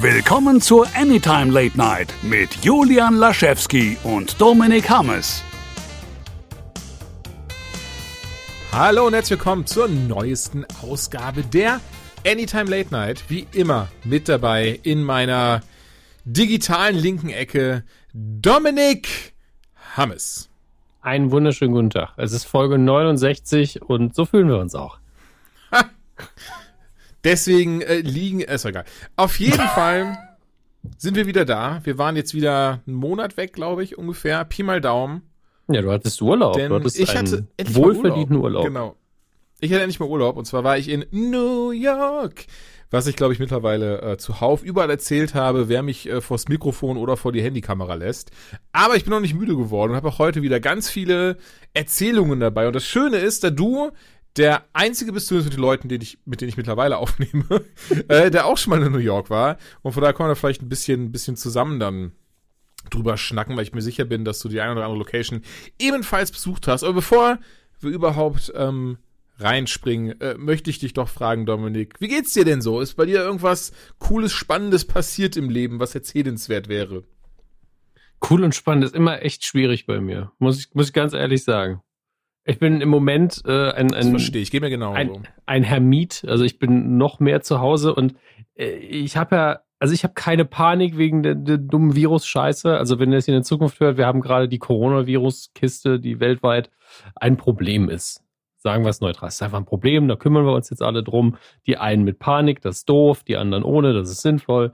Willkommen zur Anytime Late Night mit Julian Laschewski und Dominik Hammes. Hallo und herzlich willkommen zur neuesten Ausgabe der Anytime Late Night. Wie immer mit dabei in meiner digitalen linken Ecke Dominik Hammes. Einen wunderschönen guten Tag. Es ist Folge 69 und so fühlen wir uns auch. Deswegen äh, liegen, äh, ist egal. Auf jeden Fall sind wir wieder da. Wir waren jetzt wieder einen Monat weg, glaube ich, ungefähr. Pi mal Daumen. Ja, du hattest Urlaub. Denn du hattest ich hatte wohlverdienten mal Urlaub. Genau. Ich hatte endlich mal Urlaub und zwar war ich in New York. Was ich, glaube ich, mittlerweile äh, zuhauf überall erzählt habe, wer mich äh, vors Mikrofon oder vor die Handykamera lässt. Aber ich bin noch nicht müde geworden und habe auch heute wieder ganz viele Erzählungen dabei. Und das Schöne ist, da du der einzige bist zumindest mit den Leuten, den ich, mit denen ich mittlerweile aufnehme, äh, der auch schon mal in New York war. Und von daher können wir vielleicht ein bisschen, ein bisschen zusammen dann drüber schnacken, weil ich mir sicher bin, dass du die eine oder andere Location ebenfalls besucht hast. Aber bevor wir überhaupt ähm, reinspringen, äh, möchte ich dich doch fragen, Dominik, wie geht's dir denn so? Ist bei dir irgendwas Cooles, Spannendes passiert im Leben, was erzählenswert wäre? Cool und spannend ist immer echt schwierig bei mir. Muss ich, muss ich ganz ehrlich sagen. Ich bin im Moment äh, ein, ein, verstehe ich, geht mir genauso. ein, ein Hermit. Also ich bin noch mehr zu Hause und äh, ich habe ja, also ich habe keine Panik wegen der, der dummen Virus-Scheiße. Also wenn ihr es in der Zukunft hört, wir haben gerade die Coronavirus-Kiste, die weltweit ein Problem ist. Sagen wir es neutral. Es ist einfach ein Problem, da kümmern wir uns jetzt alle drum. Die einen mit Panik, das ist doof, die anderen ohne, das ist sinnvoll.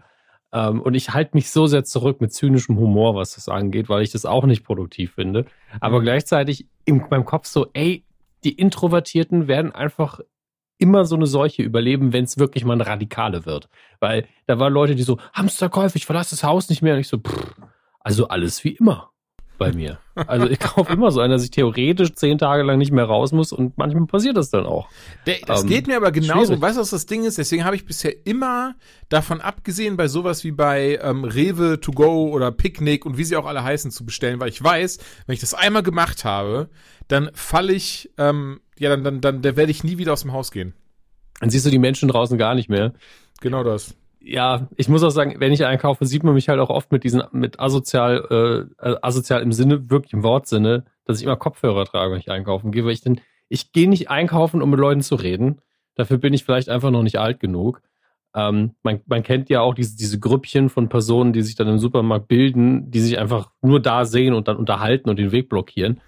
Ähm, und ich halte mich so sehr zurück mit zynischem Humor, was das angeht, weil ich das auch nicht produktiv finde. Aber Mhm. gleichzeitig in meinem Kopf so, ey, die Introvertierten werden einfach immer so eine Seuche überleben, wenn es wirklich mal eine Radikale wird. Weil da waren Leute, die so, Hamsterkäufe, ich verlasse das Haus nicht mehr. Und ich so, pff, also alles wie immer bei mir. Also ich kaufe immer so einen, dass ich theoretisch zehn Tage lang nicht mehr raus muss und manchmal passiert das dann auch. Der, das Ähm, geht mir aber genauso. schwierig. Weißt du, was das Ding ist? Deswegen habe ich bisher immer davon abgesehen, bei sowas wie bei ähm, Rewe to go oder Picknick und wie sie auch alle heißen zu bestellen, weil ich weiß, wenn ich das einmal gemacht habe, dann falle ich, ähm, ja, dann, dann, dann, dann werde ich nie wieder aus dem Haus gehen. Dann siehst du die Menschen draußen gar nicht mehr. Genau das. Ja, ich muss auch sagen, wenn ich einkaufe, sieht man mich halt auch oft mit diesen, mit asozial, äh, äh, asozial im Sinne, wirklich im Wortsinne, dass ich immer Kopfhörer trage, wenn ich einkaufen gehe, weil ich denn, ich gehe nicht einkaufen, um mit Leuten zu reden. Dafür bin ich vielleicht einfach noch nicht alt genug. Ähm, man, man kennt ja auch diese, diese Grüppchen von Personen, die sich dann im Supermarkt bilden, die sich einfach nur da sehen und dann unterhalten und den Weg blockieren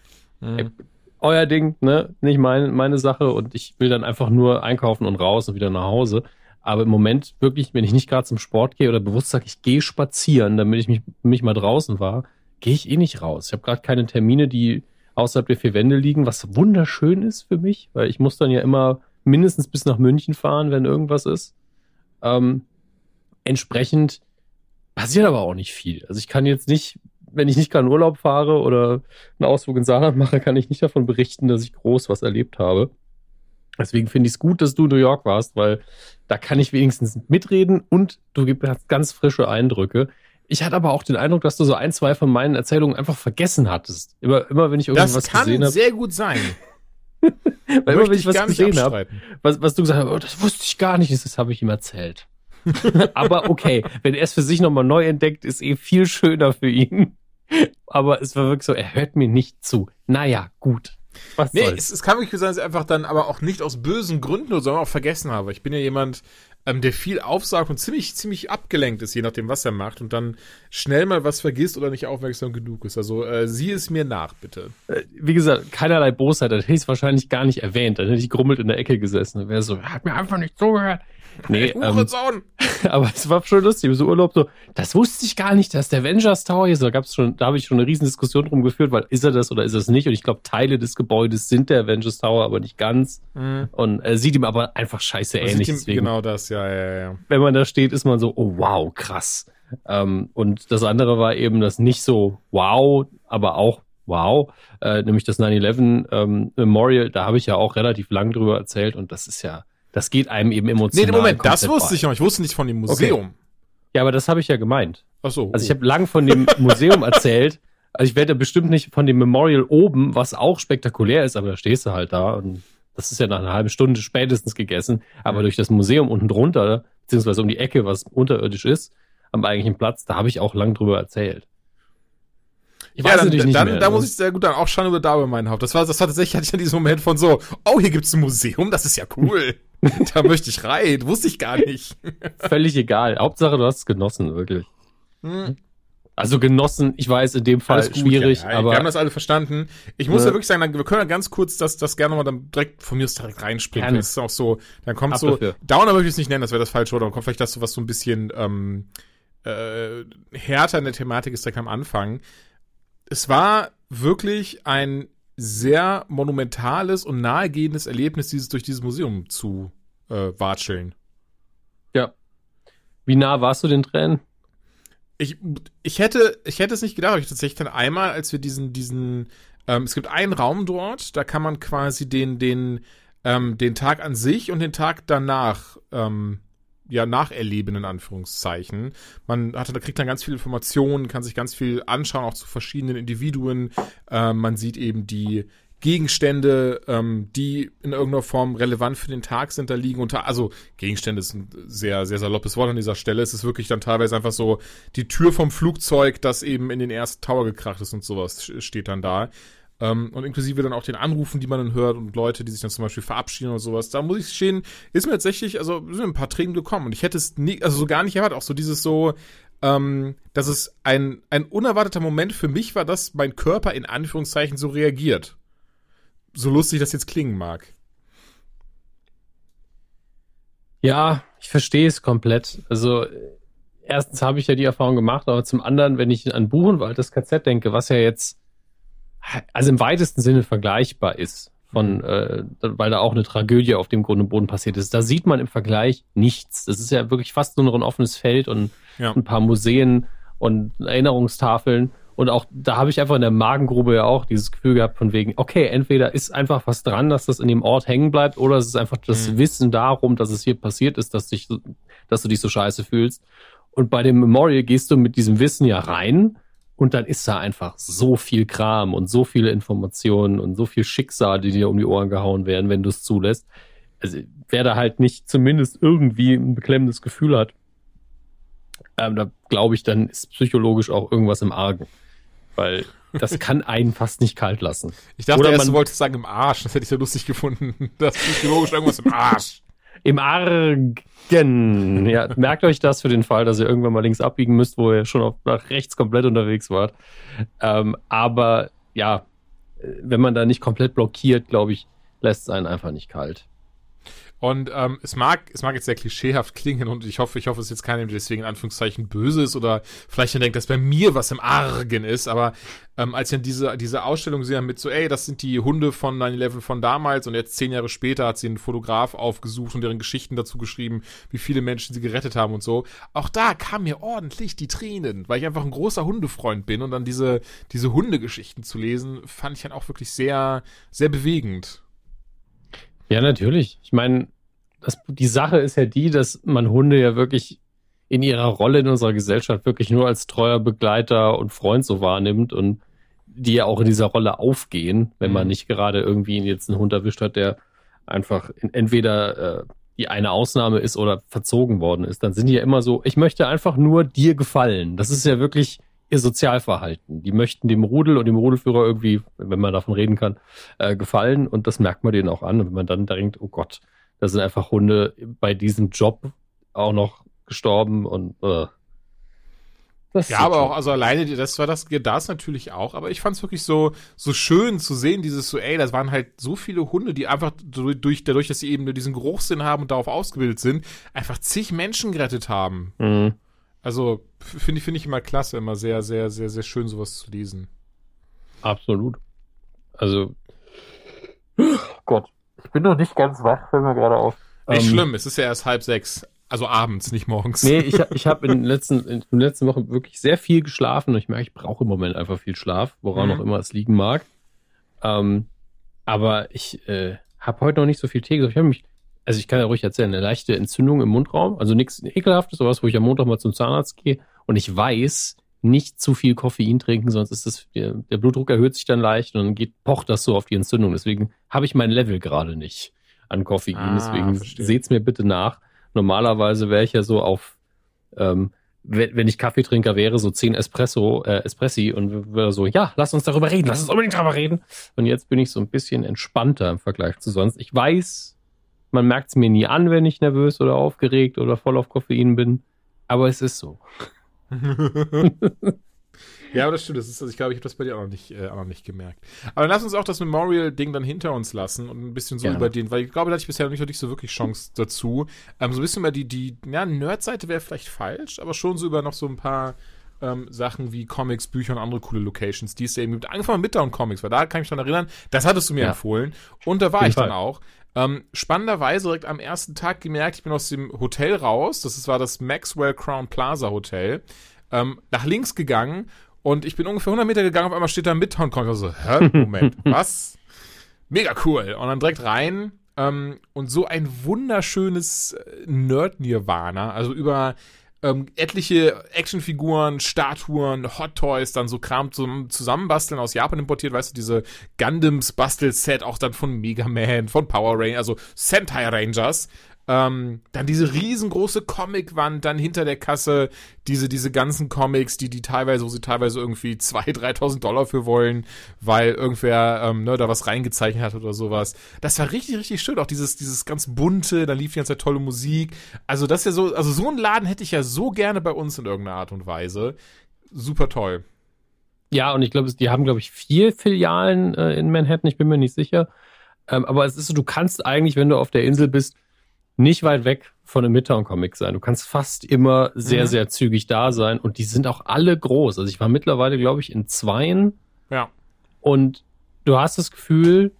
Mhm. euer Ding, ne? Nicht meine, meine Sache und ich will dann einfach nur einkaufen und raus und wieder nach Hause. Aber im Moment wirklich, wenn ich nicht gerade zum Sport gehe oder bewusst sage, ich gehe spazieren, damit ich mich, mich mal draußen war, gehe ich eh nicht raus. Ich habe gerade keine Termine, die außerhalb der vier Wände liegen, was wunderschön ist für mich, weil ich muss dann ja immer mindestens bis nach München fahren, wenn irgendwas ist. Ähm, entsprechend passiert aber auch nicht viel. Also ich kann jetzt nicht, wenn ich nicht gerade in Urlaub fahre oder einen Ausflug ins Saarland mache, kann ich nicht davon berichten, dass ich groß was erlebt habe. Deswegen finde ich es gut, dass du in New York warst, weil da kann ich wenigstens mitreden und du hast ganz frische Eindrücke. Ich hatte aber auch den Eindruck, dass du so ein, zwei von meinen Erzählungen einfach vergessen hattest. Immer, immer wenn ich irgendwas Das kann gesehen habe, sehr gut sein. weil immer wenn ich was gesehen habe, was, was du gesagt hast, oh, das wusste ich gar nicht, das habe ich ihm erzählt. aber okay, wenn er es für sich nochmal neu entdeckt, ist eh viel schöner für ihn. Aber es war wirklich so, er hört mir nicht zu. Naja, gut. Was Nee, es, es kann wirklich sein, dass ich einfach dann aber auch nicht aus bösen Gründen, sondern auch vergessen habe. Ich bin ja jemand, ähm, der viel aufsaugt und ziemlich, ziemlich abgelenkt ist, je nachdem, was er macht und dann schnell mal was vergisst oder nicht aufmerksam genug ist. Also äh, sieh es mir nach, bitte. Äh, Wie gesagt, keinerlei Bosheit, dann hätte ich es wahrscheinlich gar nicht erwähnt. Dann hätte ich grummelt in der Ecke gesessen und wäre so, er hat mir einfach nicht zugehört. Nee, ähm! aber es war schon lustig. So Urlaub so, das wusste ich gar nicht, dass der Avengers Tower hier ist. Da gab's schon, da habe ich schon eine riesen Diskussion drum geführt, weil ist er das oder ist er es nicht? Und ich glaube, Teile des Gebäudes sind der Avengers Tower, aber nicht ganz. Mhm. Und er sieht ihm aber einfach scheiße Man ähnlich. sieht ihm- Deswegen, Genau das, ja, ja, ja. wenn man da steht, ist man so, oh wow, krass. Ähm, und das andere war eben das nicht so wow, aber auch wow, äh, nämlich das 9-11 ähm, Memorial, da habe ich ja auch relativ lang drüber erzählt und das ist ja, das geht einem eben Nee, emotional. Moment, das wusste bei. ich noch. Ich wusste nicht von dem Museum. Ja, aber das habe ich ja gemeint. Ach so. Also ich habe lang von dem Museum erzählt. Also ich werde bestimmt nicht von dem Memorial oben, was auch spektakulär ist, aber da stehst du halt da und das ist ja nach einer halben Stunde spätestens gegessen. Aber durch das Museum unten drunter, beziehungsweise um die Ecke, was unterirdisch ist, am eigentlichen Platz. Da habe ich auch lang drüber erzählt. Ich ja, dann, nicht dann, mehr, da muss ich sehr gut dann auch schon über da über meinen Haupt. Das war, das war tatsächlich, hatte ich an diesem Moment von so, oh, hier gibt's ein Museum, das ist ja cool. da möchte ich rein, wusste ich gar nicht. Völlig egal. Hauptsache, du hast es genossen, wirklich. Hm. Also genossen, ich weiß, in dem Fall gut, schwierig, ja, ja, aber. Wir haben das alle verstanden. Ich muss ne. ja wirklich sagen, wir können ja ganz kurz das, das gerne mal dann direkt von mir aus direkt reinspringen. Das ist auch so, dann kommt Ab so, dafür. Downer möchte ich es nicht nennen, das wäre das falsche oder dann kommt vielleicht das so was so ein bisschen, ähm, äh, härter in der Thematik ist direkt am Anfang. Es war wirklich ein sehr monumentales und nahegehendes Erlebnis, dieses durch dieses Museum zu äh, watscheln. Ja. Wie nah warst du den Tränen? Ich, ich hätte, ich hätte es nicht gedacht, aber ich tatsächlich dann einmal, als wir diesen, diesen, ähm, es gibt einen Raum dort, da kann man quasi den, den, ähm, den Tag an sich und den Tag danach, ähm, ja, nacherleben, in Anführungszeichen. Man hat, da kriegt dann ganz viele Informationen, kann sich ganz viel anschauen, auch zu verschiedenen Individuen. Ähm, man sieht eben die, Gegenstände, ähm, die in irgendeiner Form relevant für den Tag sind, da liegen unter, also Gegenstände ist ein sehr, sehr saloppes Wort an dieser Stelle. Es ist wirklich dann teilweise einfach so die Tür vom Flugzeug, das eben in den ersten Tower gekracht ist und sowas steht dann da. Ähm, und inklusive dann auch den Anrufen, die man dann hört und Leute, die sich dann zum Beispiel verabschieden oder sowas. Da muss ich stehen, ist mir tatsächlich, also sind ein paar Tränen gekommen und ich hätte es nie, also so gar nicht erwartet, auch so dieses so, ähm, dass es ein, ein unerwarteter Moment für mich war, dass mein Körper in Anführungszeichen so reagiert so lustig das jetzt klingen mag. Ja, ich verstehe es komplett. Also erstens habe ich ja die Erfahrung gemacht, aber zum anderen, wenn ich an Buchenwald, das KZ denke, was ja jetzt also im weitesten Sinne vergleichbar ist, von, mhm. äh, weil da auch eine Tragödie auf dem Grund und Boden passiert ist. Da sieht man im Vergleich nichts. Das ist ja wirklich fast nur noch ein offenes Feld und ja. ein paar Museen und Erinnerungstafeln. Und auch da habe ich einfach in der Magengrube ja auch dieses Gefühl gehabt von wegen, okay, entweder ist einfach was dran, dass das in dem Ort hängen bleibt, oder es ist einfach das mhm. Wissen darum, dass es hier passiert ist, dass, dich, dass du dich so scheiße fühlst. Und bei dem Memorial gehst du mit diesem Wissen ja rein und dann ist da einfach so viel Kram und so viele Informationen und so viel Schicksal, die dir um die Ohren gehauen werden, wenn du es zulässt. Also wer da halt nicht zumindest irgendwie ein beklemmendes Gefühl hat, ähm, da glaube ich, dann ist psychologisch auch irgendwas im Argen weil das kann einen fast nicht kalt lassen. Ich dachte, Oder erst, man wollte sagen im Arsch. Das hätte ich so lustig gefunden. Das ist psychologisch irgendwas im Arsch. Im Argen. Ja, merkt euch das für den Fall, dass ihr irgendwann mal links abbiegen müsst, wo ihr schon auf, nach rechts komplett unterwegs wart. Ähm, aber ja, wenn man da nicht komplett blockiert, glaube ich, lässt es einen einfach nicht kalt. Und ähm, es mag, es mag jetzt sehr klischeehaft klingen und ich hoffe, ich hoffe, es ist jetzt keiner, der deswegen in Anführungszeichen böse ist oder vielleicht denkt, dass bei mir was im Argen ist. Aber ähm, als ich dann diese, diese Ausstellung sehe mit so, ey, das sind die Hunde von 9-11 von damals und jetzt zehn Jahre später hat sie einen Fotograf aufgesucht und deren Geschichten dazu geschrieben, wie viele Menschen sie gerettet haben und so. Auch da kamen mir ordentlich die Tränen, weil ich einfach ein großer Hundefreund bin und dann diese, diese Hundegeschichten zu lesen, fand ich dann auch wirklich sehr, sehr bewegend. Ja, natürlich. Ich meine, die Sache ist ja die, dass man Hunde ja wirklich in ihrer Rolle in unserer Gesellschaft wirklich nur als treuer Begleiter und Freund so wahrnimmt und die ja auch in dieser Rolle aufgehen, wenn man mhm. nicht gerade irgendwie jetzt einen Hund erwischt hat, der einfach entweder äh, die eine Ausnahme ist oder verzogen worden ist, dann sind die ja immer so, ich möchte einfach nur dir gefallen. Das ist ja wirklich ihr Sozialverhalten. Die möchten dem Rudel und dem Rudelführer irgendwie, wenn man davon reden kann, äh, gefallen und das merkt man denen auch an. Und wenn man dann denkt, oh Gott, da sind einfach Hunde bei diesem Job auch noch gestorben und äh, ja, aber auch, also alleine, das war das, das natürlich auch, aber ich fand es wirklich so, so schön zu sehen, dieses so, ey, das waren halt so viele Hunde, die einfach durch, dadurch, dass sie eben diesen Geruchssinn haben und darauf ausgebildet sind, einfach zig Menschen gerettet haben. Mhm. Also finde ich, finde ich immer klasse, immer sehr, sehr, sehr, sehr schön, sowas zu lesen. Absolut. Also, Gott, ich bin noch nicht ganz wach, fällt mir gerade auf. Nicht ähm, schlimm, es ist ja erst halb sechs. Also abends, nicht morgens. Nee, ich, ich habe in, den letzten, in den letzten Wochen wirklich sehr viel geschlafen und ich merke, ich brauche im Moment einfach viel Schlaf, woran mhm. auch immer es liegen mag. Ähm, aber ich äh, habe heute noch nicht so viel Tee gesoffen. Ich habe mich also ich kann ja ruhig erzählen, eine leichte Entzündung im Mundraum, also nichts ekelhaftes, sowas, wo ich am Montag mal zum Zahnarzt gehe und ich weiß, nicht zu viel Koffein trinken, sonst ist das, der, der Blutdruck erhöht sich dann leicht und dann geht, pocht das so auf die Entzündung. Deswegen habe ich mein Level gerade nicht an Koffein. Ah, Deswegen verstehe. seht's mir bitte nach. Normalerweise wäre ich ja so auf ähm, wenn, wenn ich Kaffeetrinker wäre, so zehn Espresso, äh, Espressi und wäre so, ja, lass uns darüber reden, lass uns unbedingt darüber reden. Und jetzt bin ich so ein bisschen entspannter im Vergleich zu sonst. Ich weiß, man merkt es mir nie an, wenn ich nervös oder aufgeregt oder voll auf Koffein bin, aber es ist so. Ja, aber das stimmt. Das ist, also ich glaube, ich habe das bei dir auch noch nicht, äh, auch noch nicht gemerkt. Aber dann lass uns auch das Memorial-Ding dann hinter uns lassen und ein bisschen so Gerne. über den, weil ich glaube, da hatte ich bisher noch nicht, wirklich so wirklich Chance dazu. Ähm, so ein bisschen über die, die, ja, Nerd-Seite wäre vielleicht falsch, aber schon so über noch so ein paar ähm, Sachen wie Comics, Bücher und andere coole Locations, die es eben gibt. Angefangen mit Midtown Comics, weil da kann ich mich dran erinnern, das hattest du mir Ja. empfohlen. Und da war ich dann Fall. auch. Ähm, spannenderweise direkt am ersten Tag gemerkt, ich bin aus dem Hotel raus, das war das Maxwell Crown Plaza Hotel, ähm, nach links gegangen und ich bin ungefähr 100 Meter gegangen, auf einmal steht da Midtown Comics. Ich war so, hä, Moment, was? Mega cool. Und dann direkt rein ähm, und so ein wunderschönes äh, Nerd-Nirvana, also über ähm, etliche Actionfiguren, Statuen, Hot Toys, dann so Kram zum Zusammenbasteln aus Japan importiert, weißt du, diese Gundams Bastelset, auch dann von Mega Man, von Power Rangers, also Sentai Rangers. Ähm, dann diese riesengroße Comicwand, dann hinter der Kasse diese, diese ganzen Comics, die die teilweise, wo sie teilweise irgendwie 2.000, 3.000 Dollar für wollen, weil irgendwer ähm, ne, da was reingezeichnet hat oder sowas. Das war richtig, richtig schön. Auch dieses, dieses ganz bunte, da lief die ganze Zeit tolle Musik. Also das ja so, also so einen Laden hätte ich ja so gerne bei uns in irgendeiner Art und Weise. Super toll. Ja, und ich glaube, die haben, glaube ich, vier Filialen äh, in Manhattan, ich bin mir nicht sicher. Ähm, aber es ist so, du kannst eigentlich, wenn du auf der Insel bist, nicht weit weg von einem Midtown-Comic sein. Du kannst fast immer sehr, Mhm. sehr zügig da sein und die sind auch alle groß. Also ich war mittlerweile, glaube ich, in zweien Ja. und du hast das Gefühl,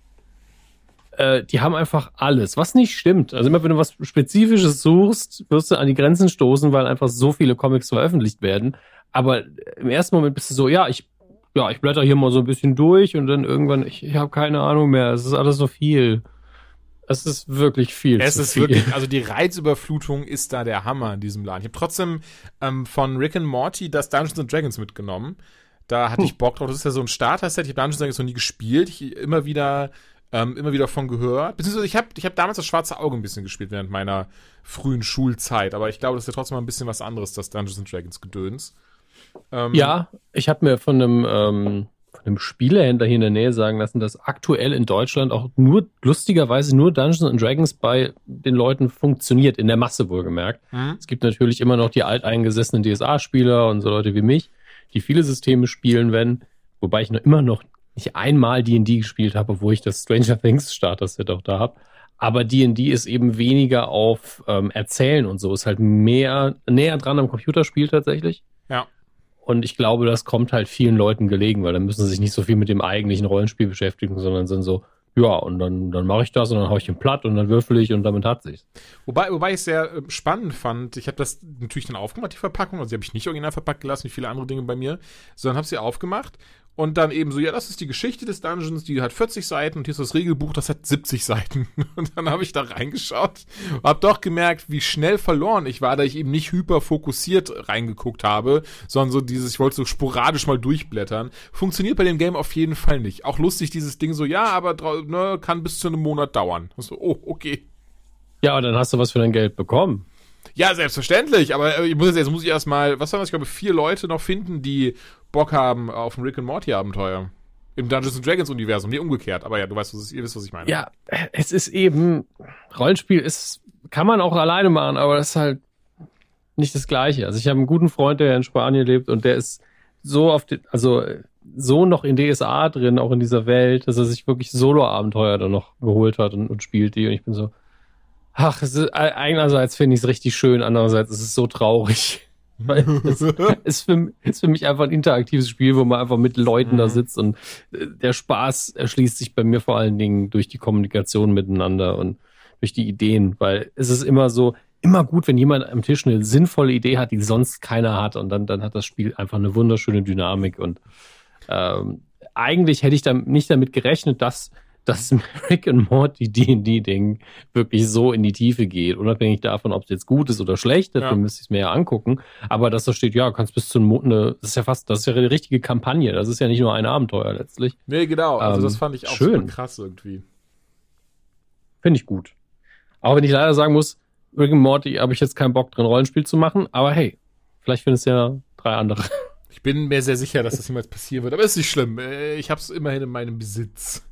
äh, die haben einfach alles, was nicht stimmt. Also immer wenn du was Spezifisches suchst, wirst du an die Grenzen stoßen, weil einfach so viele Comics veröffentlicht werden. Aber im ersten Moment bist du so, ja, ich, ja, ich blätter hier mal so ein bisschen durch und dann irgendwann, ich, ich habe keine Ahnung mehr. Es ist alles so viel. Es ist wirklich viel. Es ist viel. wirklich, also die Reizüberflutung ist da der Hammer in diesem Laden. Ich habe trotzdem ähm, von Rick and Morty das Dungeons and Dragons mitgenommen. Da hatte ich Bock drauf. Das ist ja so ein Starter-Set. Ich habe Dungeons and Dragons noch nie gespielt. Ich immer wieder, ähm, immer wieder von gehört. Beziehungsweise ich habe ich hab damals das Schwarze Auge ein bisschen gespielt während meiner frühen Schulzeit. Aber ich glaube, das ist ja trotzdem mal ein bisschen was anderes, das Dungeons and Dragons Gedöns. Ähm, Ja, ich habe mir von einem, ähm, von einem Spielehändler hier in der Nähe sagen lassen, dass aktuell in Deutschland auch nur, lustigerweise nur Dungeons and Dragons bei den Leuten funktioniert, in der Masse wohlgemerkt. Mhm. Es gibt natürlich immer noch die alteingesessenen DSA-Spieler und so Leute wie mich, die viele Systeme spielen, wenn, wobei ich noch immer noch nicht einmal D&D gespielt habe, obwohl ich das Stranger Things Starter-Set auch da habe. Aber D&D ist eben weniger auf ähm, Erzählen und so, ist halt mehr, näher dran am Computerspiel tatsächlich. Ja. Und ich glaube, das kommt halt vielen Leuten gelegen, weil dann müssen sie sich nicht so viel mit dem eigentlichen Rollenspiel beschäftigen, sondern sind so, ja, und dann, dann mache ich das und dann hau ich den platt und dann würfel ich und damit hat sich's. Wobei, wobei ich es sehr äh, spannend fand, ich habe das natürlich dann aufgemacht, die Verpackung, also die habe ich nicht original verpackt gelassen, wie viele andere Dinge bei mir, sondern habe sie aufgemacht und dann eben so, ja, das ist die Geschichte des Dungeons, die hat 40 Seiten und hier ist das Regelbuch, das hat 70 Seiten. Und dann habe ich da reingeschaut und habe doch gemerkt, wie schnell verloren ich war, da ich eben nicht hyper fokussiert reingeguckt habe, sondern so dieses, ich wollte so sporadisch mal durchblättern. Funktioniert bei dem Game auf jeden Fall nicht. Auch lustig dieses Ding so, ja, aber ne, kann bis zu einem Monat dauern. Und So, oh, okay. Ja, aber dann hast du was für dein Geld bekommen. Ja, selbstverständlich, aber äh, ich muss jetzt, jetzt muss ich erstmal, was waren das, ich glaube, vier Leute noch finden, die Bock haben auf ein Rick and Morty Abenteuer. Im Dungeons and Dragons Universum, nee, umgekehrt. Aber ja, du weißt, was ihr wisst, was ich meine. Ja, es ist eben, Rollenspiel ist, kann man auch alleine machen, aber das ist halt nicht das Gleiche. Also ich habe einen guten Freund, der in Spanien lebt und der ist so auf den, also so noch in DSA drin, auch in dieser Welt, dass er sich wirklich Solo-Abenteuer dann noch geholt hat und, und spielt die. Und ich bin so, ach, es ist, einerseits finde ich es richtig schön, andererseits ist es so traurig. Weil es ist für, ist für mich einfach ein interaktives Spiel, wo man einfach mit Leuten da Mhm. sitzt und äh, der Spaß erschließt sich bei mir vor allen Dingen durch die Kommunikation miteinander und durch die Ideen, weil es ist immer so, immer gut, wenn jemand am Tisch eine sinnvolle Idee hat, die sonst keiner hat und dann, dann hat das Spiel einfach eine wunderschöne Dynamik und ähm, eigentlich hätte ich dann nicht damit gerechnet, dass das Rick and Morty D&D-Ding wirklich so in die Tiefe geht, unabhängig davon, ob es jetzt gut ist oder schlecht, dafür Ja. müsste ich es mir ja angucken, aber dass da steht, ja, kannst bis zu einem Monat, eine, das ist ja fast, das ist ja eine richtige Kampagne, das ist ja nicht nur ein Abenteuer letztlich, Nee, genau. Also Ähm, das fand ich auch schön. super krass irgendwie. finde ich gut. Auch wenn ich leider sagen muss, Rick and Morty habe ich jetzt keinen Bock drin, Rollenspiel zu machen, aber hey, Vielleicht findest du ja drei andere. Ich bin mir sehr sicher, dass das niemals passieren wird, aber ist nicht schlimm. Äh, Ich habe es immerhin in meinem Besitz.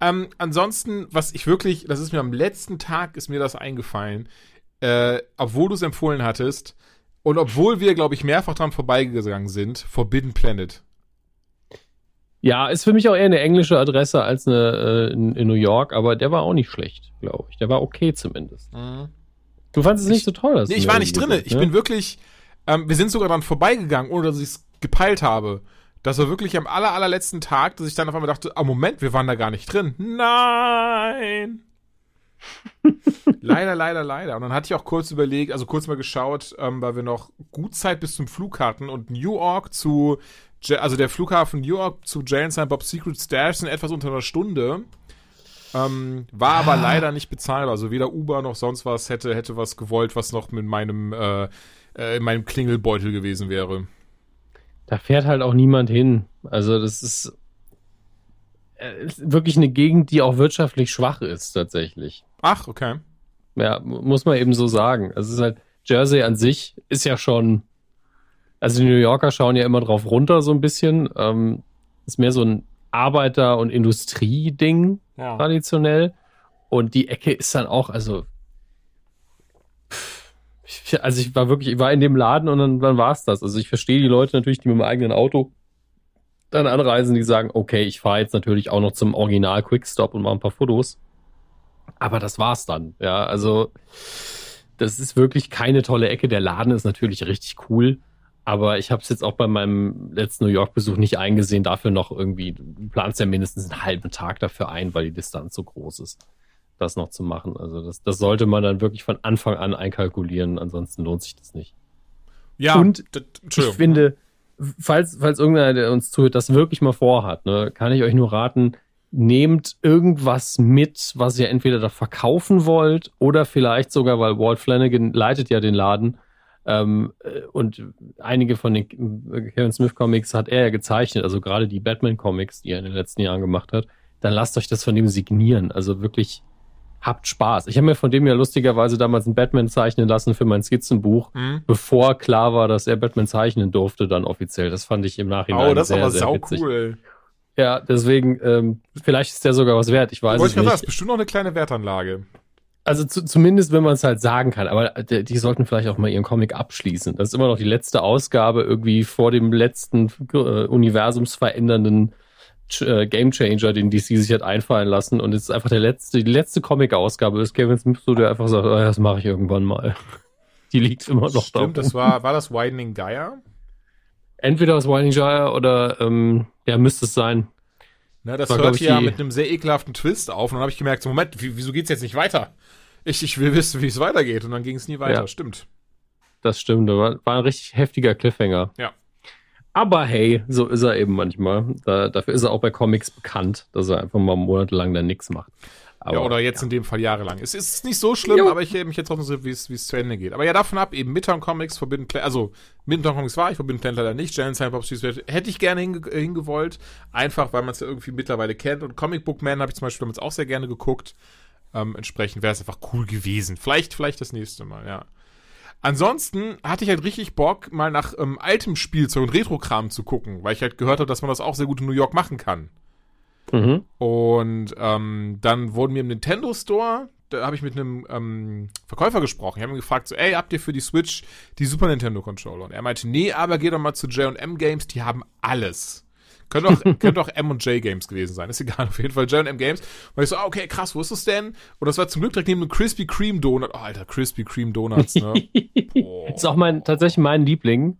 Ähm, ansonsten, was ich wirklich, das ist mir am letzten Tag, ist mir das eingefallen, äh, obwohl du es empfohlen hattest und obwohl wir, glaube ich, mehrfach dran vorbeigegangen sind, Forbidden Planet. Ja, ist für mich auch eher eine englische Adresse als eine äh, in, in New York, aber der war auch nicht schlecht, glaube ich. Der war okay zumindest. Du fandest es nicht so toll, dass Nee, ich war nicht gesagt, drinne. Ich ne? bin wirklich, ähm, wir sind sogar dran vorbeigegangen, ohne dass ich es gepeilt habe. Das war wirklich am aller, allerletzten Tag, dass ich dann auf einmal dachte, ah, Moment, wir waren da gar nicht drin. Nein! leider, leider, leider. Und dann hatte ich auch kurz überlegt, also kurz mal geschaut, ähm, weil wir noch gut Zeit bis zum Flug hatten und New York zu, Ja- also der Flughafen New York zu Jay and Silent Bob Secret Stash sind etwas unter einer Stunde. Ähm, war aber leider nicht bezahlbar. Also weder Uber noch sonst was hätte, hätte was gewollt, was noch mit meinem, äh, äh, in meinem Klingelbeutel gewesen wäre. Da fährt halt auch niemand hin. Also das ist, äh, ist wirklich eine Gegend, die auch wirtschaftlich schwach ist tatsächlich. Ach, okay. Ja, mu- muss man eben so sagen. Also es ist halt, Jersey an sich ist ja schon, also die New Yorker schauen ja immer drauf runter so ein bisschen. Ähm, ist mehr so ein Arbeiter- und Industrieding Ja. traditionell. Und die Ecke ist dann auch, also, also ich war wirklich, ich war in dem Laden und dann, dann war es das. Also ich verstehe die Leute natürlich, die mit dem eigenen Auto dann anreisen, die sagen, okay, ich fahre jetzt natürlich auch noch zum Original Quickstop und mache ein paar Fotos. Aber das war's dann. Ja, also das ist wirklich keine tolle Ecke. Der Laden ist natürlich richtig cool. Aber ich habe es jetzt auch bei meinem letzten New York-Besuch nicht eingesehen, dafür noch irgendwie, du planst ja mindestens einen halben Tag dafür ein, weil die Distanz so groß ist, das noch zu machen. Also das, das sollte man dann wirklich von Anfang an einkalkulieren, ansonsten lohnt sich das nicht. Ja, Und Ich finde, falls, falls irgendeiner, der uns zuhört, das wirklich mal vorhat, ne, kann ich euch nur raten, nehmt irgendwas mit, was ihr entweder da verkaufen wollt oder vielleicht sogar, weil Walt Flanagan leitet ja den Laden ähm, äh, und einige von den äh, Kevin Smith Comics hat er ja gezeichnet, also gerade die Batman Comics, die er in den letzten Jahren gemacht hat, dann lasst euch das von dem signieren. Also wirklich habt Spaß. Ich habe mir von dem ja lustigerweise damals einen Batman zeichnen lassen für mein Skizzenbuch Hm? bevor klar war, dass er Batman zeichnen durfte, dann offiziell. Das fand ich im Nachhinein Oh, das ist sehr, aber sehr cool. Ja, deswegen, ähm, vielleicht ist der sogar was wert. Ich weiß Wollte es ich gerade sagen, nicht. ist bestimmt noch eine kleine Wertanlage. Also zu, zumindest, wenn man es halt sagen kann. Aber die, die sollten vielleicht auch mal ihren Comic abschließen. Das ist immer noch die letzte Ausgabe irgendwie vor dem letzten äh, universumsverändernden äh, Gamechanger, den DC sich hat einfallen lassen. Und es ist einfach der letzte, die letzte Comic-Ausgabe ist Kevin Smith, so der einfach sagt, oh, das mache ich irgendwann mal. Die liegt immer noch da. Stimmt, das war, war das Widening Gaia? Entweder aus Winding Gyre oder ähm, ja, müsste es sein. Ne, das War, hört ja mit einem sehr ekelhaften Twist auf. Und dann habe ich gemerkt, so, Moment, wie, wieso geht's jetzt nicht weiter? Ich, ich will wissen, wie es weitergeht. Und dann ging es nie weiter. Ja. Stimmt. Das stimmt, das war, war ein richtig heftiger Cliffhanger. Ja. Aber hey, so ist er eben manchmal. Da, dafür ist er auch bei Comics bekannt, dass er einfach mal monatelang dann nichts macht. Aber, ja, oder jetzt in dem Fall jahrelang. Es ist nicht so schlimm, Jo. aber ich hätte mich jetzt trotzdem so, wie es zu Ende geht. Aber ja, davon ab, eben Midtown Comics, Forbidden Planet, also Midtown Comics war ich, Forbidden Planet leider nicht. Giant Silent Bob hätte ich gerne hinge äh, hingewollt, einfach weil man es ja irgendwie mittlerweile kennt. Und Comic Book Man habe ich zum Beispiel damals auch sehr gerne geguckt. Ähm, entsprechend wäre es einfach cool gewesen. Vielleicht, vielleicht das nächste Mal, ja. Ansonsten hatte ich halt richtig Bock, mal nach ähm, altem Spielzeug und Retro-Kram zu gucken, weil ich halt gehört habe, dass man das auch sehr gut in New York machen kann. Mhm. Und ähm, dann wurden mir im Nintendo Store, da habe ich mit einem ähm, Verkäufer gesprochen. Ich habe ihn gefragt, so, ey, habt ihr für die Switch die Super Nintendo Controller? Und er meinte, nee, aber geh doch mal zu J&M Games, die haben alles. Könnte auch, könnte auch M&J Games gewesen sein, ist egal, auf jeden Fall J&M Games. Und ich so, ah, okay, krass, wo ist das denn? Und das war zum Glück direkt neben einem Krispy Kreme Donut. Oh, Alter, Krispy Kreme Donuts, ne? Boah. Ist auch mein, tatsächlich mein Liebling.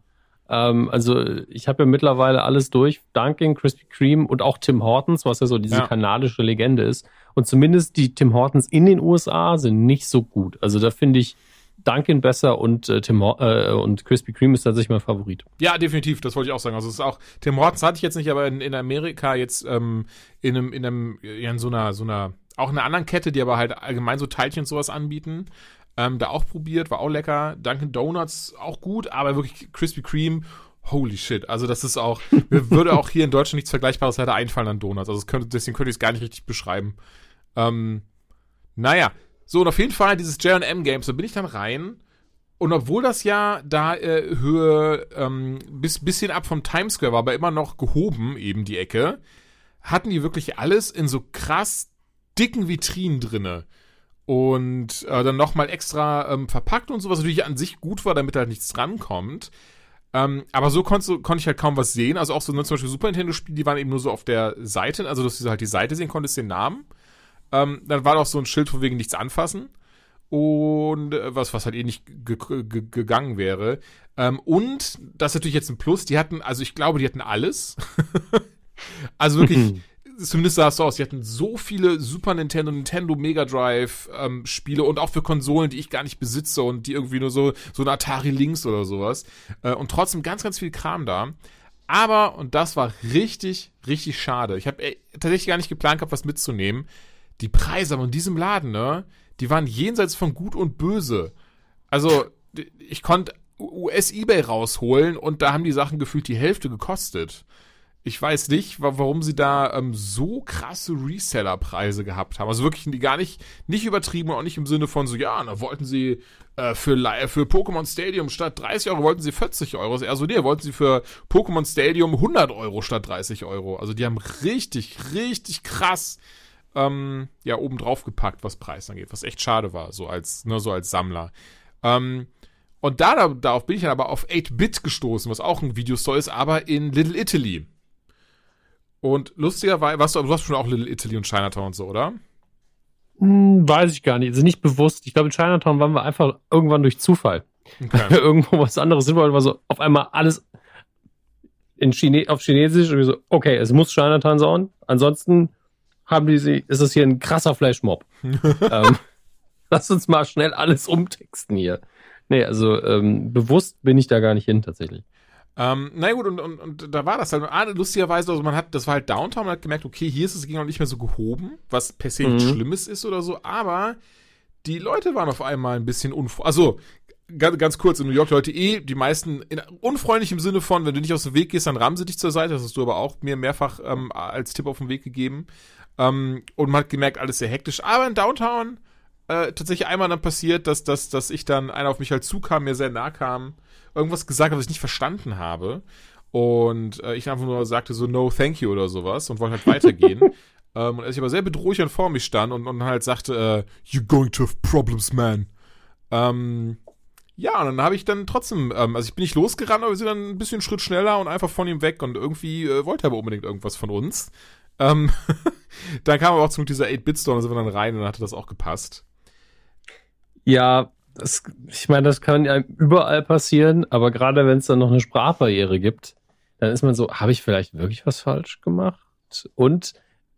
Ähm, also ich habe ja mittlerweile alles durch. Dunkin', Krispy Kreme und auch Tim Hortons, was ja so diese Ja. kanadische Legende ist. Und zumindest die Tim Hortons in den USA sind nicht so gut. Also da finde ich Dunkin' besser und äh, Tim äh, und Krispy Kreme ist tatsächlich mein Favorit. Ja, definitiv, das wollte ich auch sagen. Also es ist auch, Tim Hortons hatte ich jetzt nicht, aber in, in Amerika jetzt ähm, in einem, in einem, ja, in so einer, so einer, auch in einer anderen Kette, die aber halt allgemein so Teilchen und sowas anbieten. Ähm, da auch probiert, war auch lecker. Dunkin' Donuts auch gut, aber wirklich Krispy Kreme, holy shit. Also das ist auch, mir würde auch hier in Deutschland nichts Vergleichbares leider einfallen an Donuts. Also könnte, deswegen könnte ich es gar nicht richtig beschreiben. Ähm, naja, so und auf jeden Fall dieses J&M Games, da bin ich dann rein und obwohl das ja da äh, Höhe ähm, bis bisschen ab vom Times Square war, aber immer noch gehoben, eben die Ecke, hatten die wirklich alles in so krass dicken Vitrinen drinne. Und äh, dann nochmal extra ähm, verpackt und so, was natürlich an sich gut war, damit halt nichts drankommt. Ähm, aber so konnte konnt ich halt kaum was sehen. Also auch so ne, zum Beispiel Super Nintendo-Spiele, die waren eben nur so auf der Seite, also dass du halt die Seite sehen konntest, den Namen. Ähm, dann war doch so ein Schild von wegen nichts anfassen. Und äh, was, was halt eh nicht gegangen wäre. Ähm, und das ist natürlich jetzt ein Plus, die hatten, also ich glaube, die hatten alles. also wirklich zumindest sah es so aus, die hatten so viele Super Nintendo, Nintendo Mega Drive ähm, Spiele und auch für Konsolen, die ich gar nicht besitze und die irgendwie nur so, so ein Atari Lynx oder sowas. Äh, und trotzdem ganz, ganz viel Kram da. Aber, und das war richtig, richtig schade. Ich habe tatsächlich gar nicht geplant gehabt, was mitzunehmen. Die Preise in diesem Laden, ne, die waren jenseits von Gut und Böse. Also, ich konnte US-Ebay rausholen und da haben die Sachen gefühlt die Hälfte gekostet. Ich weiß nicht, warum sie da ähm, so krasse Reseller-Preise gehabt haben. Also wirklich die gar nicht, nicht übertrieben und auch nicht im Sinne von so, ja, da wollten sie äh, für, für Pokémon Stadium statt 30 Euro wollten sie 40 Euro. Also nee, wollten sie für Pokémon Stadium 100 Euro statt 30 Euro. Also die haben richtig, richtig krass ähm, ja, oben drauf gepackt, was Preis angeht, was echt schade war, so als, nur ne, so als Sammler. Ähm, und da, darauf bin ich dann aber auf 8-Bit gestoßen, was auch ein Videostore ist, aber in Little Italy. Und lustigerweise, warst du, du hast schon auch Little Italy und Chinatown und so, oder? Hm, weiß ich gar nicht. Also nicht bewusst. Ich glaube, in Chinatown waren wir einfach irgendwann durch Zufall. Okay. Irgendwo was anderes sind, weil war so auf einmal alles in Chine auf Chinesisch und wir so, okay, es muss Chinatown sein. Ansonsten haben die sie, ist es hier ein krasser Flashmob. ähm, lass uns mal schnell alles umtexten hier. Nee, also ähm, bewusst bin ich da gar nicht hin tatsächlich. Ähm, na gut, und, und, und da war das halt. Ah, lustigerweise, also man hat, das war halt Downtown, man hat gemerkt, okay, hier ist es ging noch nicht mehr so gehoben, was per se mhm. nichts Schlimmes ist oder so, aber die Leute waren auf einmal ein bisschen unfreundlich. Also, ganz, ganz kurz, in New York Leute eh, die meisten in, unfreundlich im Sinne von, wenn du nicht aus dem Weg gehst, dann rammen sie dich zur Seite. Das hast du aber auch mir mehrfach ähm, als Tipp auf den Weg gegeben. Ähm, und man hat gemerkt, alles sehr hektisch. Aber in Downtown äh, tatsächlich einmal dann passiert, dass, dass, dass ich dann einer auf mich halt zukam, mir sehr nah kam irgendwas gesagt hat, was ich nicht verstanden habe. Und äh, ich einfach nur sagte so, no, thank you oder sowas und wollte halt weitergehen. ähm, und als ich aber sehr bedrohlich vor mich stand und, und halt sagte, äh, you're going to have problems, man. Ähm, ja, und dann habe ich dann trotzdem, ähm, also ich bin nicht losgerannt, aber wir sind dann ein bisschen Schritt schneller und einfach von ihm weg und irgendwie äh, wollte er aber unbedingt irgendwas von uns. Ähm, dann kam aber auch zum dieser 8-Bit-Store und sind wir dann rein und dann hatte das auch gepasst. Ja, das, ich meine, das kann ja überall passieren, aber gerade wenn es dann noch eine Sprachbarriere gibt, dann ist man so, habe ich vielleicht wirklich was falsch gemacht? Und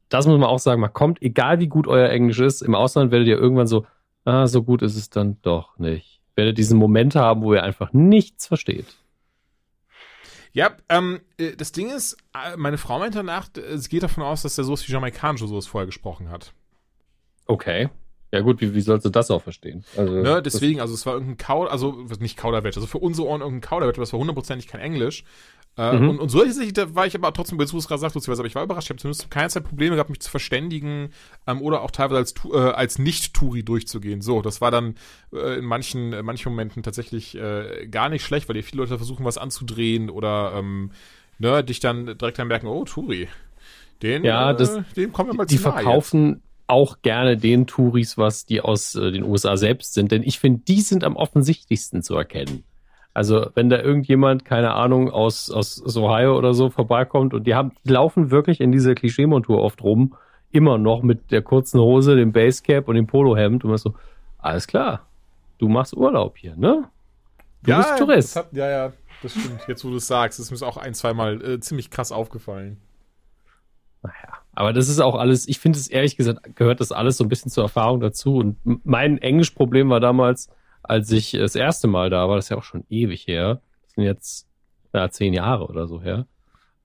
das muss man auch sagen, man kommt, egal wie gut euer Englisch ist, im Ausland werdet ihr irgendwann so, ah, so gut ist es dann doch nicht. Werdet diesen Moment haben, wo ihr einfach nichts versteht. Ja, ähm, äh, das Ding ist, äh, meine Frau meinte danach, es geht davon aus, dass der sowas wie Jamaikanisch oder sowas vorher gesprochen hat. Okay. Ja gut, wie, wie sollst du das auch verstehen? Also, ne, deswegen, also es war irgendein Kauder, also nicht Kauderwelsch, also für unsere Ohren irgendein Kauderwelsch, aber es war hundertprozentig kein Englisch. Äh, mhm. und, und so da war ich aber trotzdem, es gerade sagst, aber ich war überrascht, ich habe zumindest keine Zeit Probleme gehabt, mich zu verständigen ähm, oder auch teilweise als, äh, als Nicht-Touri durchzugehen. So, das war dann äh, in manchen, in manchen Momenten tatsächlich äh, gar nicht schlecht, weil dir viele Leute versuchen, was anzudrehen oder ähm, ne, dich dann direkt dann merken, oh, Touri. Den, ja, das, äh, dem kommen wir mal die zu Die verkaufen, auch gerne den Touris, was die aus äh, den USA selbst sind, denn ich finde, die sind am offensichtlichsten zu erkennen. Also wenn da irgendjemand, keine Ahnung, aus, aus, aus Ohio oder so vorbeikommt und die haben, die laufen wirklich in dieser Klischeemontur oft rum, immer noch mit der kurzen Hose, dem Basecap und dem Polohemd und man so, alles klar, du machst Urlaub hier, ne? Du ja, bist Tourist. Hat, ja, ja, das stimmt. Jetzt, wo du es sagst, ist mir auch ein, zweimal äh, ziemlich krass aufgefallen. Naja. Aber das ist auch alles, ich finde es ehrlich gesagt, gehört das alles so ein bisschen zur Erfahrung dazu. Und mein Englischproblem war damals, als ich das erste Mal da war, das ist ja auch schon ewig her. Das sind jetzt ja, zehn Jahre oder so her.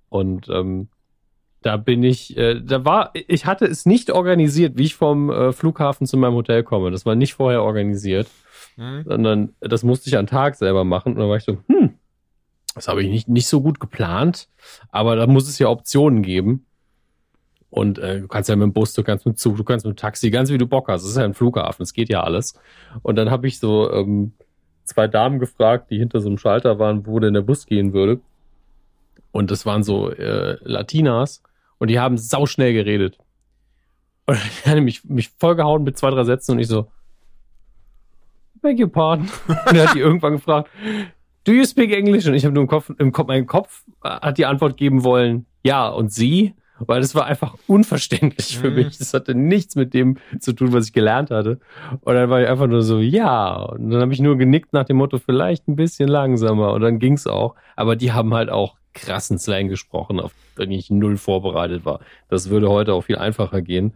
Und ähm, da bin ich, äh, da war, ich hatte es nicht organisiert, wie ich vom äh, Flughafen zu meinem Hotel komme. Das war nicht vorher organisiert, mhm. sondern das musste ich an Tag selber machen. Und dann war ich so, hm, das habe ich nicht, nicht so gut geplant, aber da muss es ja Optionen geben. Und äh, du kannst ja mit dem Bus, du kannst mit Zug, du kannst mit Taxi, ganz wie du Bock hast. Das ist ja ein Flughafen, es geht ja alles. Und dann habe ich so ähm, zwei Damen gefragt, die hinter so einem Schalter waren, wo denn der Bus gehen würde. Und das waren so äh, Latinas und die haben sauschnell geredet. Und hat er mich, mich vollgehauen mit zwei, drei Sätzen und ich so, beg your pardon. Und dann hat die irgendwann gefragt, do you speak English? Und ich habe nur im Kopf, im Kopf, mein Kopf hat die Antwort geben wollen, ja. Und sie? Weil das war einfach unverständlich für Mhm. mich. Das hatte nichts mit dem zu tun, was ich gelernt hatte. Und dann war ich einfach nur so, ja. Und dann habe ich nur genickt nach dem Motto, vielleicht ein bisschen langsamer. Und dann ging's auch. Aber die haben halt auch krassen Slang gesprochen, auf den ich null vorbereitet war. Das würde heute auch viel einfacher gehen.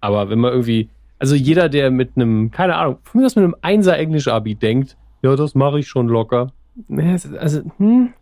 Aber wenn man irgendwie, also jeder, der mit einem, keine Ahnung, von mir aus mit einem Einser Englisch-Abi denkt, ja, das mache ich schon locker. Es Also, hm,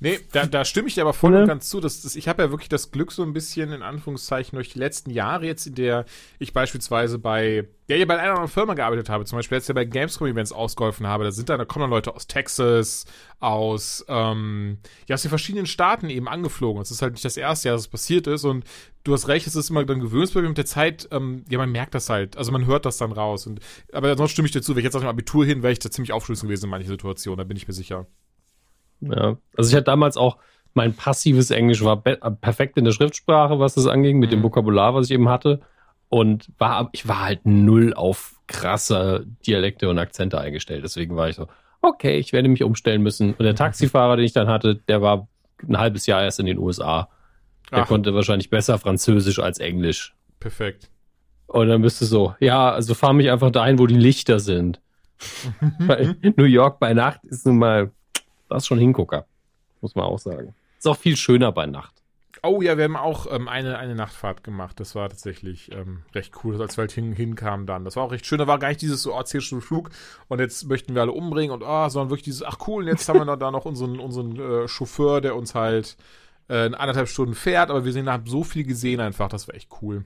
Nee, da, da stimme ich dir aber voll und ganz zu. Das, das, ich habe ja wirklich das Glück so ein bisschen, in Anführungszeichen, durch die letzten Jahre jetzt, in der ich beispielsweise bei, ja, ja bei einer anderen Firma gearbeitet habe, zum Beispiel jetzt ja bei Gamescom-Events ausgeholfen habe, da sind dann, da kommen dann Leute aus Texas, aus, ähm, ja, aus den verschiedenen Staaten eben angeflogen. Es ist halt nicht das erste Jahr, dass es passiert ist und du hast recht, es ist immer dann Gewöhnungsproblem mit der Zeit, ähm, ja, man merkt das halt, also man hört das dann raus und, aber sonst stimme ich dir zu, wenn ich jetzt auf dem Abitur hin, wäre ich da ziemlich aufschlüssig gewesen in manchen Situationen, da bin ich mir sicher. Ja, also ich hatte damals auch, mein passives Englisch war be- perfekt in der Schriftsprache, was das anging, mit dem Mhm. Vokabular, was ich eben hatte. Und war, ich war halt null auf krasse Dialekte und Akzente eingestellt. Deswegen war ich so, okay, ich werde mich umstellen müssen. Und der Taxifahrer, den ich dann hatte, der war ein halbes Jahr erst in den USA. Der Ach. konnte wahrscheinlich besser Französisch als Englisch. Perfekt. Und dann bist du so, ja, also fahr mich einfach dahin, wo die Lichter sind. Weil New York bei Nacht ist nun mal, das ist schon Hingucker. Muss man auch sagen. Ist auch viel schöner bei Nacht. Oh ja, wir haben auch ähm, eine, eine Nachtfahrt gemacht. Das war tatsächlich ähm, recht cool, als wir halt hin, hinkamen dann. Das war auch recht schön. Da war gar nicht dieses so, oh, 10 Stunden Flug und jetzt möchten wir alle umbringen und oh, sondern wirklich dieses, ach cool, und jetzt haben wir noch, da noch unseren, unseren äh, Chauffeur, der uns halt äh, anderthalb Stunden fährt, aber wir sehen, haben so viel gesehen einfach, das war echt cool.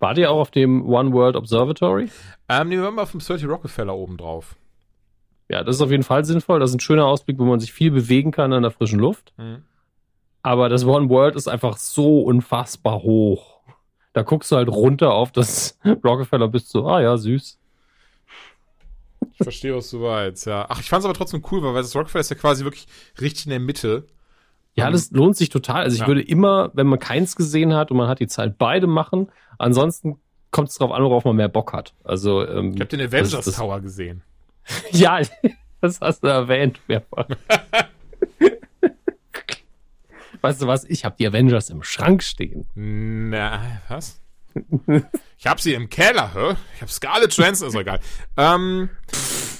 Wart ihr auch auf dem One World Observatory? Ähm, nee, wir waren mal auf dem 30 Rockefeller oben drauf. Ja, das ist auf jeden Fall sinnvoll. Das ist ein schöner Ausblick, wo man sich viel bewegen kann an der frischen Luft. Mhm. Aber das One World ist einfach so unfassbar hoch. Da guckst du halt runter auf das Rockefeller bist so, ah ja, süß. Ich verstehe, was du meinst, ja. Ach, ich fand es aber trotzdem cool, weil das Rockefeller ist ja quasi wirklich richtig in der Mitte. Ja, Mhm. das lohnt sich total. Also ich Ja. würde immer, wenn man keins gesehen hat und man hat die Zeit, beide machen. Ansonsten kommt es darauf an, worauf man mehr Bock hat. Also ähm, Ich habe den Avengers Tower gesehen. ja, das hast du erwähnt weißt du was? Ich habe die Avengers im Schrank stehen. Na, was? Ich hab sie im Keller, hä? Ich hab Scarlet Johansson, ist egal. Ähm,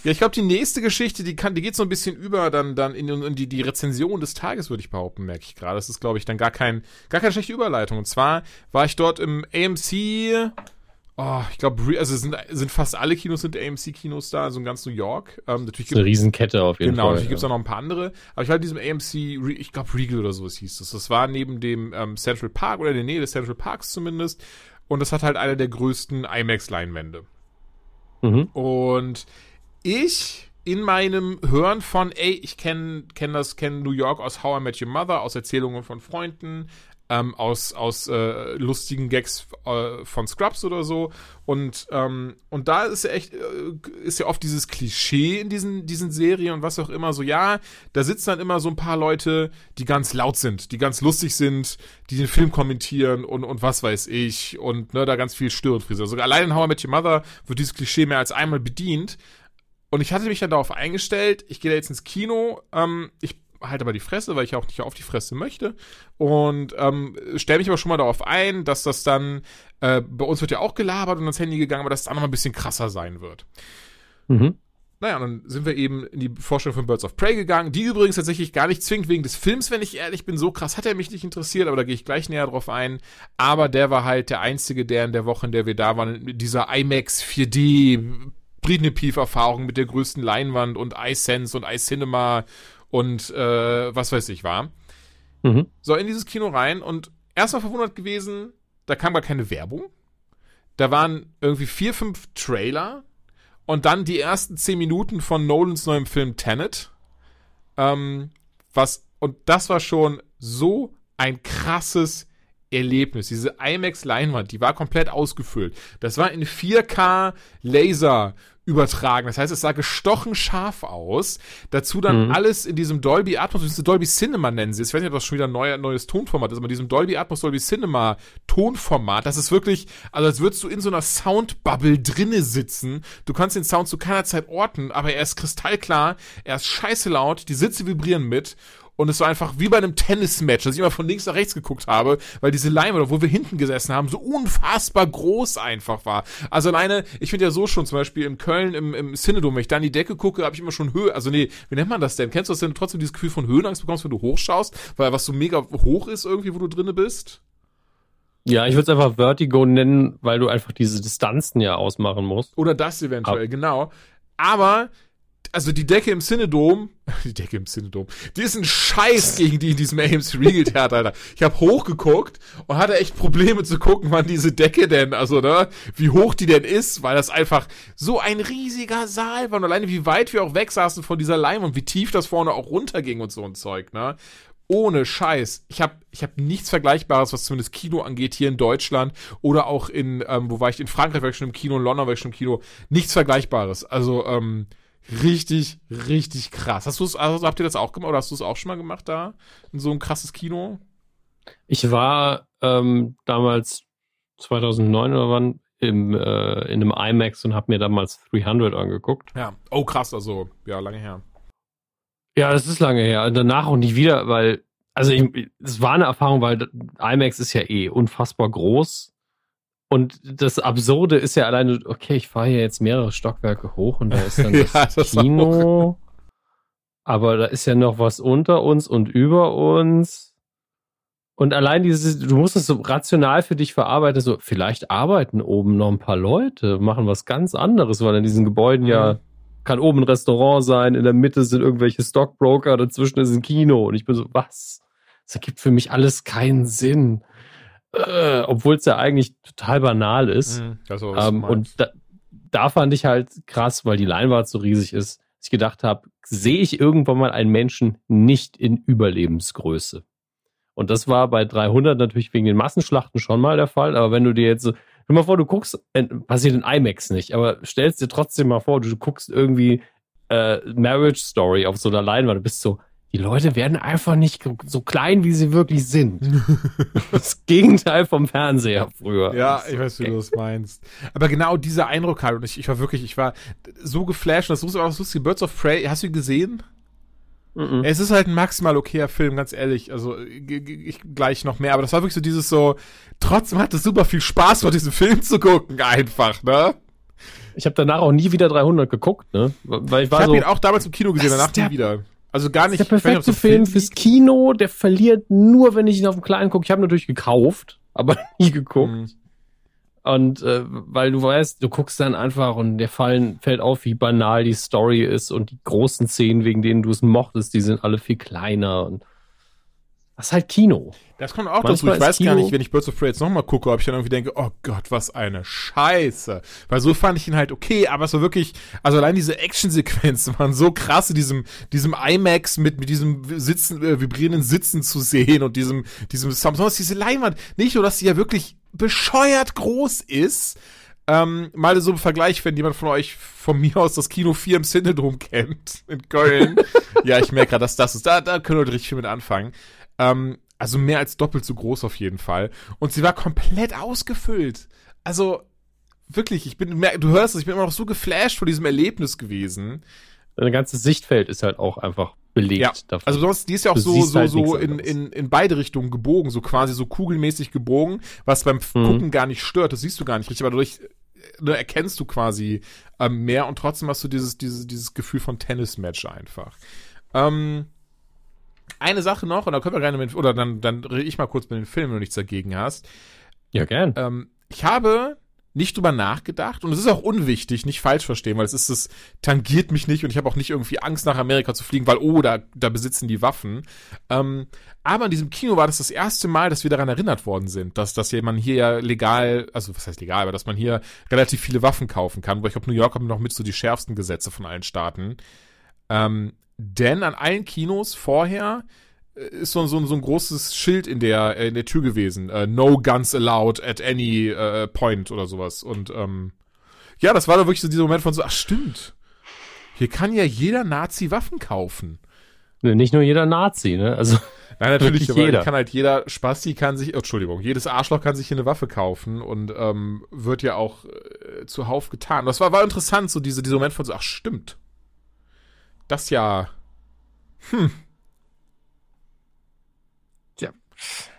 ja, ich glaube, die nächste Geschichte, die kann, die geht so ein bisschen über dann, dann in, in die, die Rezension des Tages, würde ich behaupten, merke ich gerade. Das ist, glaube ich, dann gar kein, gar keine schlechte Überleitung. Und zwar war ich dort im AMC, oh, ich glaube, also sind, sind fast alle Kinos sind AMC-Kinos da, also in ganz New York. Ähm, natürlich Das ist gibt eine Riesenkette auf jeden Genau, Fall. natürlich gibt's ja. auch noch ein paar andere. Aber ich war in diesem AMC, ich glaube Regal oder so hieß das. Das war neben dem ähm, Central Park oder in der Nähe des Central Parks zumindest. Und das hat halt eine der größten IMAX-Leinwände. Mhm. Und ich in meinem Hören von, ey, ich kenne kenn das, kenne New York aus How I Met Your Mother, aus Erzählungen von Freunden, ähm, aus, aus äh, lustigen Gags äh, von Scrubs oder so. Und, ähm, und da ist ja echt, äh, ist ja oft dieses Klischee in diesen, diesen Serien und was auch immer so, ja, da sitzen dann immer so ein paar Leute, die ganz laut sind, die ganz lustig sind, die den Film kommentieren und, und was weiß ich und ne, da ganz viel Störenfriese. Sogar allein in How I Met Your Mother wird dieses Klischee mehr als einmal bedient. Und ich hatte mich dann darauf eingestellt, ich gehe da jetzt ins Kino, ähm, ich halte aber die Fresse, weil ich auch nicht auf die Fresse möchte. Und ähm, stelle mich aber schon mal darauf ein, dass das dann, äh, bei uns wird ja auch gelabert und ans Handy gegangen, aber dass es dann noch ein bisschen krasser sein wird. Mhm. Naja, und dann sind wir eben in die Vorstellung von Birds of Prey gegangen, die übrigens tatsächlich gar nicht zwingend wegen des Films, wenn ich ehrlich bin, so krass hat er mich nicht interessiert, aber da gehe ich gleich näher drauf ein. Aber der war halt der einzige, der in der Woche, in der wir da waren, mit dieser IMAX 4D Britney Erfahrung mit der größten Leinwand und iSense und iCinema und äh, was weiß ich war. Mhm. So, in dieses Kino rein und erstmal verwundert gewesen, da kam gar keine Werbung. Da waren irgendwie vier, fünf Trailer und dann die ersten zehn Minuten von Nolans neuem Film Tenet. Ähm, was, und das war schon so ein krasses Erlebnis. Diese IMAX-Leinwand, die war komplett ausgefüllt. Das war in 4K Laser übertragen. Das heißt, es sah gestochen scharf aus. Dazu dann mhm. alles in diesem Dolby Atmos, diese Dolby Cinema nennen sie. Ich weiß nicht, ob das schon wieder ein neuer, neues Tonformat ist, aber in diesem Dolby Atmos, Dolby Cinema Tonformat, das ist wirklich, also als würdest du in so einer Soundbubble drinne sitzen. Du kannst den Sound zu keiner Zeit orten, aber er ist kristallklar, er ist scheiße laut, die Sitze vibrieren mit und es war einfach wie bei einem Tennismatch, dass ich immer von links nach rechts geguckt habe, weil diese Leinwand, wo wir hinten gesessen haben, so unfassbar groß einfach war. Also alleine, ich finde ja so schon zum Beispiel in Köln im, im Cinedom, wenn ich da in die Decke gucke, habe ich immer schon Höhe, also nee, wie nennt man das denn? Kennst du das denn trotzdem dieses Gefühl von Höhenangst bekommst, wenn du hochschaust, weil was so mega hoch ist irgendwie, wo du drinne bist? Ja, ich würde es einfach Vertigo nennen, weil du einfach diese Distanzen ja ausmachen musst. Oder das eventuell, Ab. genau. Aber also die Decke im Cinedom, die Decke im Cinedom, die ist ein Scheiß gegen die in diesem AMC Regal Theater, Alter. Ich habe hochgeguckt und hatte echt Probleme zu gucken, wann diese Decke denn, also ne, wie hoch die denn ist, weil das einfach so ein riesiger Saal war und alleine wie weit wir auch weg saßen von dieser Leinwand, wie tief das vorne auch runterging und so ein Zeug, ne? Ohne Scheiß. Ich habe ich hab nichts Vergleichbares, was zumindest Kino angeht, hier in Deutschland oder auch in, ähm, wo war ich, in Frankreich war ich schon im Kino, in London war ich schon im Kino. Nichts Vergleichbares. Also, ähm, richtig, richtig krass. Hast du es, also habt ihr das auch gemacht oder hast du es auch schon mal gemacht da? In so ein krasses Kino? Ich war ähm, damals 2009 oder wann im, äh, in einem IMAX und habe mir damals 300 angeguckt. Ja, oh krass, also ja, lange her. Ja, das ist lange her. Und danach auch nicht wieder, weil, also es war eine Erfahrung, weil IMAX ist ja eh unfassbar groß und das Absurde ist ja alleine, okay, ich fahre hier jetzt mehrere Stockwerke hoch und da ist dann das, ja, das Kino. Aber da ist ja noch was unter uns und über uns. Und allein dieses, du musst es so rational für dich verarbeiten, so, vielleicht arbeiten oben noch ein paar Leute, machen was ganz anderes, weil in diesen Gebäuden mhm. ja kann oben ein Restaurant sein, in der Mitte sind irgendwelche Stockbroker, dazwischen ist ein Kino. Und ich bin so, was? Das ergibt für mich alles keinen Sinn äh, obwohl es ja eigentlich total banal ist. Mhm, also, ähm, und da, da fand ich halt krass, weil die Leinwand so riesig ist, dass ich gedacht habe, sehe ich irgendwann mal einen Menschen nicht in Überlebensgröße. Und das war bei 300 natürlich wegen den Massenschlachten schon mal der Fall. Aber wenn du dir jetzt so, stell mal vor, du guckst, äh, passiert in IMAX nicht, aber stellst dir trotzdem mal vor, du guckst irgendwie äh, Marriage Story auf so einer Leinwand, du bist so, die Leute werden einfach nicht so klein, wie sie wirklich sind. das Gegenteil vom Fernseher früher. Ja, ich weiß, wie du das meinst. Aber genau dieser Eindruck halt, und ich, ich war wirklich, ich war so geflasht, und das ist auch das lustige, Birds of Prey, hast du ihn gesehen? Mm -mm. Es ist halt ein maximal okayer Film, ganz ehrlich. Also ich gleich noch mehr, aber das war wirklich so dieses so. Trotzdem hat es super viel Spaß, vor diesem Film zu gucken, einfach, ne? Ich habe danach auch nie wieder 300 geguckt, ne? Weil ich war ich habe so, ihn auch damals im Kino gesehen, danach nie wieder. Also gar nicht. Der perfekte Film fürs Kino, der verliert nur, wenn ich ihn auf dem Kleinen gucke. Ich habe natürlich gekauft, aber nie geguckt. Mhm. Und äh, weil du weißt, du guckst dann einfach und der Fallen fällt auf, wie banal die Story ist und die großen Szenen, wegen denen du es mochtest, die sind alle viel kleiner und das ist halt Kino. Das kommt auch Manchmal dazu. Ich weiß Kino gar nicht, wenn ich Birds of Prey jetzt nochmal gucke, ob ich dann irgendwie denke, oh Gott, was eine Scheiße. Weil so fand ich ihn halt okay, aber es war wirklich, also allein diese Actionsequenzen waren so krass, diesem, diesem IMAX mit, mit diesem Sitzen, äh, vibrierenden Sitzen zu sehen und diesem, diesem besonders diese Leinwand. Nicht nur, dass sie ja wirklich bescheuert groß ist, ähm, mal so ein Vergleich, wenn jemand von euch von mir aus das Kino 4 im Cinedom kennt, in Köln. ja, ich merke gerade, dass das ist, da, da können wir richtig viel mit anfangen. Ähm, also mehr als doppelt so groß auf jeden Fall. Und sie war komplett ausgefüllt. Also wirklich, ich bin, du hörst es, ich bin immer noch so geflasht von diesem Erlebnis gewesen. Dein ganzes Sichtfeld ist halt auch einfach belegt ja, davon. Also sonst, die ist ja auch du so, so, halt so in, in, in beide Richtungen gebogen, so quasi so kugelmäßig gebogen, was beim mhm. Gucken gar nicht stört. Das siehst du gar nicht richtig, aber dadurch ne, erkennst du quasi ähm, mehr und trotzdem hast du dieses, dieses, dieses Gefühl von Tennismatch einfach. Ähm, eine Sache noch, und da können wir gerne mit, oder dann, dann rede ich mal kurz mit den Filmen, wenn du nichts dagegen hast. Ja, gern. Ähm, ich habe nicht drüber nachgedacht und es ist auch unwichtig, nicht falsch verstehen, weil es ist, es tangiert mich nicht und ich habe auch nicht irgendwie Angst nach Amerika zu fliegen, weil oh, da, da besitzen die Waffen. Ähm, aber in diesem Kino war das das erste Mal, dass wir daran erinnert worden sind, dass, dass man hier ja legal, also was heißt legal, aber dass man hier relativ viele Waffen kaufen kann, weil ich glaube, New York hat noch mit so die schärfsten Gesetze von allen Staaten. Ähm, denn an allen Kinos vorher ist so, so, so ein großes Schild in der, in der Tür gewesen. Uh, no guns allowed at any uh, point oder sowas. Und ähm, ja, das war doch wirklich so dieser Moment von so, ach stimmt. Hier kann ja jeder Nazi Waffen kaufen. Nicht nur jeder Nazi, ne? Also Nein, natürlich, aber jeder. kann halt jeder Spasti kann sich, oh, Entschuldigung, jedes Arschloch kann sich hier eine Waffe kaufen und ähm, wird ja auch äh, zuhauf getan. Das war, war interessant, so diese, dieser Moment von so, ach stimmt. Das ja. Hm. Ja.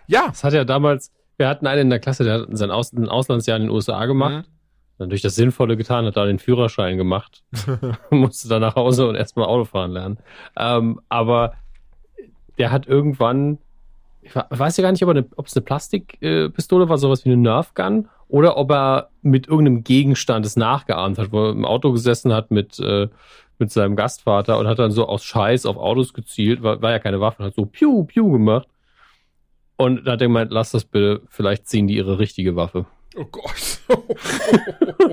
Ja. Das hat ja damals, wir hatten einen in der Klasse, der hat sein Aus, ein Auslandsjahr in den USA gemacht. Mhm. Dann durch das Sinnvolle getan, hat da den Führerschein gemacht. musste dann nach Hause und erstmal Auto fahren lernen. Ähm, aber der hat irgendwann, ich weiß ja gar nicht, ob, eine, ob es eine Plastikpistole war, sowas wie eine Nerf Gun, oder ob er mit irgendeinem Gegenstand es nachgeahmt hat, wo er im Auto gesessen hat mit, äh, mit seinem Gastvater und hat dann so aus Scheiß auf Autos gezielt, war, war ja keine Waffe, hat so piu, piu gemacht. Und da hat er gemeint, lass das bitte, vielleicht ziehen die ihre richtige Waffe. Oh Gott.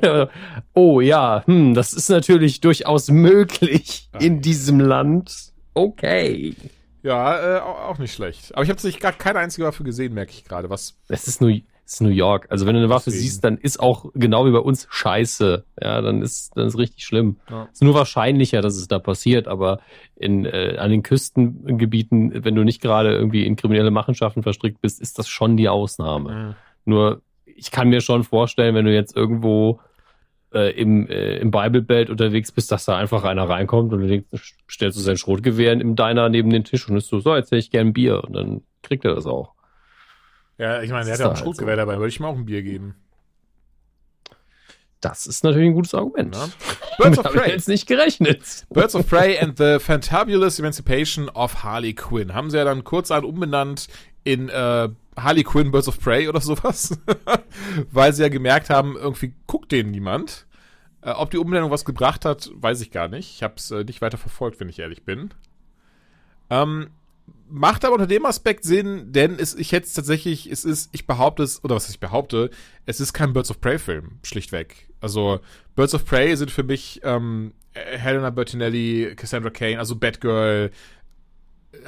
oh ja, hm, das ist natürlich durchaus möglich in diesem Land. Okay. Ja, äh, auch nicht schlecht. Aber ich habe sich gar keine einzige Waffe gesehen, merke ich gerade. Was? Es ist, es ist New York. Also wenn du eine Waffe Deswegen. siehst, dann ist auch genau wie bei uns Scheiße. Ja, dann ist dann ist richtig schlimm. Ja. Ist nur wahrscheinlicher, dass es da passiert. Aber in äh, an den Küstengebieten, wenn du nicht gerade irgendwie in kriminelle Machenschaften verstrickt bist, ist das schon die Ausnahme. Mhm. Nur ich kann mir schon vorstellen, wenn du jetzt irgendwo äh, im, äh, im Bible Belt unterwegs bist, dass da einfach einer reinkommt und du stellst du sein Schrotgewehr im Diner neben den Tisch und ist so, so, jetzt hätte ich gern Bier und dann kriegt er das auch. Ja, ich meine, der hat ja auch ein Schrotgewehr halt so. dabei, würde ich ihm auch ein Bier geben. Das ist natürlich ein gutes Argument. Ja. Birds of Prey. jetzt nicht gerechnet. Birds of Prey and the Fantabulous Emancipation of Harley Quinn. Haben sie ja dann kurz an umbenannt in äh, Harley Quinn Birds of Prey oder sowas. Weil sie ja gemerkt haben, irgendwie guckt denen niemand. Äh, ob die Umbenennung was gebracht hat, weiß ich gar nicht. Ich habe es äh, nicht weiter verfolgt, wenn ich ehrlich bin. Ähm, macht aber unter dem Aspekt Sinn, denn es, ich hätte es tatsächlich, es ist, ich behaupte es, oder was ich behaupte, es ist kein Birds of Prey Film, schlichtweg. Also Birds of Prey sind für mich ähm, Helena Bertinelli, Cassandra Kane, also Batgirl,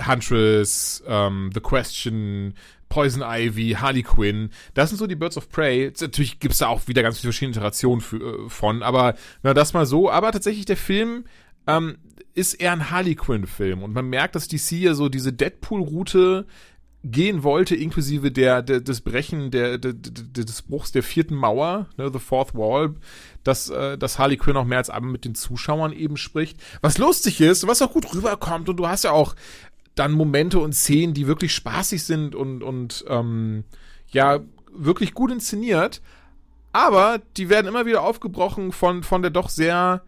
Huntress, ähm, The Question, Poison Ivy, Harley Quinn. Das sind so die Birds of Prey. Natürlich gibt's da auch wieder ganz viele verschiedene Iterationen für, äh, von, aber na, das mal so. Aber tatsächlich der Film ähm, ist eher ein Harley Quinn-Film und man merkt, dass DC ja so diese Deadpool-Route gehen wollte, inklusive der, der des Brechen der, der, des Bruchs der vierten Mauer, ne, The Fourth Wall, dass, äh, dass Harley Quinn auch mehr als einmal mit den Zuschauern eben spricht. Was lustig ist, was auch gut rüberkommt und du hast ja auch dann Momente und Szenen, die wirklich spaßig sind und, und ähm, ja, wirklich gut inszeniert. Aber die werden immer wieder aufgebrochen von, von der doch sehr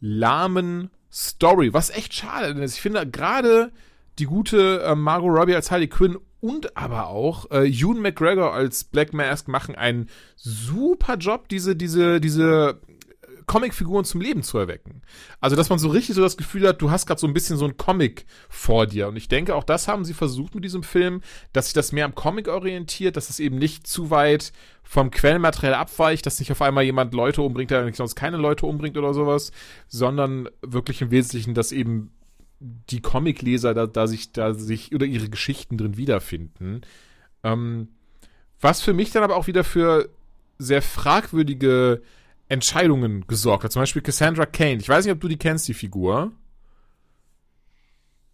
lahmen Story, was echt schade ist. Ich finde gerade die gute äh, Margot Robbie als Harley Quinn und aber auch äh, Ewan McGregor als Black Mask machen einen super Job, diese, diese, diese Comicfiguren zum Leben zu erwecken. Also, dass man so richtig so das Gefühl hat, du hast gerade so ein bisschen so ein Comic vor dir. Und ich denke, auch das haben sie versucht mit diesem Film, dass sich das mehr am Comic orientiert, dass es eben nicht zu weit vom Quellenmaterial abweicht, dass nicht auf einmal jemand Leute umbringt, der sonst keine Leute umbringt oder sowas, sondern wirklich im Wesentlichen, dass eben die Comicleser da, da sich, da sich oder ihre Geschichten drin wiederfinden. Ähm, was für mich dann aber auch wieder für sehr fragwürdige Entscheidungen gesorgt hat. Zum Beispiel Cassandra Kane. Ich weiß nicht, ob du die kennst, die Figur.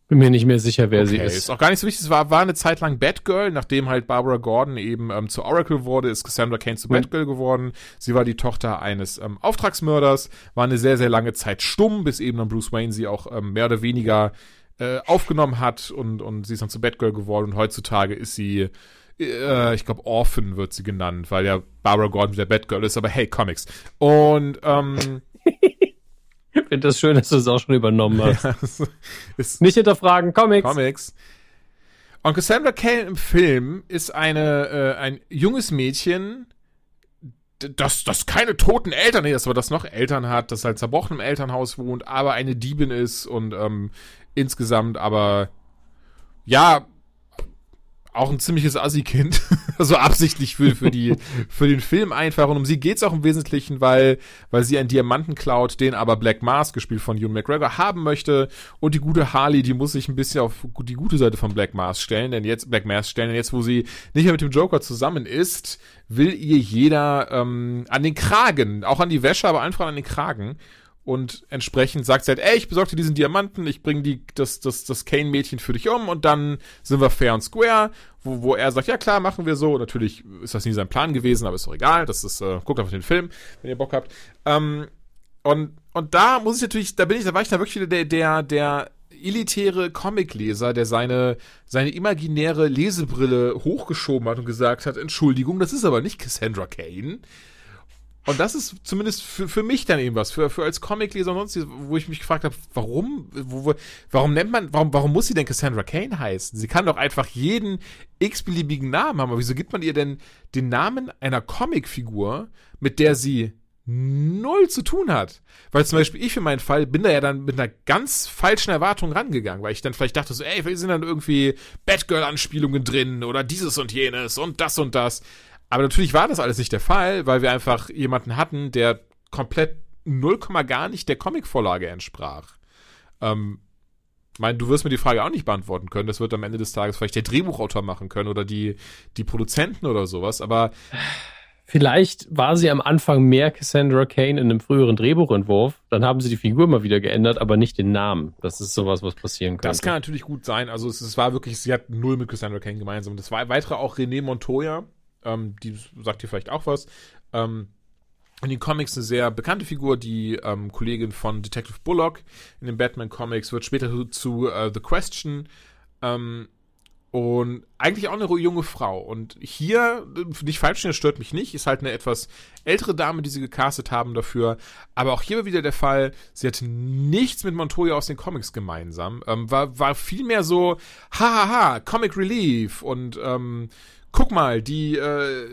Bin mir nicht mehr sicher, wer okay, sie ist. Ist auch gar nicht so wichtig. Es war, war eine Zeit lang Batgirl, nachdem halt Barbara Gordon eben ähm, zu Oracle wurde, ist Cassandra Kane zu hm. Batgirl geworden. Sie war die Tochter eines ähm, Auftragsmörders, war eine sehr, sehr lange Zeit stumm, bis eben dann Bruce Wayne sie auch ähm, mehr oder weniger äh, aufgenommen hat und, und sie ist dann zu Batgirl geworden und heutzutage ist sie äh, ich glaube, Orphan wird sie genannt, weil ja Barbara Gordon der Batgirl ist, aber hey, Comics. Und, ähm, Ich finde das schön, dass du es auch schon übernommen hast. Ja, ist Nicht hinterfragen, Comics. Comics. Und Cassandra Kane im Film ist eine, äh, ein junges Mädchen, das, das keine toten Eltern ist, aber das noch Eltern hat, das halt zerbrochen im Elternhaus wohnt, aber eine Diebin ist und ähm, insgesamt aber ja auch ein ziemliches Assi-Kind. also absichtlich für, für, die, für den Film einfach. Und um sie geht's auch im Wesentlichen, weil, weil sie einen Diamanten klaut, den aber Black Mask, gespielt von Ewan McGregor, haben möchte. Und die gute Harley, die muss sich ein bisschen auf die gute Seite von Black Mask stellen, denn jetzt, Black Mask stellen, denn jetzt, wo sie nicht mehr mit dem Joker zusammen ist, will ihr jeder ähm, an den Kragen, auch an die Wäsche, aber einfach an den Kragen. Und entsprechend sagt sie halt, ey, ich besorge dir diesen Diamanten, ich bring die, das, das, das Kane-Mädchen für dich um und dann sind wir fair und square, wo, wo er sagt, ja klar, machen wir so. Natürlich ist das nie sein Plan gewesen, aber ist doch egal. Das ist, äh, guckt einfach den Film, wenn ihr Bock habt. Ähm, und, und da muss ich natürlich, da bin ich, da war ich da wirklich wieder der, der, der elitäre Comicleser, der seine, seine imaginäre Lesebrille hochgeschoben hat und gesagt hat, Entschuldigung, das ist aber nicht Cassandra Kane. Und das ist zumindest für, für mich dann eben was, für, für als Comicleser und sonst, wo ich mich gefragt habe, warum, wo, wo, warum nennt man, warum, warum muss sie denn Cassandra Kane heißen? Sie kann doch einfach jeden x-beliebigen Namen haben, aber wieso gibt man ihr denn den Namen einer Comicfigur, mit der sie null zu tun hat. Weil zum Beispiel ich für meinen Fall bin da ja dann mit einer ganz falschen Erwartung rangegangen, weil ich dann vielleicht dachte so, ey, vielleicht sind dann irgendwie Batgirl-Anspielungen drin oder dieses und jenes und das und das. Aber natürlich war das alles nicht der Fall, weil wir einfach jemanden hatten, der komplett null Komma gar nicht der Comicvorlage entsprach. Ähm, mein, du wirst mir die Frage auch nicht beantworten können. Das wird am Ende des Tages vielleicht der Drehbuchautor machen können oder die, die Produzenten oder sowas. Aber Vielleicht war sie am Anfang mehr Cassandra Kane in einem früheren Drehbuchentwurf. Dann haben sie die Figur mal wieder geändert, aber nicht den Namen. Das ist sowas, was passieren kann. Das kann natürlich gut sein. Also es, es, war wirklich, sie hat null mit Cassandra Kane gemeinsam. Das war weitere auch René Montoya, ähm, die sagt dir vielleicht auch was. Ähm, in den Comics eine sehr bekannte Figur, die ähm, Kollegin von Detective Bullock in den Batman Comics, wird später zu, zu uh, The Question ähm, und eigentlich auch eine junge Frau. Und hier, nicht falsch, das stört mich nicht, ist halt eine etwas ältere Dame, die sie gecastet haben dafür. Aber auch hier wieder der Fall, sie hatte nichts mit Montoya aus den Comics gemeinsam. Ähm, war, war vielmehr so, hahaha, Comic Relief und ähm, guck mal, die, äh,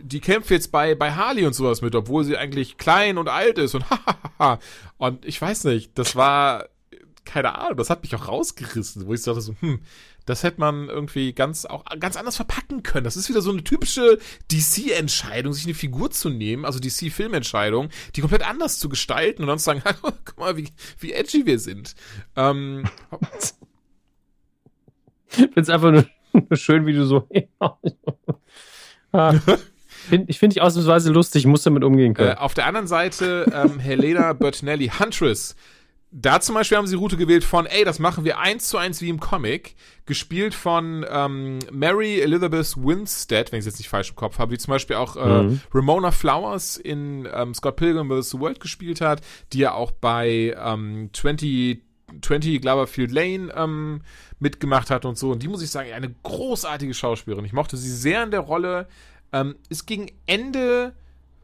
die kämpft jetzt bei, bei Harley und sowas mit, obwohl sie eigentlich klein und alt ist und hahaha. und ich weiß nicht, das war, keine Ahnung, das hat mich auch rausgerissen, wo ich dachte so, hm, das hätte man irgendwie ganz auch ganz anders verpacken können. Das ist wieder so eine typische DC-Entscheidung, sich eine Figur zu nehmen, also DC-Filmentscheidung, die komplett anders zu gestalten und dann zu sagen, guck mal, wie, wie edgy wir sind. Ähm, ich finde es einfach nur, schön, wie du so. ah. Ich finde dich ausnahmsweise lustig, ich muss damit umgehen können. Äh, auf der anderen Seite ähm, Helena Bertinelli, Huntress, da zum Beispiel haben sie Route gewählt von, ey, das machen wir eins zu eins wie im Comic, gespielt von ähm, Mary Elizabeth Winstead, wenn ich es jetzt nicht falsch im Kopf habe, die zum Beispiel auch äh, mhm. Ramona Flowers in ähm, Scott Pilgrim vs. The World gespielt hat, die ja auch bei ähm, 20 20 Gloverfield Lane ähm, mitgemacht hat und so. Und die muss ich sagen, eine großartige Schauspielerin. Ich mochte sie sehr in der Rolle. Ähm, ist gegen Ende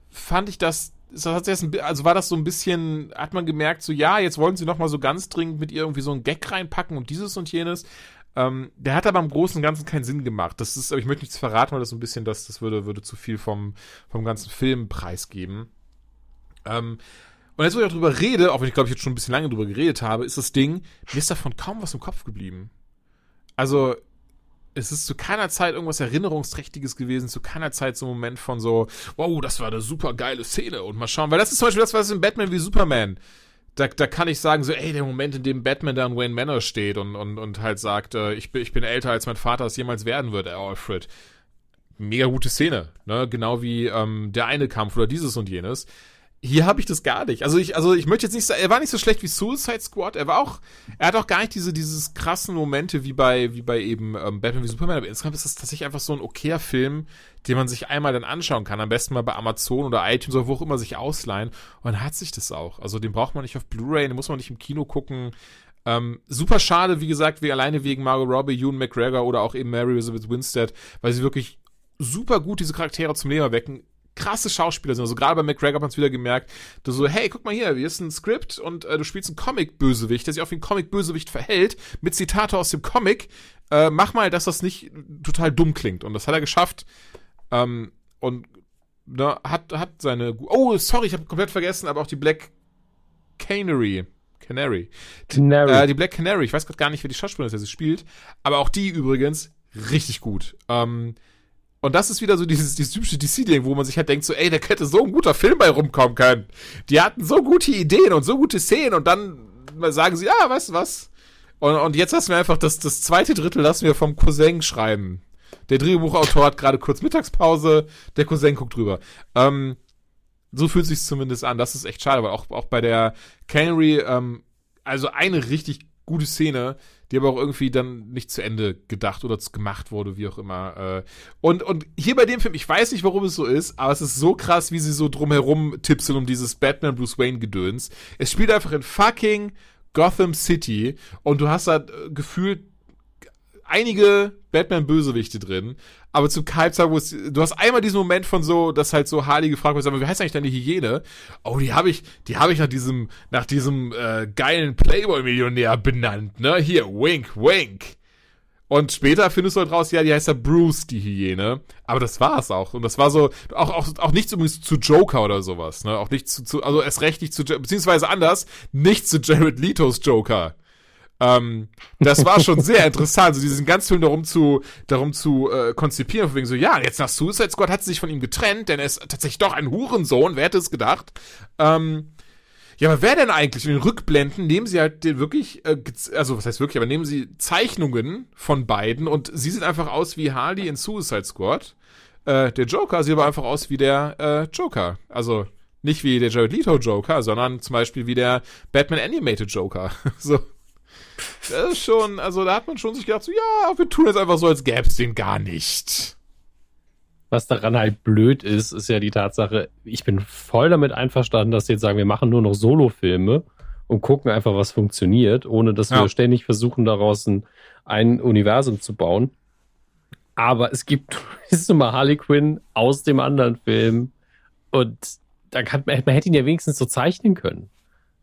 fand ich das also war das so ein bisschen, hat man gemerkt, so ja, jetzt wollen sie noch mal so ganz dringend mit ihr irgendwie so ein Gag reinpacken und dieses und jenes. Ähm, der hat aber im Großen und Ganzen keinen Sinn gemacht. Das ist, aber ich möchte nichts verraten, weil das so ein bisschen, das, das würde, würde zu viel vom, vom ganzen Film preisgeben. Ähm, und jetzt, wo ich auch drüber rede, auch wenn ich glaube ich jetzt schon ein bisschen lange drüber geredet habe, ist das Ding, mir ist davon kaum was im Kopf geblieben. Also, es ist zu keiner Zeit irgendwas Erinnerungsträchtiges gewesen, zu keiner Zeit so ein Moment von so, wow, das war eine super geile Szene und mal schauen, weil das ist zum Beispiel das, was in Batman wie Superman, da, da kann ich sagen, so, ey, der Moment, in dem Batman da an Wayne Manor steht und, und, und halt sagt, äh, ich, bin, ich bin älter, als mein Vater es jemals werden wird, Alfred. Mega gute Szene, ne? Genau wie ähm, der eine Kampf oder dieses und jenes. Hier habe ich das gar nicht. Also ich, also ich möchte jetzt nicht sagen, er war nicht so schlecht wie Suicide Squad. Er war auch, er hat auch gar nicht diese, dieses krassen Momente wie bei, wie bei eben ähm, Batman wie Superman. Aber insgesamt ist das tatsächlich einfach so ein okayer Film, den man sich einmal dann anschauen kann. Am besten mal bei Amazon oder iTunes oder wo auch immer sich ausleihen. Und dann hat sich das auch. Also den braucht man nicht auf Blu-ray, den muss man nicht im Kino gucken. Ähm, super schade, wie gesagt, wie alleine wegen Margot Robbie, Ewan McGregor oder auch eben Mary Elizabeth Winstead, weil sie wirklich super gut diese Charaktere zum Leben erwecken krasse Schauspieler sind. Also gerade bei McGregor hat man es wieder gemerkt, du so, hey, guck mal hier, hier ist ein Skript und äh, du spielst einen Comic-Bösewicht, der sich wie ein Comic-Bösewicht verhält, mit Zitate aus dem Comic. Äh, mach mal, dass das nicht total dumm klingt. Und das hat er geschafft. Ähm, und ne, hat, hat seine. Oh, sorry, ich habe komplett vergessen, aber auch die Black Canary. Canary. Canary. Äh, die Black Canary. Ich weiß gerade gar nicht, wer die Schauspielerin ist, der sie spielt. Aber auch die übrigens richtig gut. Ähm, Und das ist wieder so dieses, dieses typische DC-Ding, wo man sich halt denkt, so, ey, da hätte so ein guter Film bei rumkommen können. Die hatten so gute Ideen und so gute Szenen und dann sagen sie, ah, weißt du was? Und, und jetzt lassen wir einfach das, das zweite Drittel lassen wir vom Cousin schreiben. Der Drehbuchautor hat gerade kurz Mittagspause, der Cousin guckt drüber. Ähm, so fühlt sich zumindest an. Das ist echt schade, weil auch, auch bei der Canary, ähm, also eine richtig gute Szene, die aber auch irgendwie dann nicht zu Ende gedacht oder gemacht wurde, wie auch immer. Äh. Und, und hier bei dem Film, ich weiß nicht, warum es so ist, aber es ist so krass, wie sie so drumherum tipseln um dieses Batman Bruce Wayne Gedöns. Es spielt einfach in fucking Gotham City und du hast da äh, gefühlt einige Batman-Bösewichte drin, aber zum Halbzeit, wo es, du hast einmal diesen Moment von so, dass halt so Harley gefragt wird, aber wie heißt eigentlich deine Hygiene? Oh, die habe ich, die habe ich nach diesem, nach diesem äh, geilen Playboy-Millionär benannt, ne? Hier, wink, wink. Und später findest du halt raus, ja, die heißt ja Bruce, die Hyäne. Aber das war's auch. Und das war so, auch, auch, auch nichts übrigens zu Joker oder sowas, ne? Auch nicht zu, zu also erst recht nicht zu, beziehungsweise anders, nicht zu Jared Letos Joker. Ähm, das war schon sehr interessant, so diesen ganzen Film darum zu, darum zu äh, konzipieren, von wegen so, ja, jetzt nach Suicide Squad hat sie sich von ihm getrennt, denn er ist tatsächlich doch ein Hurensohn, wer hätte es gedacht? Ähm, ja, aber wer denn eigentlich? In den Rückblenden nehmen sie halt den wirklich, äh, also was heißt wirklich, aber nehmen sie Zeichnungen von beiden und sie sieht einfach aus wie Harley in Suicide Squad. Äh, der Joker sieht aber einfach aus wie der äh, Joker. Also nicht wie der Jared Leto Joker, sondern zum Beispiel wie der Batman Animated Joker. so. Das ist schon, also da hat man schon sich gedacht, so, ja, wir tun jetzt einfach so, als gäbe es den gar nicht. Was daran halt blöd ist, ist ja die Tatsache, ich bin voll damit einverstanden, dass sie jetzt sagen, wir machen nur noch Solo-Filme und gucken einfach, was funktioniert, ohne dass ja. wir ständig versuchen, daraus ein, ein Universum zu bauen. Aber es gibt ist nun mal Harley Quinn aus dem anderen Film und da kann, man hätte ihn ja wenigstens so zeichnen können.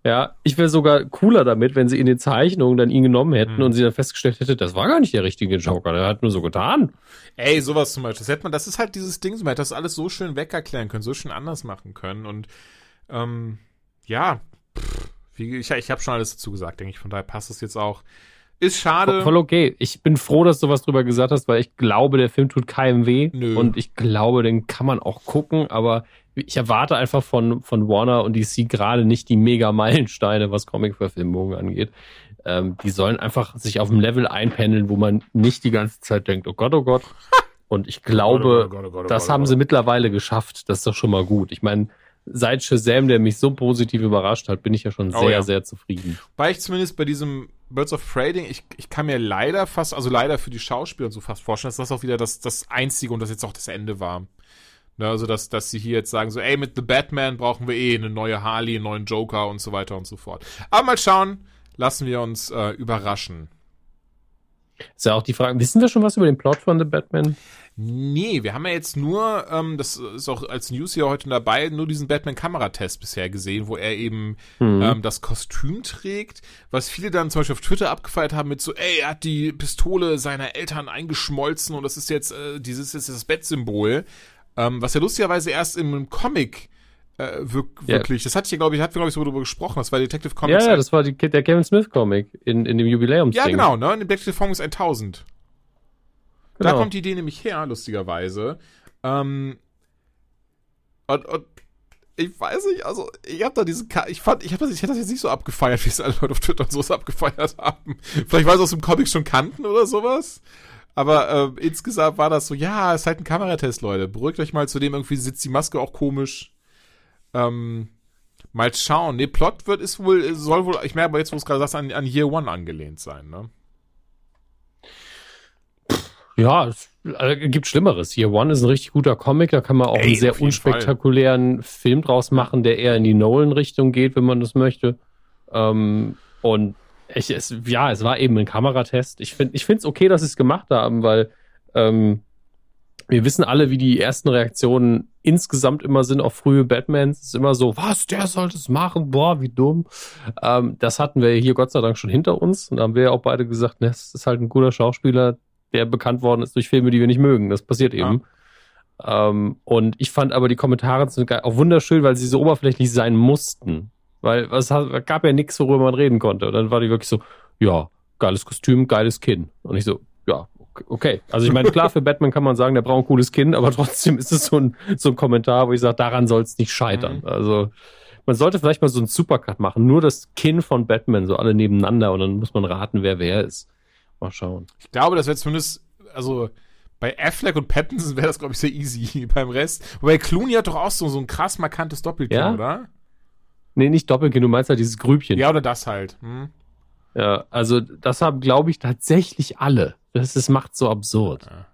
Ja, ich wäre sogar cooler damit, wenn sie in den Zeichnungen dann ihn genommen hätten mhm. und sie dann festgestellt hätte, das war gar nicht der richtige Joker, der hat nur so getan. Ey, sowas zum Beispiel. Das hätte man, das ist halt dieses Ding, man hätte das alles so schön wegerklären können, so schön anders machen können und ähm, ja, pff, wie, ich, ich habe schon alles dazu gesagt, denke ich, von daher passt es jetzt auch. Ist schade. Voll okay. Ich bin froh, dass du was drüber gesagt hast, weil ich glaube, der Film tut keinem weh. Nö. Und ich glaube, den kann man auch gucken, aber ich erwarte einfach von, von Warner und DC gerade nicht die mega Meilensteine, was Comic-Verfilmungen angeht. Ähm, die sollen einfach sich auf dem Level einpendeln, wo man nicht die ganze Zeit denkt, oh Gott, oh Gott. Und ich glaube, oh Gott, oh das haben sie mittlerweile geschafft. Das ist doch schon mal gut. Ich meine, seit Shazam, der mich so positiv überrascht hat, bin ich ja schon sehr, ja. sehr zufrieden. Weil ich zumindest bei diesem Birds of Trading, ich, ich kann mir leider fast, also leider für die Schauspieler so fast vorstellen, dass das auch wieder das, das Einzige und das jetzt auch das Ende war. Ne, also, dass, dass sie hier jetzt sagen, so, ey, mit The Batman brauchen wir eh eine neue Harley, einen neuen Joker und so weiter und so fort. Aber mal schauen, lassen wir uns äh, überraschen. Ist ja auch die Frage, wissen wir schon was über den Plot von The Batman? Nee, wir haben ja jetzt nur, ähm, das ist auch als News hier heute dabei, nur diesen Batman-Kameratest bisher gesehen, wo er eben mhm. ähm, das Kostüm trägt, was viele dann zum Beispiel auf Twitter abgefeiert haben mit so, ey, er hat die Pistole seiner Eltern eingeschmolzen und das ist jetzt, äh, dieses ist das Bettsymbol. Ähm, was ja lustigerweise erst im Comic äh, wirk wirklich, yeah. das hatte ich ja, glaube ich, hatten wir, glaube ich, so darüber gesprochen, das war Detective Comics. Ja, ja, das war die, der Kevin Smith Comic in, in dem Jubiläum. Ja, genau, ne, in Detective Comics 1000. Genau. Da kommt die Idee nämlich her, lustigerweise. Ähm, und, und ich weiß nicht, also ich habe da diesen, Ka ich fand, ich habe das, ich hätte das jetzt nicht so abgefeiert, wie es alle Leute auf Twitter und so abgefeiert haben. Vielleicht weil sie aus dem Comic schon kannten oder sowas. Aber äh, insgesamt war das so, ja, ist halt ein Kameratest, Leute. Beruhigt euch mal, zudem irgendwie sitzt die Maske auch komisch. Ähm, mal schauen. Nee, Plot wird ist wohl, soll wohl, ich merke aber jetzt, wo es gerade sagst, an, an Year One angelehnt sein, ne? Ja, es äh, gibt Schlimmeres. Year One ist ein richtig guter Comic, da kann man auch Ey, einen sehr unspektakulären Fall. Film draus machen, der eher in die Nolan-Richtung geht, wenn man das möchte. Ähm, und ich, es, ja, es war eben ein Kameratest. Ich finde es okay, dass sie es gemacht haben, weil ähm, wir wissen alle, wie die ersten Reaktionen insgesamt immer sind auf frühe Batmans. Es ist immer so, was, der sollte es machen, boah, wie dumm. Ähm, das hatten wir hier Gott sei Dank schon hinter uns. Und da haben wir ja auch beide gesagt, ne, es ist halt ein guter Schauspieler, der bekannt worden ist durch Filme, die wir nicht mögen. Das passiert eben. Ja. Ähm, und ich fand aber die Kommentare sind auch wunderschön, weil sie so oberflächlich sein mussten. Weil es gab ja nichts, worüber man reden konnte. Und dann war die wirklich so, ja, geiles Kostüm, geiles Kinn. Und ich so, ja, okay. Also ich meine, klar, für Batman kann man sagen, der braucht ein cooles Kind, aber trotzdem ist es so ein, so ein Kommentar, wo ich sage, daran soll es nicht scheitern. Mhm. Also man sollte vielleicht mal so einen Supercut machen, nur das Kinn von Batman, so alle nebeneinander und dann muss man raten, wer wer ist. Mal schauen. Ich glaube, das wäre zumindest, also bei Affleck und Pattinson wäre das, glaube ich, sehr easy beim Rest. Wobei Clooney hat doch auch so, so ein krass markantes Doppelkinn, ja? oder? Nee, nicht Doppelkinn, du meinst halt dieses Grübchen. Ja, oder das halt. Hm? Ja, also das haben, glaube ich, tatsächlich alle. Das, das macht so absurd. Ja.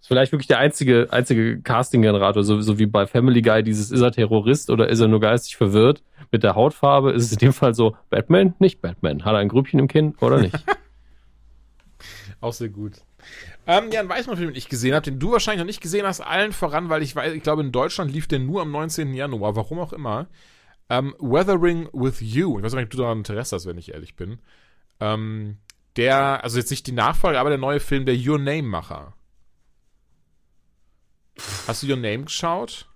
Ist vielleicht wirklich der einzige, einzige Casting-Generator, so, so wie bei Family Guy, dieses ist er Terrorist oder ist er nur geistig verwirrt mit der Hautfarbe? Ist es in dem Fall so, Batman? Nicht Batman. Hat er ein Grübchen im Kinn oder nicht? Auch sehr gut. Ähm, ja, ein Weißmann-Film, den ich gesehen habe, den du wahrscheinlich noch nicht gesehen hast, allen voran, weil ich weiß, ich glaube, in Deutschland lief der nur am 19. Januar, warum auch immer. Ähm, Weathering with You. Ich weiß nicht, ob du daran Interesse hast, wenn ich ehrlich bin. Ähm, der, also jetzt nicht die Nachfolge, aber der neue Film, der Your Name-Macher. Hast du Your Name geschaut?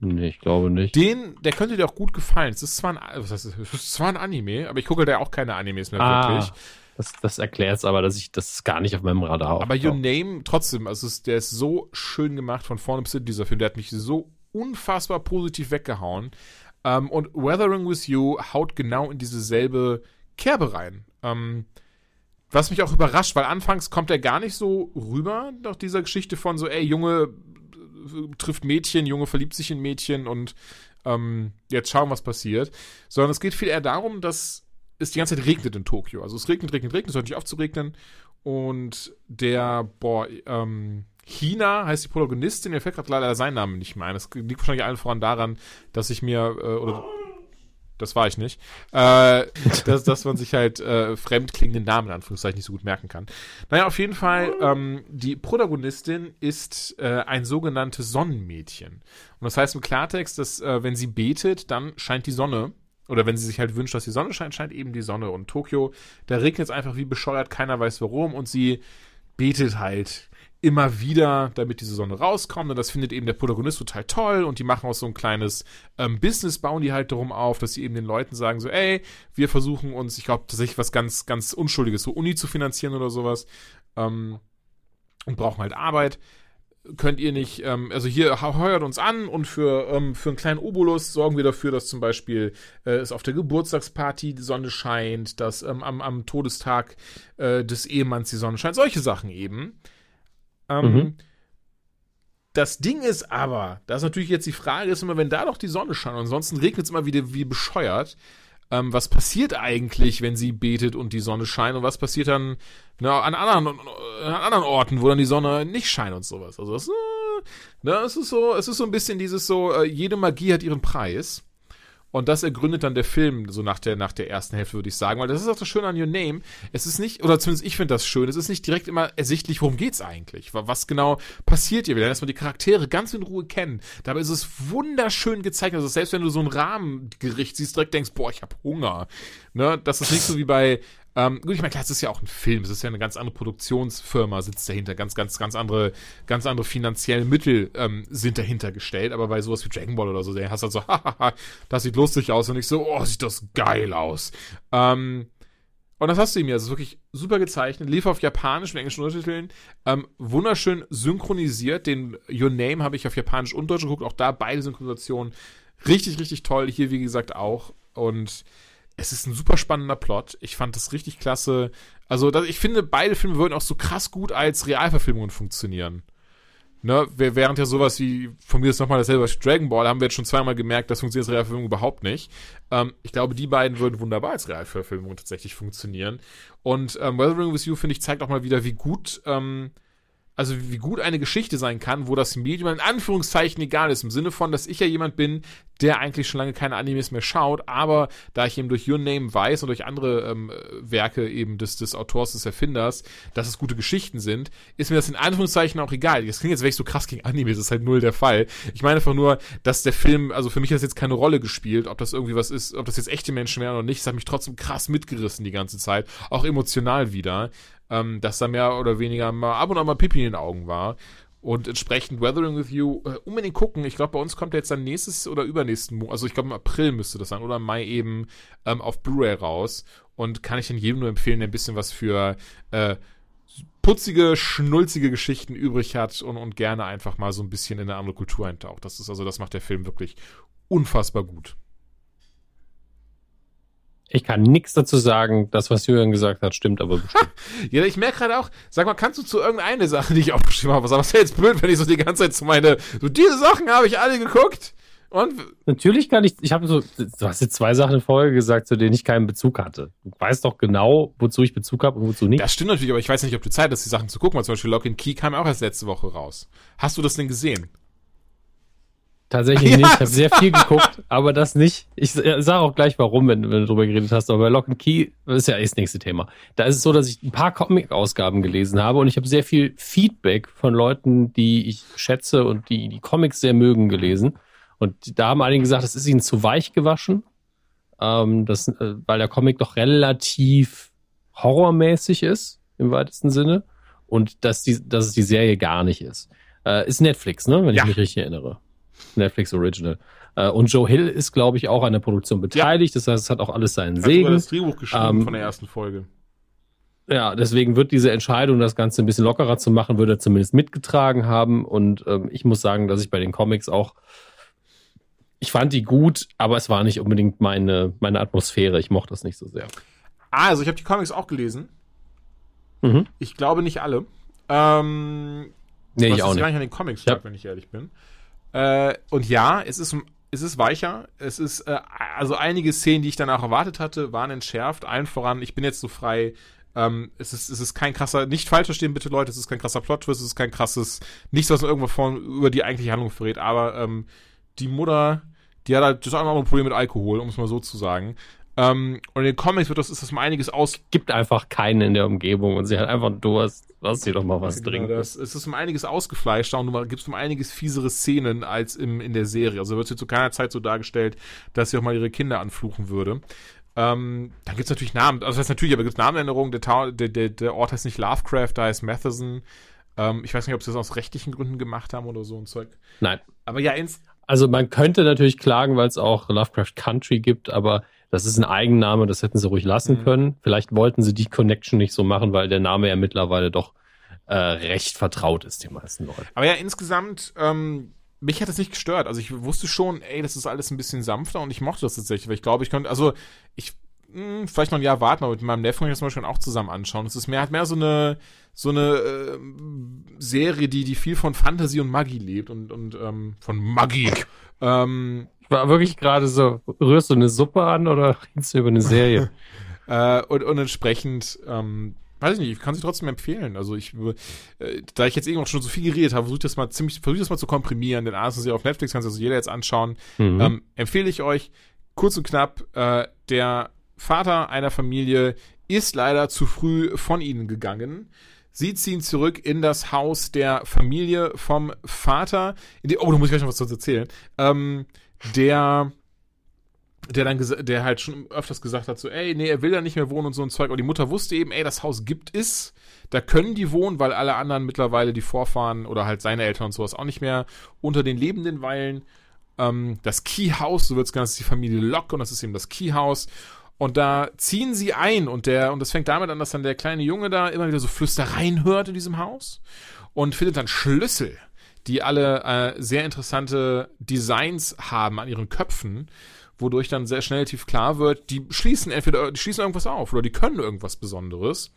Nee, ich glaube nicht. Den, der könnte dir auch gut gefallen. Es ist zwar ein, was heißt, es ist zwar ein Anime, aber ich gucke da auch keine Animes mehr ah. wirklich. Das, das erklärt es aber, dass ich das gar nicht auf meinem Radar habe. Aber Your Name trotzdem, also ist, der ist so schön gemacht von vorne bis hin, dieser Film. Der hat mich so unfassbar positiv weggehauen. Ähm, und Weathering with You haut genau in dieselbe Kerbe rein. Ähm, was mich auch überrascht, weil anfangs kommt er gar nicht so rüber nach dieser Geschichte von so, ey, Junge trifft Mädchen, Junge verliebt sich in Mädchen und ähm, jetzt schauen, was passiert. Sondern es geht viel eher darum, dass es die ganze Zeit regnet in Tokio. Also es regnet, regnet, regnet, es hört nicht auf zu regnen. Und der, boah, ähm, Hina heißt die Protagonistin, mir fällt gerade leider sein Name nicht mehr ein. Das liegt wahrscheinlich allen voran daran, dass ich mir, äh, oder das war ich nicht, äh, dass, dass man sich halt äh, fremdklingenden Namen in Anführungszeichen nicht so gut merken kann. Naja, auf jeden Fall, ähm, die Protagonistin ist äh, ein sogenanntes Sonnenmädchen. Und das heißt im Klartext, dass äh, wenn sie betet, dann scheint die Sonne oder wenn sie sich halt wünscht, dass die Sonne scheint, scheint eben die Sonne. Und Tokio, da regnet es einfach wie bescheuert, keiner weiß warum. Und sie betet halt immer wieder, damit diese Sonne rauskommt. Und das findet eben der Protagonist total toll. Und die machen auch so ein kleines ähm, Business, bauen die halt darum auf, dass sie eben den Leuten sagen, so, ey, wir versuchen uns, ich glaube, tatsächlich was ganz, ganz Unschuldiges, so Uni zu finanzieren oder sowas. Ähm, und brauchen halt Arbeit könnt ihr nicht, ähm, also hier heuert uns an und für, ähm, für einen kleinen Obolus sorgen wir dafür, dass zum Beispiel äh, es auf der Geburtstagsparty die Sonne scheint, dass ähm, am, am Todestag äh, des Ehemanns die Sonne scheint, solche Sachen eben. Ähm, mhm. Das Ding ist aber, das ist natürlich jetzt die Frage, ist immer, wenn da doch die Sonne scheint, ansonsten regnet es immer wieder wie bescheuert ähm, was passiert eigentlich, wenn sie betet und die Sonne scheint und was passiert dann na, an, anderen, an anderen Orten, wo dann die Sonne nicht scheint und sowas. Also das, äh, das ist so, es ist so ein bisschen dieses so, äh, jede Magie hat ihren Preis. Und das ergründet dann der Film, so nach der, nach der ersten Hälfte, würde ich sagen. Weil das ist auch das Schöne an Your Name. Es ist nicht, oder zumindest ich finde das schön, es ist nicht direkt immer ersichtlich, worum geht's eigentlich. Was genau passiert hier? Wir lernen erstmal die Charaktere ganz in Ruhe kennen. Dabei ist es wunderschön gezeigt. Also selbst wenn du so ein Rahmengericht siehst, direkt denkst, boah, ich habe Hunger. Ne? Das ist nicht so wie bei, ähm, gut, ich meine, klar, es ist ja auch ein Film, es ist ja eine ganz andere Produktionsfirma, sitzt dahinter, ganz, ganz, ganz andere, ganz andere finanzielle Mittel ähm, sind dahinter gestellt, aber bei sowas wie Dragon Ball oder so, der hast halt so, hahaha, das sieht lustig aus und ich so, oh, sieht das geil aus. Ähm, und das hast du ihm ja, es ist wirklich super gezeichnet, lief auf Japanisch mit englischen Untertiteln, ähm, wunderschön synchronisiert, den Your Name habe ich auf Japanisch und Deutsch geguckt, auch da beide Synchronisationen richtig, richtig toll, hier wie gesagt auch und es ist ein super spannender Plot. Ich fand das richtig klasse. Also, ich finde, beide Filme würden auch so krass gut als Realverfilmungen funktionieren. Ne, während ja sowas wie, von mir ist nochmal dasselbe Dragon Ball, haben wir jetzt schon zweimal gemerkt, das funktioniert als Realverfilmung überhaupt nicht. Ähm, ich glaube, die beiden würden wunderbar als Realverfilmung tatsächlich funktionieren. Und ähm, Weathering with You, finde ich, zeigt auch mal wieder, wie gut ähm, also wie gut eine Geschichte sein kann, wo das Medium in Anführungszeichen egal ist. Im Sinne von, dass ich ja jemand bin, der eigentlich schon lange keine Animes mehr schaut, aber da ich eben durch Your Name weiß und durch andere ähm, Werke eben des, des Autors, des Erfinders, dass es gute Geschichten sind, ist mir das in Anführungszeichen auch egal. Das klingt jetzt wirklich so krass gegen Animes, das ist halt null der Fall. Ich meine einfach nur, dass der Film, also für mich hat das jetzt keine Rolle gespielt, ob das irgendwie was ist, ob das jetzt echte Menschen wären oder nicht, es hat mich trotzdem krass mitgerissen die ganze Zeit, auch emotional wieder ähm, dass da mehr oder weniger mal ab und an mal Pipi in den Augen war. Und entsprechend Weathering with You äh, unbedingt gucken. Ich glaube, bei uns kommt jetzt dann nächstes oder übernächsten Monat, also ich glaube im April müsste das sein, oder im Mai eben ähm, auf Blu-ray raus. Und kann ich dann jedem nur empfehlen, der ein bisschen was für äh, putzige, schnulzige Geschichten übrig hat und, und gerne einfach mal so ein bisschen in eine andere Kultur eintaucht. Das ist also, das macht der Film wirklich unfassbar gut. Ich kann nichts dazu sagen. Das, was Julian gesagt hat, stimmt aber bestimmt. ja, ich merke gerade auch, sag mal, kannst du zu irgendeiner Sache, die ich aufgeschrieben habe, was aber ist ja jetzt blöd, wenn ich so die ganze Zeit zu meine, so diese Sachen habe ich alle geguckt. Und natürlich kann ich, ich habe so, du hast jetzt zwei Sachen in Folge gesagt, zu denen ich keinen Bezug hatte. Du weißt doch genau, wozu ich Bezug habe und wozu nicht. Das stimmt natürlich, aber ich weiß nicht, ob du Zeit hast, die Sachen zu gucken, weil zum Beispiel and Key kam auch erst letzte Woche raus. Hast du das denn gesehen? Tatsächlich nicht. Ich habe sehr viel geguckt, aber das nicht. Ich sage auch gleich warum, wenn, wenn du drüber geredet hast. Aber bei Lock and Key ist ja das nächste Thema. Da ist es so, dass ich ein paar Comic-Ausgaben gelesen habe und ich habe sehr viel Feedback von Leuten, die ich schätze und die die Comics sehr mögen, gelesen. Und da haben einige gesagt, das ist ihnen zu weich gewaschen, ähm, das, äh, weil der Comic doch relativ horrormäßig ist im weitesten Sinne und dass, die, dass es die Serie gar nicht ist. Äh, ist Netflix, ne? Wenn ja. ich mich richtig erinnere. Netflix Original. Äh, und Joe Hill ist, glaube ich, auch an der Produktion beteiligt. Ja. Das heißt, es hat auch alles seinen Segen. Hat das Drehbuch geschrieben ähm, von der ersten Folge. Ja, deswegen wird diese Entscheidung, das Ganze ein bisschen lockerer zu machen, würde er zumindest mitgetragen haben. Und ähm, ich muss sagen, dass ich bei den Comics auch, ich fand die gut, aber es war nicht unbedingt meine, meine Atmosphäre. Ich mochte das nicht so sehr. Ah, also ich habe die Comics auch gelesen. Mhm. Ich glaube nicht alle. Ähm, nee, ich auch nicht. gar nicht an den Comics lag, wenn ich ehrlich bin. Äh, und ja, es ist, es ist weicher. Es ist, äh, also einige Szenen, die ich danach erwartet hatte, waren entschärft. Allen voran, ich bin jetzt so frei. Ähm, es, ist, es ist kein krasser, nicht falsch verstehen bitte Leute, es ist kein krasser Plot-Twist, es ist kein krasses, nichts, was irgendwo von, über die eigentliche Handlung verrät, aber ähm, die Mutter, die hat halt das ein Problem mit Alkohol, um es mal so zu sagen. Ähm, und in den Comics wird das, ist das mal einiges aus. Gibt einfach keinen in der Umgebung und sie hat einfach Durst. Lass sie doch mal was genau, trinken. Das, es ist um einiges ausgefleischter und du gibst um einiges fiesere Szenen als im, in der Serie. Also wird sie zu keiner Zeit so dargestellt, dass sie auch mal ihre Kinder anfluchen würde. Ähm, dann gibt es natürlich Namen, also das heißt natürlich, aber gibt es Namenänderungen. Der, der, der, der Ort heißt nicht Lovecraft, da heißt Matheson. Ähm, ich weiß nicht, ob sie das aus rechtlichen Gründen gemacht haben oder so ein Zeug. Nein. Aber ja, ins. Also man könnte natürlich klagen, weil es auch Lovecraft Country gibt, aber das ist ein Eigenname, das hätten sie ruhig lassen mhm. können. Vielleicht wollten sie die Connection nicht so machen, weil der Name ja mittlerweile doch äh, recht vertraut ist, den meisten Leuten. Aber ja, insgesamt, ähm, mich hat das nicht gestört. Also ich wusste schon, ey, das ist alles ein bisschen sanfter und ich mochte das tatsächlich, weil ich glaube, ich könnte, also ich mh, hm, vielleicht noch ein Jahr warten, aber mit meinem Neffen kann ich das mal schon auch zusammen anschauen. Es ist mehr, hat mehr so eine, so eine äh, Serie, die, die viel von Fantasy und Magie lebt und, und ähm, von Magie. Ähm, war wirklich gerade so, rührst du eine Suppe an oder redest du über eine Serie? äh, und, und entsprechend, ähm, weiß ich nicht, ich kann sie trotzdem empfehlen. Also ich, äh, da ich jetzt irgendwann schon so viel geredet habe, versuche ich das mal ziemlich, versuche das mal zu komprimieren, denn A ist ja auf Netflix, kann sich also jeder jetzt anschauen. Mhm. Ähm, empfehle ich euch, kurz und knapp, äh, der Vater einer Familie ist leider zu früh von ihnen gegangen. Sie ziehen zurück in das Haus der Familie vom Vater. Die, oh, da muss ich gleich noch was dazu erzählen. Ähm, der der dann der halt schon öfters gesagt hat so ey nee er will da nicht mehr wohnen und so ein Zeug. Aber die Mutter wusste eben ey das Haus gibt es. Da können die wohnen weil alle anderen mittlerweile die Vorfahren oder halt seine Eltern und sowas auch nicht mehr unter den Lebenden weilen. Ähm, das Key House so wird es ist die Familie Locke und das ist eben das Key House und da ziehen sie ein und der und das fängt damit an dass dann der kleine Junge da immer wieder so Flüstereien hört in diesem Haus und findet dann Schlüssel die alle äh, sehr interessante Designs haben an ihren Köpfen, wodurch dann sehr schnell tief klar wird, die schließen entweder, die schließen irgendwas auf oder die können irgendwas Besonderes.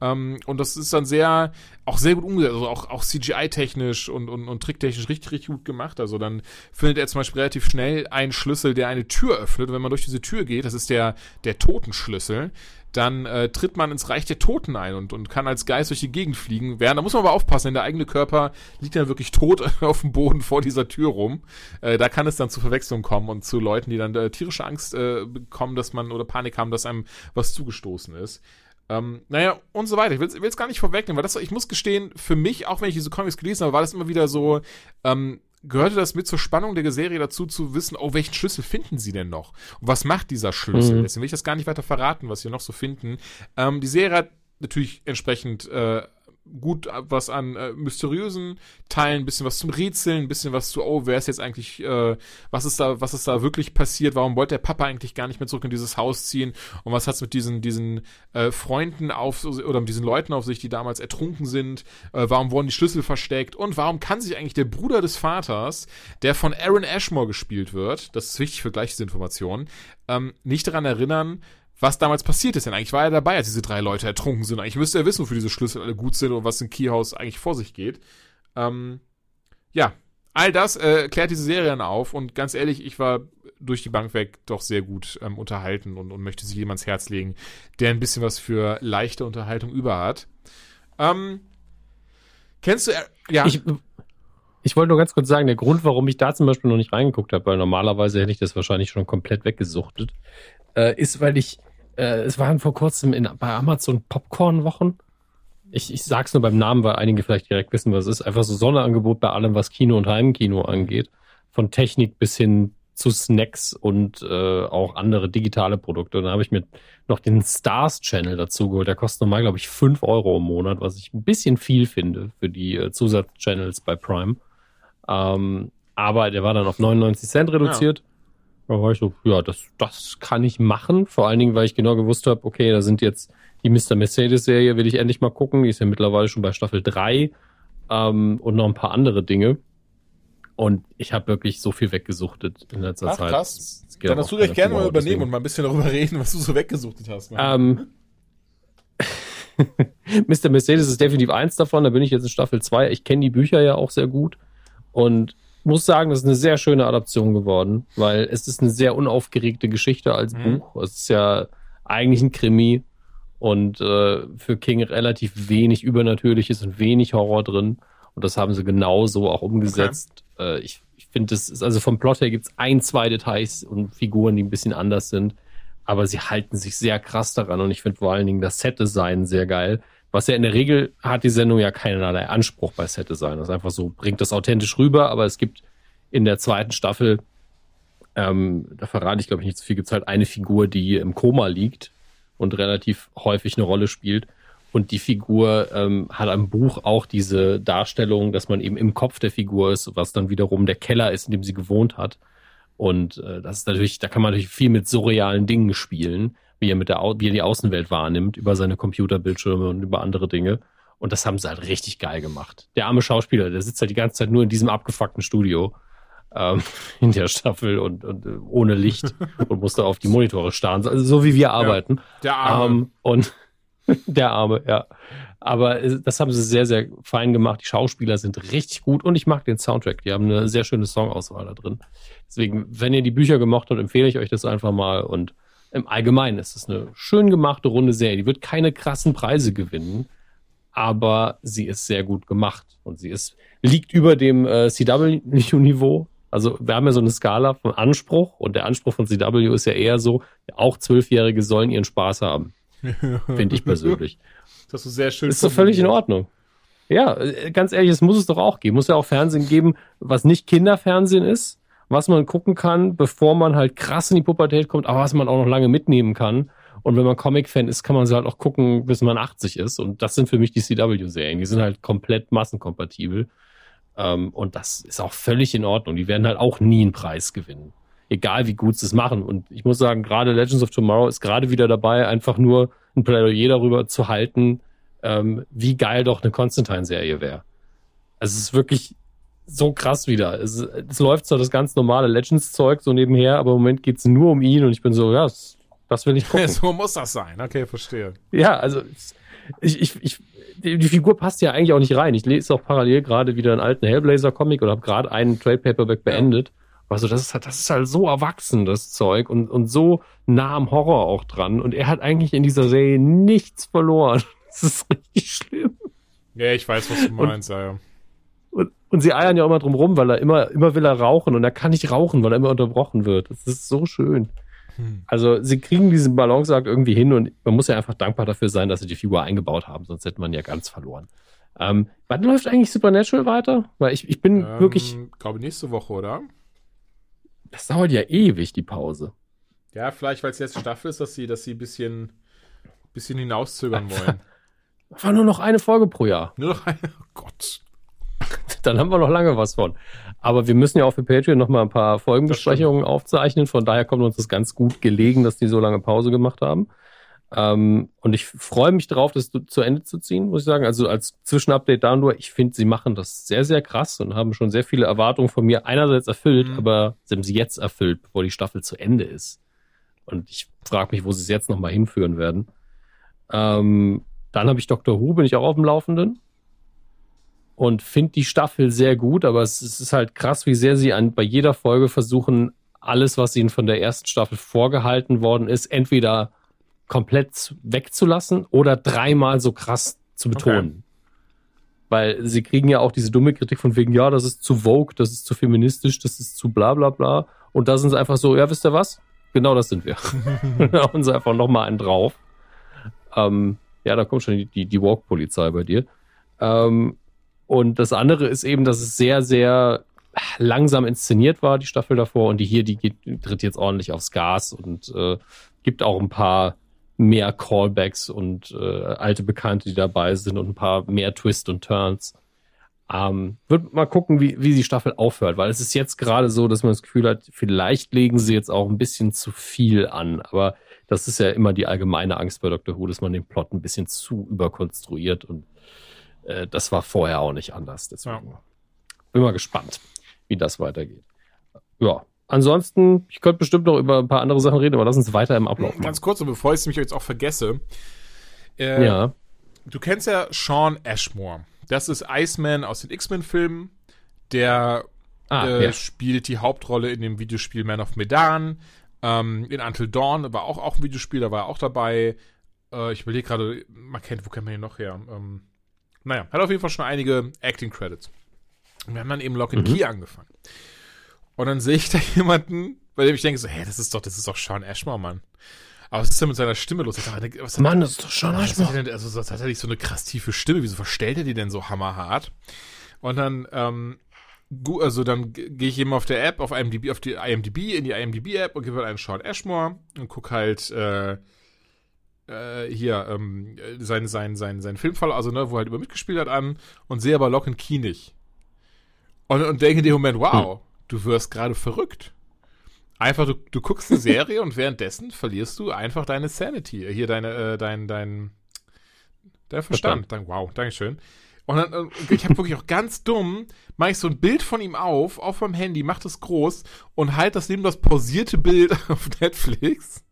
Ähm, und das ist dann sehr, auch sehr gut umgesetzt, also auch, auch CGI-technisch und, und, und tricktechnisch richtig, richtig gut gemacht. Also dann findet er zum Beispiel relativ schnell einen Schlüssel, der eine Tür öffnet. Und wenn man durch diese Tür geht, das ist der, der Totenschlüssel, dann äh, tritt man ins Reich der Toten ein und, und kann als Geist durch die Gegend fliegen. Während, da muss man aber aufpassen, denn der eigene Körper liegt dann wirklich tot auf dem Boden vor dieser Tür rum. Äh, da kann es dann zu Verwechslung kommen und zu Leuten, die dann äh, tierische Angst äh, bekommen, dass man oder Panik haben, dass einem was zugestoßen ist. Ähm, naja, und so weiter. Ich will es gar nicht vorwegnehmen, weil das, ich muss gestehen, für mich, auch wenn ich diese Comics gelesen habe, war das immer wieder so, ähm, gehörte das mit zur Spannung der Serie dazu, zu wissen, oh, welchen Schlüssel finden sie denn noch? Und was macht dieser Schlüssel? Mhm. Deswegen will ich das gar nicht weiter verraten, was wir noch so finden. Ähm, die Serie hat natürlich entsprechend äh, gut was an äh, mysteriösen Teilen, ein bisschen was zum Rätseln, ein bisschen was zu, oh, wer ist jetzt eigentlich, äh, was ist da, was ist da wirklich passiert, warum wollte der Papa eigentlich gar nicht mehr zurück in dieses Haus ziehen? Und was hat's mit diesen, diesen äh, Freunden auf, oder mit diesen Leuten auf sich, die damals ertrunken sind, äh, warum wurden die Schlüssel versteckt? Und warum kann sich eigentlich der Bruder des Vaters, der von Aaron Ashmore gespielt wird, das ist wichtig für Gleichsinformationen, ähm, nicht daran erinnern, was damals passiert ist. Denn eigentlich war er dabei, als diese drei Leute ertrunken sind. Eigentlich müsste er wissen, wofür diese Schlüssel alle gut sind und was in Keyhouse eigentlich vor sich geht. Ähm, ja, all das äh, klärt diese Serie dann auf und ganz ehrlich, ich war durch die Bank weg doch sehr gut ähm, unterhalten und, und möchte sie jemands Herz legen, der ein bisschen was für leichte Unterhaltung über hat. Ähm, kennst du, äh, ja. Ich, ich wollte nur ganz kurz sagen, der Grund, warum ich da zum Beispiel noch nicht reingeguckt habe, weil normalerweise hätte ich das wahrscheinlich schon komplett weggesuchtet, äh, ist, weil ich, äh, es waren vor kurzem in, bei Amazon Popcorn-Wochen. Ich, ich sag's nur beim Namen, weil einige vielleicht direkt wissen, was es ist. Einfach so Sonderangebot bei allem, was Kino und Heimkino angeht. Von Technik bis hin zu Snacks und äh, auch andere digitale Produkte. Und da habe ich mir noch den Stars Channel dazu geholt. Der kostet normal, glaube ich, fünf Euro im Monat, was ich ein bisschen viel finde für die äh, Zusatzchannels bei Prime. Ähm, aber der war dann auf 99 Cent reduziert. Da war ich so, ja, das, das kann ich machen. Vor allen Dingen, weil ich genau gewusst habe, okay, da sind jetzt die Mr. Mercedes-Serie, will ich endlich mal gucken. Die ist ja mittlerweile schon bei Staffel 3 ähm, und noch ein paar andere Dinge. Und ich habe wirklich so viel weggesuchtet in letzter Ach, Zeit. Krass. Dann hast du gleich gerne mal übernehmen deswegen. und mal ein bisschen darüber reden, was du so weggesuchtet hast. Ähm, Mr. Mercedes ist definitiv eins davon, da bin ich jetzt in Staffel 2. Ich kenne die Bücher ja auch sehr gut. Und muss sagen, das ist eine sehr schöne Adaption geworden, weil es ist eine sehr unaufgeregte Geschichte als mhm. Buch. Es ist ja eigentlich ein Krimi und äh, für King relativ wenig Übernatürliches und wenig Horror drin. Und das haben sie genauso auch umgesetzt. Okay. Äh, ich ich finde, das ist, also vom Plot her gibt es ein, zwei Details und Figuren, die ein bisschen anders sind. Aber sie halten sich sehr krass daran und ich finde vor allen Dingen das Set-Design sehr geil. Was ja in der Regel hat die Sendung ja keinerlei Anspruch bei Set Design. Das ist einfach so, bringt das authentisch rüber, aber es gibt in der zweiten Staffel, ähm, da verrate ich glaube ich nicht zu viel, halt eine Figur, die im Koma liegt und relativ häufig eine Rolle spielt. Und die Figur ähm, hat am Buch auch diese Darstellung, dass man eben im Kopf der Figur ist, was dann wiederum der Keller ist, in dem sie gewohnt hat. Und äh, das ist natürlich, da kann man natürlich viel mit surrealen Dingen spielen wie er mit der, wie er die Außenwelt wahrnimmt, über seine Computerbildschirme und über andere Dinge. Und das haben sie halt richtig geil gemacht. Der arme Schauspieler, der sitzt halt die ganze Zeit nur in diesem abgefuckten Studio ähm, in der Staffel und, und äh, ohne Licht und muss da auf die Monitore starren, also so wie wir arbeiten. Ja, der Arme. Ähm, und der Arme, ja. Aber äh, das haben sie sehr, sehr fein gemacht. Die Schauspieler sind richtig gut und ich mag den Soundtrack. Die haben eine sehr schöne Songauswahl da drin. Deswegen, wenn ihr die Bücher gemocht habt, empfehle ich euch das einfach mal und im Allgemeinen ist es eine schön gemachte, runde Serie. Die wird keine krassen Preise gewinnen, aber sie ist sehr gut gemacht und sie ist, liegt über dem äh, CW-Niveau. Also wir haben ja so eine Skala von Anspruch und der Anspruch von CW ist ja eher so, auch Zwölfjährige sollen ihren Spaß haben. Finde ich persönlich. Das du sehr schön. Ist doch völlig in Ordnung. Ja, äh, ganz ehrlich, es muss es doch auch geben. Muss ja auch Fernsehen geben, was nicht Kinderfernsehen ist, was man gucken kann, bevor man halt krass in die Pubertät kommt, aber was man auch noch lange mitnehmen kann. Und wenn man Comic-Fan ist, kann man sie halt auch gucken, bis man 80 ist. Und das sind für mich die CW-Serien. Die sind halt komplett massenkompatibel. Ähm, und das ist auch völlig in Ordnung. Die werden halt auch nie einen Preis gewinnen. Egal wie gut sie es machen. Und ich muss sagen, gerade Legends of Tomorrow ist gerade wieder dabei, einfach nur ein Plädoyer darüber zu halten, ähm, wie geil doch eine Constantine-Serie wäre. Also es ist wirklich so krass wieder. Es, es läuft zwar das ganz normale Legends-Zeug so nebenher, aber im Moment geht's nur um ihn und ich bin so, ja, das, das will ich gucken. so muss das sein, okay, verstehe. Ja, also ich, ich, ich, die, Figur passt ja eigentlich auch nicht rein. Ich lese auch parallel gerade wieder einen alten Hellblazer-Comic oder habe gerade einen Trade-Paperback beendet. Ja. Also das ist halt, das ist halt so erwachsen, das Zeug, und, und so nah am Horror auch dran. Und er hat eigentlich in dieser Serie nichts verloren. Das ist richtig schlimm. Ja, ich weiß, was du meinst, und, ja. Und, und sie eiern ja immer drum rum, weil er immer, immer will er rauchen und er kann nicht rauchen, weil er immer unterbrochen wird. Das ist so schön. Hm. Also sie kriegen diesen Balanceakt irgendwie hin und man muss ja einfach dankbar dafür sein, dass sie die Figur eingebaut haben, sonst hätte man ja ganz verloren. Ähm, wann läuft eigentlich Supernatural weiter? Weil ich, ich bin ähm, wirklich. glaube nächste Woche, oder? Das dauert ja ewig, die Pause. Ja, vielleicht, weil es jetzt Staffel ist, dass sie, dass sie ein bisschen, bisschen hinauszögern wollen. War nur noch eine Folge pro Jahr. Nur noch eine. Oh Gott. Dann haben wir noch lange was von. Aber wir müssen ja auch für Patreon noch mal ein paar Folgenbesprechungen aufzeichnen. Von daher kommt uns das ganz gut gelegen, dass die so lange Pause gemacht haben. Ähm, und ich freue mich drauf, das zu Ende zu ziehen, muss ich sagen. Also als Zwischenupdate da nur, ich finde, sie machen das sehr, sehr krass und haben schon sehr viele Erwartungen von mir einerseits erfüllt, Mhm. aber sie haben sie jetzt erfüllt, bevor die Staffel zu Ende ist. Und ich frage mich, wo sie es jetzt noch mal hinführen werden. Ähm, dann habe ich Dr. Who, bin ich auch auf dem Laufenden. Und finde die Staffel sehr gut, aber es, es ist halt krass, wie sehr sie an, bei jeder Folge versuchen, alles, was ihnen von der ersten Staffel vorgehalten worden ist, entweder komplett wegzulassen oder dreimal so krass zu betonen. Weil sie kriegen ja auch diese dumme Kritik von wegen, ja, das ist zu vogue, das ist zu feministisch, das ist zu bla bla bla. Und da sind sie einfach so, ja, wisst ihr was? Genau das sind wir. da hauen sie einfach nochmal einen drauf. Ähm, ja, da kommt schon die, die, die Walk-Polizei bei dir. Ähm, und das andere ist eben, dass es sehr, sehr langsam inszeniert war, die Staffel davor. Und die hier, die geht, tritt jetzt ordentlich aufs Gas und äh, gibt auch ein paar mehr Callbacks und äh, alte Bekannte, die dabei sind und ein paar mehr Twists und Turns. Ähm, wird mal gucken, wie, wie die Staffel aufhört, weil es ist jetzt gerade so, dass man das Gefühl hat, vielleicht legen sie jetzt auch ein bisschen zu viel an. Aber das ist ja immer die allgemeine Angst bei Dr. Who, dass man den Plot ein bisschen zu überkonstruiert und äh, das war vorher auch nicht anders. Deswegen Ja. bin mal gespannt, wie das weitergeht. Ja, ansonsten, ich könnte bestimmt noch über ein paar andere Sachen reden, aber lass uns weiter im Ablauf machen. Ganz kurz, und bevor ich es mich jetzt auch vergesse. Äh, ja, Du kennst ja Sean Ashmore. Das ist Iceman aus den X-Men-Filmen. Der ah, äh, ja. spielt die Hauptrolle in dem Videospiel Man of Medan. Ähm, in Until Dawn war auch, auch ein Videospiel, da war er auch dabei. Äh, ich überlege gerade, man kennt, wo kennt man ihn noch her? Ähm, naja, hat auf jeden Fall schon einige Acting-Credits. Und wir haben dann eben Lock and Mhm. Key angefangen. Und dann sehe ich da jemanden, bei dem ich denke so, hä, das ist doch, das ist doch Sean Ashmore, Mann. Aber was ist denn mit seiner Stimme los? Ich dachte, was Mann, das ist doch hat er denn, also das hat er nicht so eine krass tiefe Stimme. Wieso verstellt er die denn so hammerhart? Und dann, ähm, gu- also dann gehe ich eben auf der App, auf IMDb, auf die IMDb, in die IMDb-App und gebe halt einen Sean Ashmore und guck halt äh, äh, hier ähm, sein, sein, sein, sein Filmfall, also ne, wo er halt über mitgespielt hat, an und sehe aber Lock and Key nicht. Und, und denke in dem Moment, wow, du wirst gerade verrückt. Einfach, du, du guckst eine Serie und währenddessen verlierst du einfach deine Sanity. Hier deine, äh, dein, dein, dein Verstand. Dank, wow, Dankeschön. Und dann, äh, ich habe wirklich auch ganz dumm, mache ich so ein Bild von ihm auf, auf meinem Handy, mach das groß und halt das neben das pausierte Bild auf Netflix.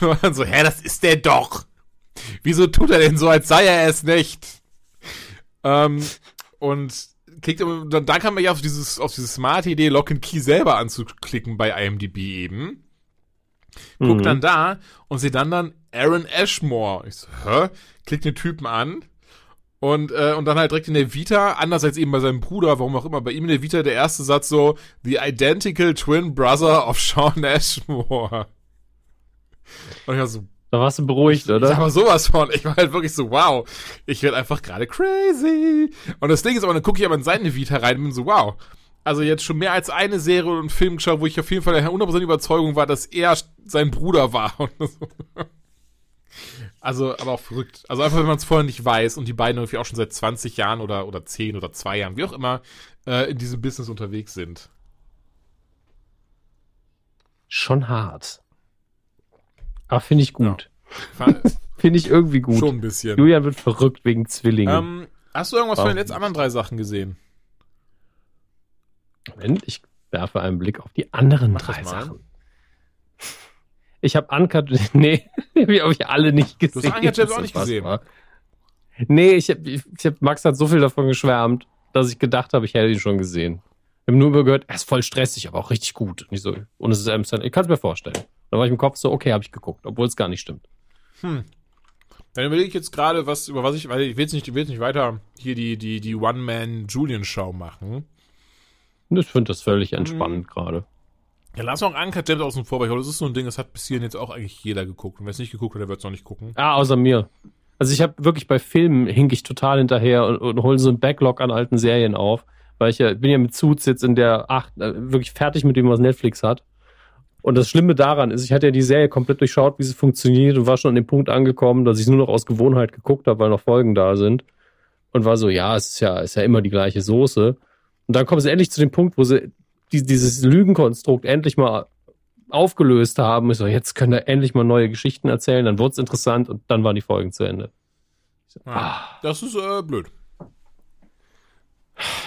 Und dann so, hä, das ist der doch. Wieso tut er denn so, als sei er es nicht? Ähm, und klickt, dann, dann kam man ja auf dieses, auf diese smarte Idee, Lock and Key selber anzuklicken bei IMDb eben. Guck Mhm. dann da und sehe dann dann Aaron Ashmore. Ich so, hä? Klick den Typen an. Und, äh, und dann halt direkt in der Vita, anders als eben bei seinem Bruder, warum auch immer, bei ihm in der Vita der erste Satz so, The identical twin brother of Sean Ashmore. Und ich war so, Da warst du beruhigt, ich oder? aber sowas von. Ich war halt wirklich so, wow, ich werde einfach gerade crazy. Und das Ding ist aber, dann gucke ich aber in seine Vita rein und bin so, wow. Also jetzt schon mehr als eine Serie und Film geschaut, wo ich auf jeden Fall der 100% Überzeugung war, dass er sein Bruder war. Also, aber auch verrückt. Also einfach, wenn man es vorher nicht weiß und die beiden irgendwie auch schon seit 20 Jahren oder, oder 10 oder 2 Jahren, wie auch immer, äh, in diesem Business unterwegs sind. Schon hart. Aber finde ich gut. Fa- Finde ich irgendwie gut. Schon ein bisschen. Julian wird verrückt wegen Zwillingen. Ähm, hast du irgendwas von den Warum letzten anderen drei Sachen gesehen? Moment, ich werfe einen Blick auf die anderen Mach drei. Sachen. Ich habe Uncut, nee, die habe ich alle nicht gesehen. hast Uncut Gems auch nicht gesehen? unfassbar. Nee, ich habe, ich, ich hab, Max hat so viel davon geschwärmt, dass ich gedacht habe, ich hätte ihn schon gesehen. Wir haben nur über gehört, er ist voll stressig, aber auch richtig gut. Und ich so, und es ist Sandler. Ich kann es mir vorstellen. Dann war ich im Kopf so, okay, habe ich geguckt, obwohl es gar nicht stimmt. Hm. Dann überlege ich jetzt gerade, was, über was ich, weil ich will jetzt nicht, ich will jetzt nicht weiter hier die, die, die One-Man-Julian-Show machen. Ich finde das völlig Mhm. entspannend gerade. Ja, lass noch Uncut Gems außen vor, weil das ist so ein Ding, das hat bis hierhin jetzt auch eigentlich jeder geguckt. Und wer es nicht geguckt hat, der wird es noch nicht gucken. Ah, außer mir. Also ich habe wirklich bei Filmen hink ich total hinterher und, und hole so einen Backlog an alten Serien auf, weil ich ja bin ja mit Suits jetzt in der acht äh, wirklich fertig mit dem, was Netflix hat. Und das Schlimme daran ist, ich hatte ja die Serie komplett durchschaut, wie sie funktioniert und war schon an dem Punkt angekommen, dass ich nur noch aus Gewohnheit geguckt habe, weil noch Folgen da sind. Und war so, ja, es ist ja, ist ja immer die gleiche Soße. Und dann kommen sie endlich zu dem Punkt, wo sie die, dieses Lügenkonstrukt endlich mal aufgelöst haben. Ich so, jetzt können wir endlich mal neue Geschichten erzählen, dann wurde es interessant und dann waren die Folgen zu Ende. So, ah, das ist äh, blöd.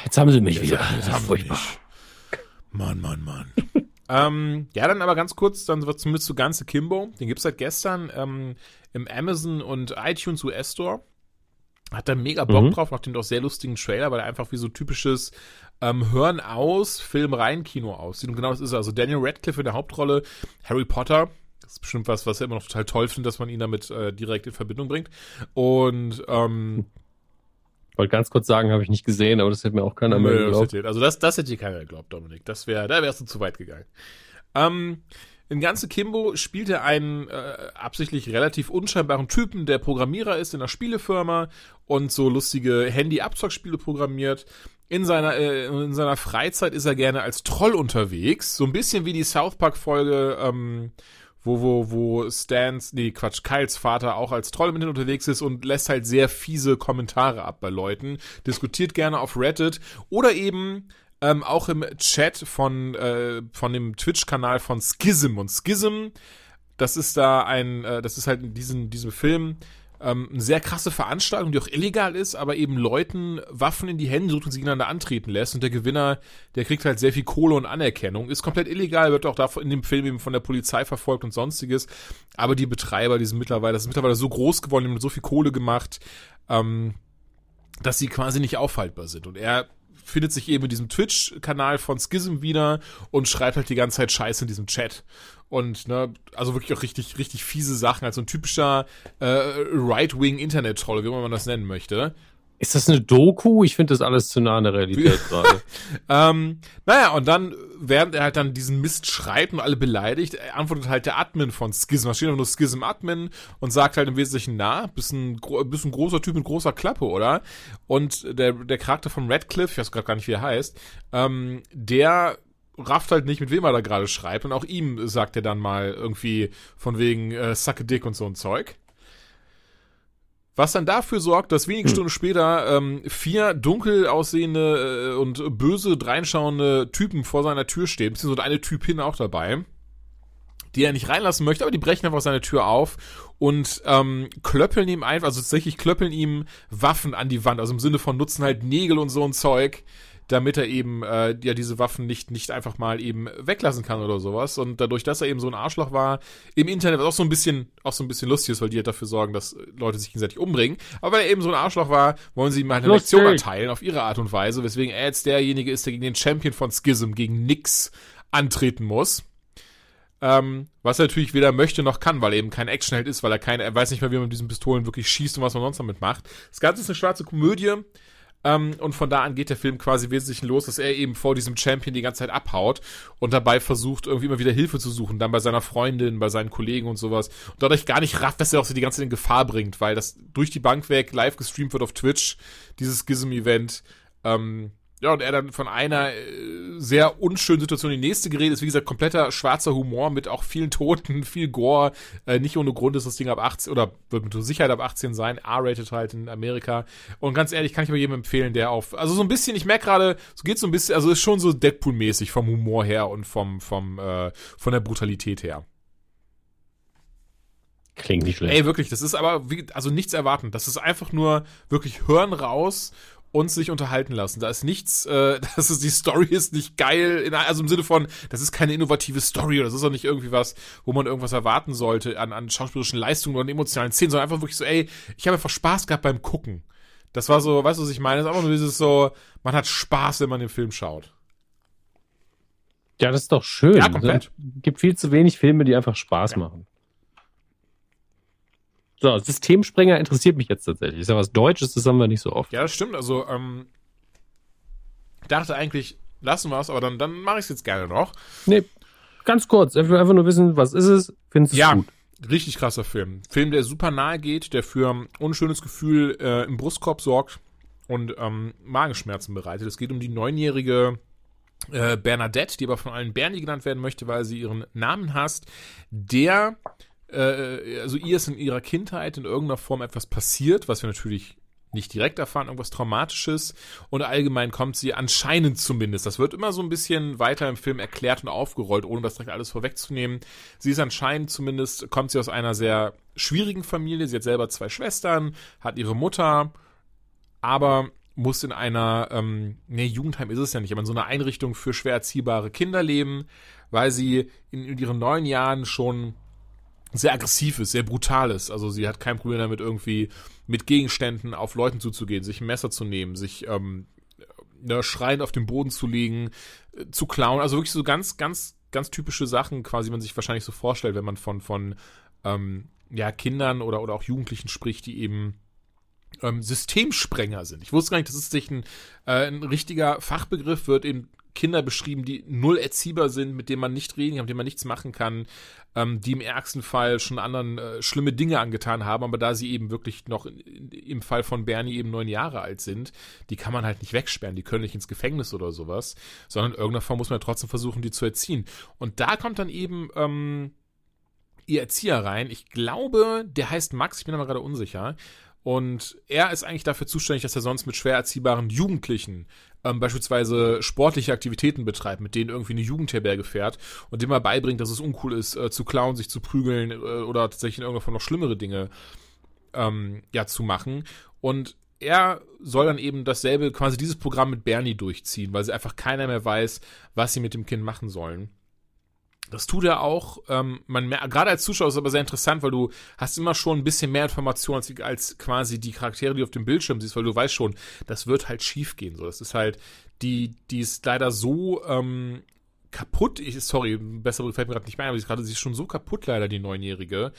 Jetzt haben sie mich jetzt wieder. Jetzt haben furchtbar. Mann, Mann, Mann. Ähm, ja, dann aber ganz kurz, dann wird zumindest zu ganze Kimbo. Den gibt's seit gestern ähm, im Amazon und iTunes US Store. Hat da mega Bock mhm. drauf, macht den doch sehr lustigen Trailer, weil er einfach wie so typisches ähm, Hören aus, Film rein Kino aussieht. Und genau das ist er. Also Daniel Radcliffe in der Hauptrolle, Harry Potter. Das ist bestimmt was, was er immer noch total toll findet, dass man ihn damit äh, direkt in Verbindung bringt. Und ähm, wollte ganz kurz sagen, habe ich nicht gesehen, aber das hätte mir auch keiner mehr geglaubt. also das, das hätte dir keiner geglaubt, Dominik. Das wäre, da wärst du zu weit gegangen. Ähm, in ganze Kimbo spielt er einen äh, absichtlich relativ unscheinbaren Typen, der Programmierer ist in einer Spielefirma und so lustige Handy-Abzockspiele programmiert. In seiner, äh, in seiner Freizeit ist er gerne als Troll unterwegs. So ein bisschen wie die South Park-Folge, ähm, wo, wo, wo Stans, nee, Quatsch, Kyles Vater auch als Troll im Internet unterwegs ist und lässt halt sehr fiese Kommentare ab bei Leuten, diskutiert gerne auf Reddit oder eben ähm, auch im Chat von, äh, von dem Twitch-Kanal von Schism. Und Schism, das ist da ein, äh, das ist halt in diesem, diesem Film ähm, eine sehr krasse Veranstaltung, die auch illegal ist, aber eben Leuten Waffen in die Hände drückt und sie gegeneinander antreten lässt. Und der Gewinner, der kriegt halt sehr viel Kohle und Anerkennung. Ist komplett illegal, wird auch da in dem Film eben von der Polizei verfolgt und sonstiges. Aber die Betreiber, die sind mittlerweile, das ist mittlerweile so groß geworden, die haben so viel Kohle gemacht, ähm, dass sie quasi nicht aufhaltbar sind. Und er findet sich eben in diesem Twitch-Kanal von Schism wieder und schreibt halt die ganze Zeit Scheiße in diesem Chat. Und, ne, also wirklich auch richtig, richtig fiese Sachen, als so ein typischer äh, Right-Wing-Internet-Troll, wie man das nennen möchte. Ist das eine Doku? Ich finde das alles zu nah an der Realität gerade. ähm, naja, und dann, während er halt dann diesen Mist schreibt und alle beleidigt, antwortet halt der Admin von Schism. Da steht nur Schism Admin und sagt halt im Wesentlichen, na, bist ein, bist ein großer Typ mit großer Klappe, oder? Und der, der Charakter von Radcliffe, ich weiß gerade gar nicht, wie er heißt, ähm, der rafft halt nicht, mit wem er da gerade schreibt. Und auch ihm sagt er dann mal irgendwie von wegen äh, Sucke Dick und so ein Zeug. Was dann dafür sorgt, dass wenige hm. Stunden später ähm, vier dunkel aussehende äh, und böse dreinschauende Typen vor seiner Tür stehen, beziehungsweise eine Typin auch dabei, die er nicht reinlassen möchte, aber die brechen einfach seine Tür auf und ähm, klöppeln ihm einfach, also tatsächlich klöppeln ihm Waffen an die Wand, also im Sinne von nutzen halt Nägel und so ein Zeug damit er eben äh, ja diese Waffen nicht nicht einfach mal eben weglassen kann oder sowas und dadurch, dass er eben so ein Arschloch war im Internet, was auch so ein bisschen auch so ein bisschen lustig ist, weil die halt dafür sorgen, dass Leute sich gegenseitig umbringen, aber weil er eben so ein Arschloch war, wollen sie ihm halt eine Lektion erteilen auf ihre Art und Weise, weswegen er jetzt derjenige ist, der gegen den Champion von Schism gegen Nix antreten muss. Ähm, was er natürlich weder möchte noch kann, weil er eben kein Actionheld ist, weil er keine, er weiß nicht mehr, wie man mit diesen Pistolen wirklich schießt und was man sonst damit macht. Das Ganze ist eine schwarze Komödie. Ähm, und von da an geht der Film quasi wesentlich los, dass er eben vor diesem Champion die ganze Zeit abhaut und dabei versucht, irgendwie immer wieder Hilfe zu suchen, dann bei seiner Freundin, bei seinen Kollegen und sowas. Und dadurch gar nicht rafft, dass er auch so die ganze Zeit in Gefahr bringt, weil das durch die Bank weg live gestreamt wird auf Twitch, dieses Gizem-Event. Ähm, ja, und er dann von einer äh, sehr unschönen Situation in die nächste gerät, ist wie gesagt kompletter schwarzer Humor mit auch vielen Toten, viel Gore. Äh, nicht ohne Grund ist das Ding ab 18 oder wird mit Sicherheit ab 18 sein, R-rated halt in Amerika. Und ganz ehrlich, kann ich aber jedem empfehlen, der auf, also so ein bisschen, ich merke gerade, so geht so ein bisschen, also ist schon so Deadpool-mäßig vom Humor her und vom, vom, äh, von der Brutalität her. Klingt nicht schlecht. Ey, wirklich, das ist aber, wie, also nichts erwarten. Das ist einfach nur wirklich hören raus und sich unterhalten lassen. Da ist nichts, äh, das ist, die Story ist nicht geil, in, also im Sinne von, das ist keine innovative Story oder das ist auch nicht irgendwie was, wo man irgendwas erwarten sollte an, an schauspielerischen Leistungen oder an emotionalen Szenen, sondern einfach wirklich so, ey, ich habe einfach Spaß gehabt beim Gucken. Das war so, weißt du, was ich meine? Das ist einfach nur dieses so, man hat Spaß, wenn man den Film schaut. Ja, das ist doch schön. Ja, komplett. Es gibt viel zu wenig Filme, die einfach Spaß ja. machen. So, Systemsprenger interessiert mich jetzt tatsächlich. Ist ja was Deutsches, das haben wir nicht so oft. Ja, das stimmt. Also, ähm, dachte eigentlich, lassen wir es, aber dann, dann mache ich es jetzt gerne noch. Nee, ganz kurz. Ich will einfach nur wissen, was ist es? Findest du ja, gut? Richtig krasser Film. Film, der super nahe geht, der für ein unschönes Gefühl äh, im Brustkorb sorgt und ähm, Magenschmerzen bereitet. Es geht um die neunjährige äh, Bernadette, die aber von allen Bernie genannt werden möchte, weil sie ihren Namen hasst, der, äh, also ihr ist in ihrer Kindheit in irgendeiner Form etwas passiert, was wir natürlich nicht direkt erfahren, irgendwas Traumatisches und allgemein kommt sie anscheinend zumindest. Das wird immer so ein bisschen weiter im Film erklärt und aufgerollt, ohne das direkt alles vorwegzunehmen. Sie ist anscheinend zumindest, kommt sie aus einer sehr schwierigen Familie. Sie hat selber zwei Schwestern, hat ihre Mutter, aber muss in einer, ähm, nee, Jugendheim ist es ja nicht, aber in so einer Einrichtung für schwer erziehbare Kinder leben, weil sie in, in ihren neun Jahren schon sehr aggressiv ist, sehr brutal ist. Also sie hat kein Problem damit, irgendwie mit Gegenständen auf Leuten zuzugehen, sich ein Messer zu nehmen, sich ähm, ne, schreiend auf den Boden zu legen, äh, zu klauen. Also wirklich so ganz, ganz, ganz typische Sachen, quasi, man sich wahrscheinlich so vorstellt, wenn man von, von ähm, ja, Kindern oder, oder auch Jugendlichen spricht, die eben ähm, Systemsprenger sind. Ich wusste gar nicht, dass es sich ein, äh, ein richtiger Fachbegriff wird eben Kinder beschrieben, die null erziehbar sind, mit denen man nicht reden kann, mit denen man nichts machen kann, ähm, die im ärgsten Fall schon anderen äh, schlimme Dinge angetan haben, aber da sie eben wirklich noch in, in, im Fall von Bernie eben neun Jahre alt sind, die kann man halt nicht wegsperren, die können nicht ins Gefängnis oder sowas, sondern in irgendeiner Form muss man trotzdem versuchen, die zu erziehen. Und da kommt dann eben ähm, ihr Erzieher rein. Ich glaube, der heißt Max, ich bin aber gerade unsicher. Und er ist eigentlich dafür zuständig, dass er sonst mit schwer erziehbaren Jugendlichen ähm, beispielsweise sportliche Aktivitäten betreibt, mit denen irgendwie eine Jugendherberge fährt und dem mal beibringt, dass es uncool ist, äh, zu klauen, sich zu prügeln äh, oder tatsächlich in irgendeiner Form noch schlimmere Dinge ähm, ja, zu machen. Und er soll dann eben dasselbe, quasi dieses Programm mit Bernie durchziehen, weil sie einfach keiner mehr weiß, was sie mit dem Kind machen sollen. Das tut er auch. Ähm, man gerade als Zuschauer ist es aber sehr interessant, weil du hast immer schon ein bisschen mehr Informationen als, als, quasi die Charaktere, die du auf dem Bildschirm siehst, weil du weißt schon, das wird halt schief gehen. So, das ist halt die, die ist leider so ähm, kaputt. Ich, sorry, besser fällt mir gerade nicht mehr ein, aber sie ist gerade sie ist schon so kaputt leider die Neunjährige,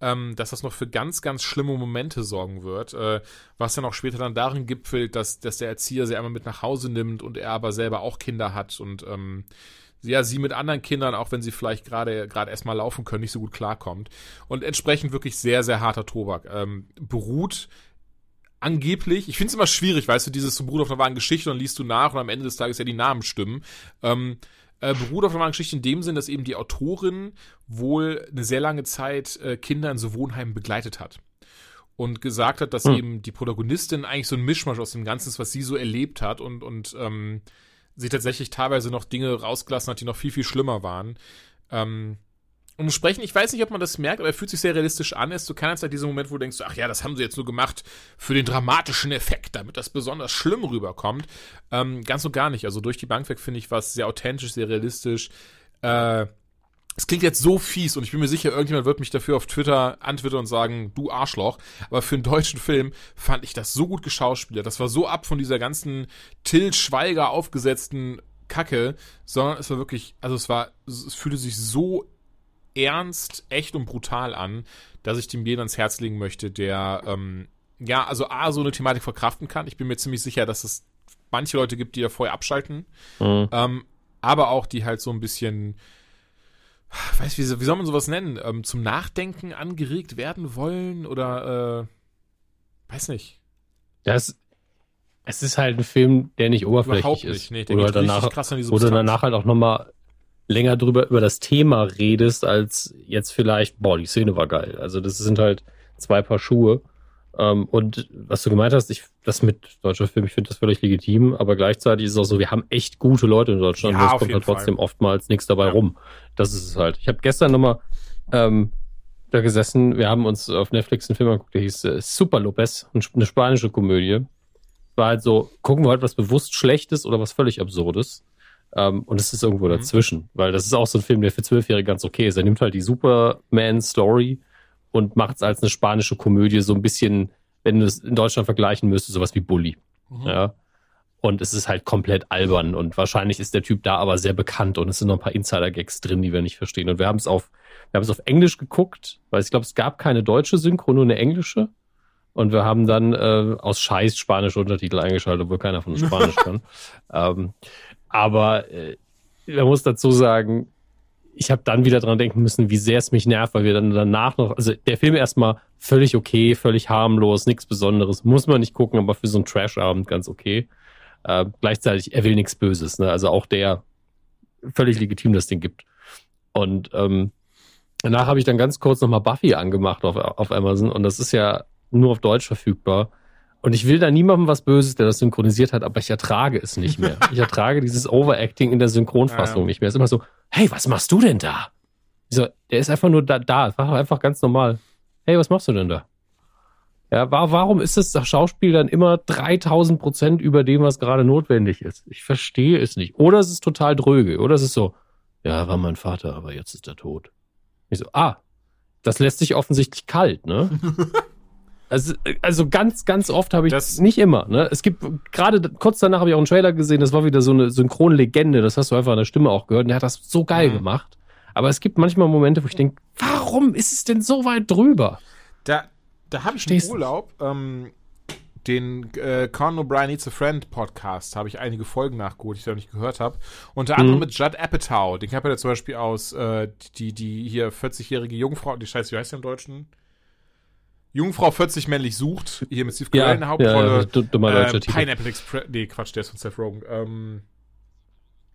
ähm, dass das noch für ganz, ganz schlimme Momente sorgen wird, äh, was dann auch später dann darin gipfelt, dass, dass der Erzieher sie einmal mit nach Hause nimmt und er aber selber auch Kinder hat und ähm, ja, sie mit anderen Kindern, auch wenn sie vielleicht gerade gerade erstmal laufen können, nicht so gut klarkommt. Und entsprechend wirklich sehr, sehr harter Tobak. Ähm, beruht angeblich, ich finde es immer schwierig, weißt du, dieses so beruht auf einer wahren Geschichte und liest du nach und am Ende des Tages ja die Namen stimmen. Ähm, äh, beruht auf einer wahren Geschichte in dem Sinn, dass eben die Autorin wohl eine sehr lange Zeit äh, Kinder in so Wohnheimen begleitet hat und gesagt hat, dass hm. eben die Protagonistin eigentlich so ein Mischmasch aus dem Ganzen ist, was sie so erlebt hat und, und ähm, sie tatsächlich teilweise noch Dinge rausgelassen hat, die noch viel, viel schlimmer waren. Ähm, um sprechen, ich weiß nicht, ob man das merkt, aber er fühlt sich sehr realistisch an. Es ist so keiner Zeit dieser Moment, wo du denkst, ach ja, das haben sie jetzt nur gemacht für den dramatischen Effekt, damit das besonders schlimm rüberkommt. Ähm, ganz und gar nicht. Also durch die Bank weg finde ich was sehr authentisch, sehr realistisch. Äh, es klingt jetzt so fies und ich bin mir sicher, irgendjemand wird mich dafür auf Twitter antwittern und sagen, du Arschloch. Aber für einen deutschen Film fand ich das so gut geschauspielert. Das war so ab von dieser ganzen Till Schweiger aufgesetzten Kacke, sondern es war wirklich, also es war, es fühlte sich so ernst, echt und brutal an, dass ich dem jeden ans Herz legen möchte, der, ähm, ja, also A, so eine Thematik verkraften kann. Ich bin mir ziemlich sicher, dass es manche Leute gibt, die da vorher abschalten. Mhm. Ähm, aber auch die halt so ein bisschen, weiß wie, wie soll man sowas nennen, ähm, zum Nachdenken angeregt werden wollen oder äh, weiß nicht. Das, es ist halt ein Film, der nicht oberflächlich Überhaupt nicht, ist. Nee, der oder danach, krass an die oder danach halt auch nochmal länger drüber über das Thema redest, als jetzt vielleicht, boah, die Szene war geil. Also das sind halt zwei Paar Schuhe. Ähm, und was du gemeint hast, ich, das mit deutscher Film, ich finde das völlig legitim, aber gleichzeitig ist es auch so, wir haben echt gute Leute in Deutschland, ja, es kommt halt trotzdem Fall. oftmals nichts dabei ja. rum. Das ist es halt. Ich habe gestern nochmal ähm, da gesessen, wir haben uns auf Netflix einen Film angeguckt, der hieß äh, Super Lopez, eine spanische Komödie. War halt so, gucken wir halt was bewusst Schlechtes oder was völlig Absurdes. Ähm, und es ist irgendwo mhm. dazwischen, weil das ist auch so ein Film, der für Zwölfjährige ganz okay ist. Er nimmt halt die Superman-Story und macht es als eine spanische Komödie so ein bisschen, wenn du es in Deutschland vergleichen müsstest, sowas wie Bully. Mhm. Ja. Und es ist halt komplett albern und wahrscheinlich ist der Typ da aber sehr bekannt und es sind noch ein paar Insider-Gags drin, die wir nicht verstehen. Und wir haben es auf, wir haben es auf Englisch geguckt, weil ich glaube, es gab keine deutsche Synchro, nur eine englische. Und wir haben dann äh, aus Scheiß spanische Untertitel eingeschaltet, obwohl keiner von uns Spanisch kann. Ähm, aber äh, man muss dazu sagen, ich habe dann wieder dran denken müssen, wie sehr es mich nervt, weil wir dann danach noch, also der Film erstmal völlig okay, völlig harmlos, nichts Besonderes, muss man nicht gucken, aber für so einen Trash-Abend ganz okay. Äh, gleichzeitig, er will nichts Böses, ne? Also auch der völlig legitim das Ding gibt. Und ähm, danach habe ich dann ganz kurz nochmal Buffy angemacht auf, auf Amazon und das ist ja nur auf Deutsch verfügbar. Und ich will da niemandem was Böses, der das synchronisiert hat, aber ich ertrage es nicht mehr. Ich ertrage dieses Overacting in der Synchronfassung nicht mehr. Es ist immer so, hey, was machst du denn da? So, der ist einfach nur da, da, einfach ganz normal. Hey, was machst du denn da? Ja, warum ist das Schauspiel dann immer 3000 Prozent über dem, was gerade notwendig ist? Ich verstehe es nicht. Oder es ist total dröge. Oder es ist so, ja, war mein Vater, aber jetzt ist er tot. Ich so, ah, das lässt sich offensichtlich kalt, ne? Also, also ganz, ganz oft habe ich das nicht immer. Ne? Es gibt gerade kurz danach habe ich auch einen Trailer gesehen. Das war wieder so eine Synchronlegende. Das hast du einfach an der Stimme auch gehört. Und der hat das so geil mhm. gemacht. Aber es gibt manchmal Momente, wo ich denke, warum ist es denn so weit drüber? Da, da habe ich einen Urlaub. Ähm, den äh, Conan O'Brien Needs a Friend Podcast habe ich einige Folgen nachgeholt, die ich noch nicht gehört habe. Unter anderem mhm. mit Judd Apatow. Den kennt man ja zum Beispiel aus äh, die, die hier 40-jährige Jungfrau, die Scheiße, wie heißt der im Deutschen? Jungfrau 40 männlich sucht, hier mit Steve Carell ja, in der Hauptrolle. Ja, dummer äh, Pineapple Express, nee, Quatsch, der ist von Seth Rogen. Ähm,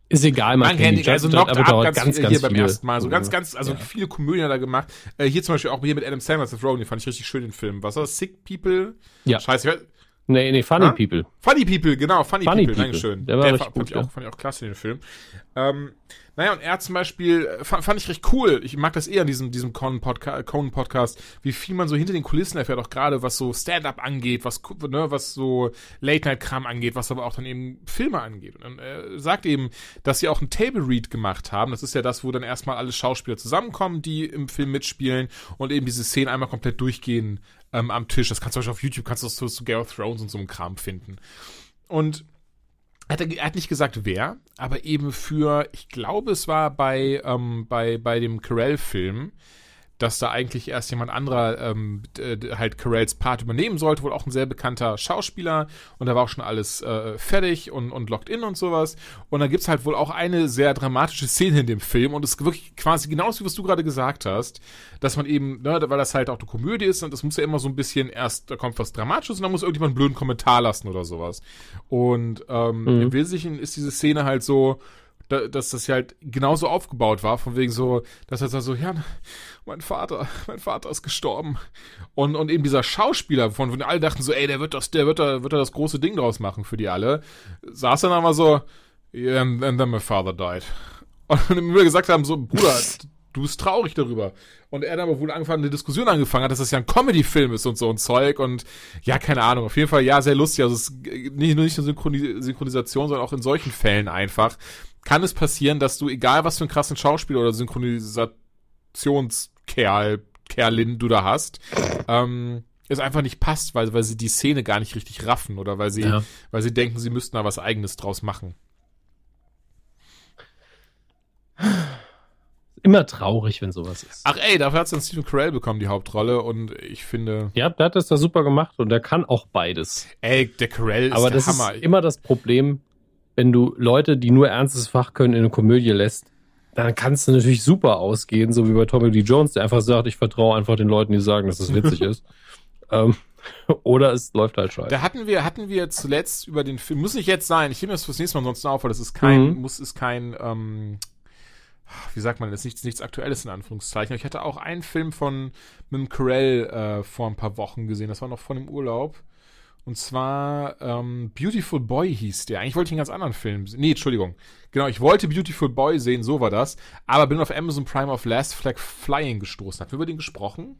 ist egal, man, man kennt ihn. Also Knocked Up ganz, ganz, viel, hier beim ersten Mal. So ganz, ganz, also ja. viele Komödien da gemacht. Äh, hier zum Beispiel auch hier mit Adam Sandler, Seth Rogen, den fand ich richtig schön, den Film. Was war das? Sick People? Ja. Scheiße, ich Nee, nee, Funny ah? People. Funny People, genau, Funny, Funny People, People. Dankeschön. Der war Der richtig fand, gut, ich auch, fand ich auch klasse, den Film. Ähm, naja, und er zum Beispiel, äh, fand, fand ich recht cool. Ich mag das eher an diesem, diesem Conan-Podcast, wie viel man so hinter den Kulissen erfährt, auch gerade was so Stand-up angeht, was, ne, was so Late-Night-Kram angeht, was aber auch dann eben Filme angeht. Und dann äh, sagt eben, dass sie auch ein Table-Read gemacht haben. Das ist ja das, wo dann erstmal alle Schauspieler zusammenkommen, die im Film mitspielen und eben diese Szenen einmal komplett durchgehen ähm, am Tisch. Das kannst du Beispiel auf YouTube, kannst du das zu, Game of Thrones und so einem Kram finden. Und hat, er hat nicht gesagt, wer, aber eben für, ich glaube, es war bei, ähm, bei, bei dem Carell-Film, dass da eigentlich erst jemand anderer ähm, halt Carells Part übernehmen sollte, wohl auch ein sehr bekannter Schauspieler und da war auch schon alles äh, fertig und, und locked in und sowas. Und dann gibt's halt wohl auch eine sehr dramatische Szene in dem Film und es ist wirklich quasi genauso, wie was du gerade gesagt hast, dass man eben, ne, weil das halt auch eine Komödie ist und das muss ja immer so ein bisschen erst, da kommt was Dramatisches und dann muss irgendjemand einen blöden Kommentar lassen oder sowas. Und ähm, mhm. im Wesentlichen ist diese Szene halt so, dass das halt genauso aufgebaut war, von wegen so, dass er so, ja, mein Vater, mein Vater ist gestorben. Und, und eben dieser Schauspieler, von, von alle dachten so, ey, der wird das, der wird da, wird da das große Ding draus machen für die alle, saß dann einmal so, yeah, and, and then my father died. Und wir gesagt haben, so, Bruder, du bist traurig darüber. Und er dann aber wohl angefangen, eine Diskussion angefangen hat, dass das ja ein Comedy-Film ist und so ein Zeug und ja, keine Ahnung. Auf jeden Fall, ja, sehr lustig. Also es ist nicht nur nicht eine Synchronisation, sondern auch in solchen Fällen einfach kann es passieren, dass du, egal was für einen krassen Schauspieler oder Synchronisationskerl, Kerlin du da hast, ähm, es einfach nicht passt, weil, weil sie die Szene gar nicht richtig raffen oder weil sie, ja. weil sie denken, sie müssten da was eigenes draus machen. Immer traurig, wenn sowas ist. Ach ey, dafür hat es dann Stephen Carell bekommen, die Hauptrolle, und ich finde. Ja, der hat das da super gemacht und der kann auch beides. Ey, der Carell ist Aber der das Hammer. ist immer das Problem, wenn du Leute, die nur ernstes Fach können, in eine Komödie lässt, dann kannst du natürlich super ausgehen, so wie bei Tommy Lee Jones, der einfach sagt, ich vertraue einfach den Leuten, die sagen, dass es das witzig ist. Ähm, oder es läuft halt scheiße. Da hatten wir, hatten wir zuletzt über den Film, muss nicht jetzt sein, ich nehme das fürs nächste Mal sonst auf, weil das ist kein, mhm. muss, ist kein, ähm, wie sagt man, das ist nichts, nichts Aktuelles in Anführungszeichen. Ich hatte auch einen Film von mit dem Carell äh, vor ein paar Wochen gesehen, das war noch vor dem Urlaub. Und zwar ähm, Beautiful Boy hieß der. Eigentlich wollte ich einen ganz anderen Film sehen. Nee, Entschuldigung. Genau, ich wollte Beautiful Boy sehen, so war das. Aber bin auf Amazon Prime auf Last Flag Flying gestoßen. Hatten wir über den gesprochen?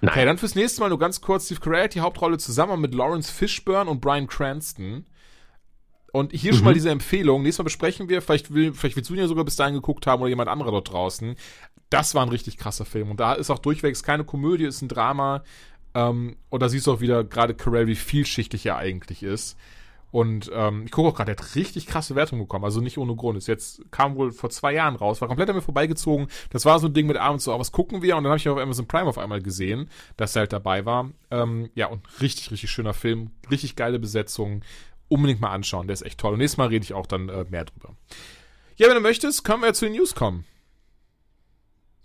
Nein. Okay, dann fürs nächste Mal nur ganz kurz. Steve Carell die Hauptrolle zusammen mit Lawrence Fishburne und Brian Cranston. Und hier mhm. schon mal mhm. diese Empfehlung. Nächstes Mal besprechen wir, vielleicht, will, vielleicht willst du ihn ja sogar bis dahin geguckt haben oder jemand anderer dort draußen. Das war ein richtig krasser Film. Und da ist auch durchwegs keine Komödie, ist ein Drama. Ähm, und da siehst du auch wieder gerade Carell, wie vielschichtig er eigentlich ist. Und ähm, ich gucke auch gerade, der hat richtig krasse Wertung bekommen, also nicht ohne Grund. Ist jetzt kam wohl vor zwei Jahren raus, war komplett an mir vorbeigezogen. Das war so ein Ding mit abends so, oh, was gucken wir? Und dann habe ich auf Amazon Prime auf einmal gesehen, dass er halt dabei war. Ähm, ja, und richtig, richtig schöner Film, richtig geile Besetzung. Unbedingt mal anschauen, der ist echt toll. Und nächstes Mal rede ich auch dann äh, mehr drüber. Ja, wenn du möchtest, können wir zu den News kommen.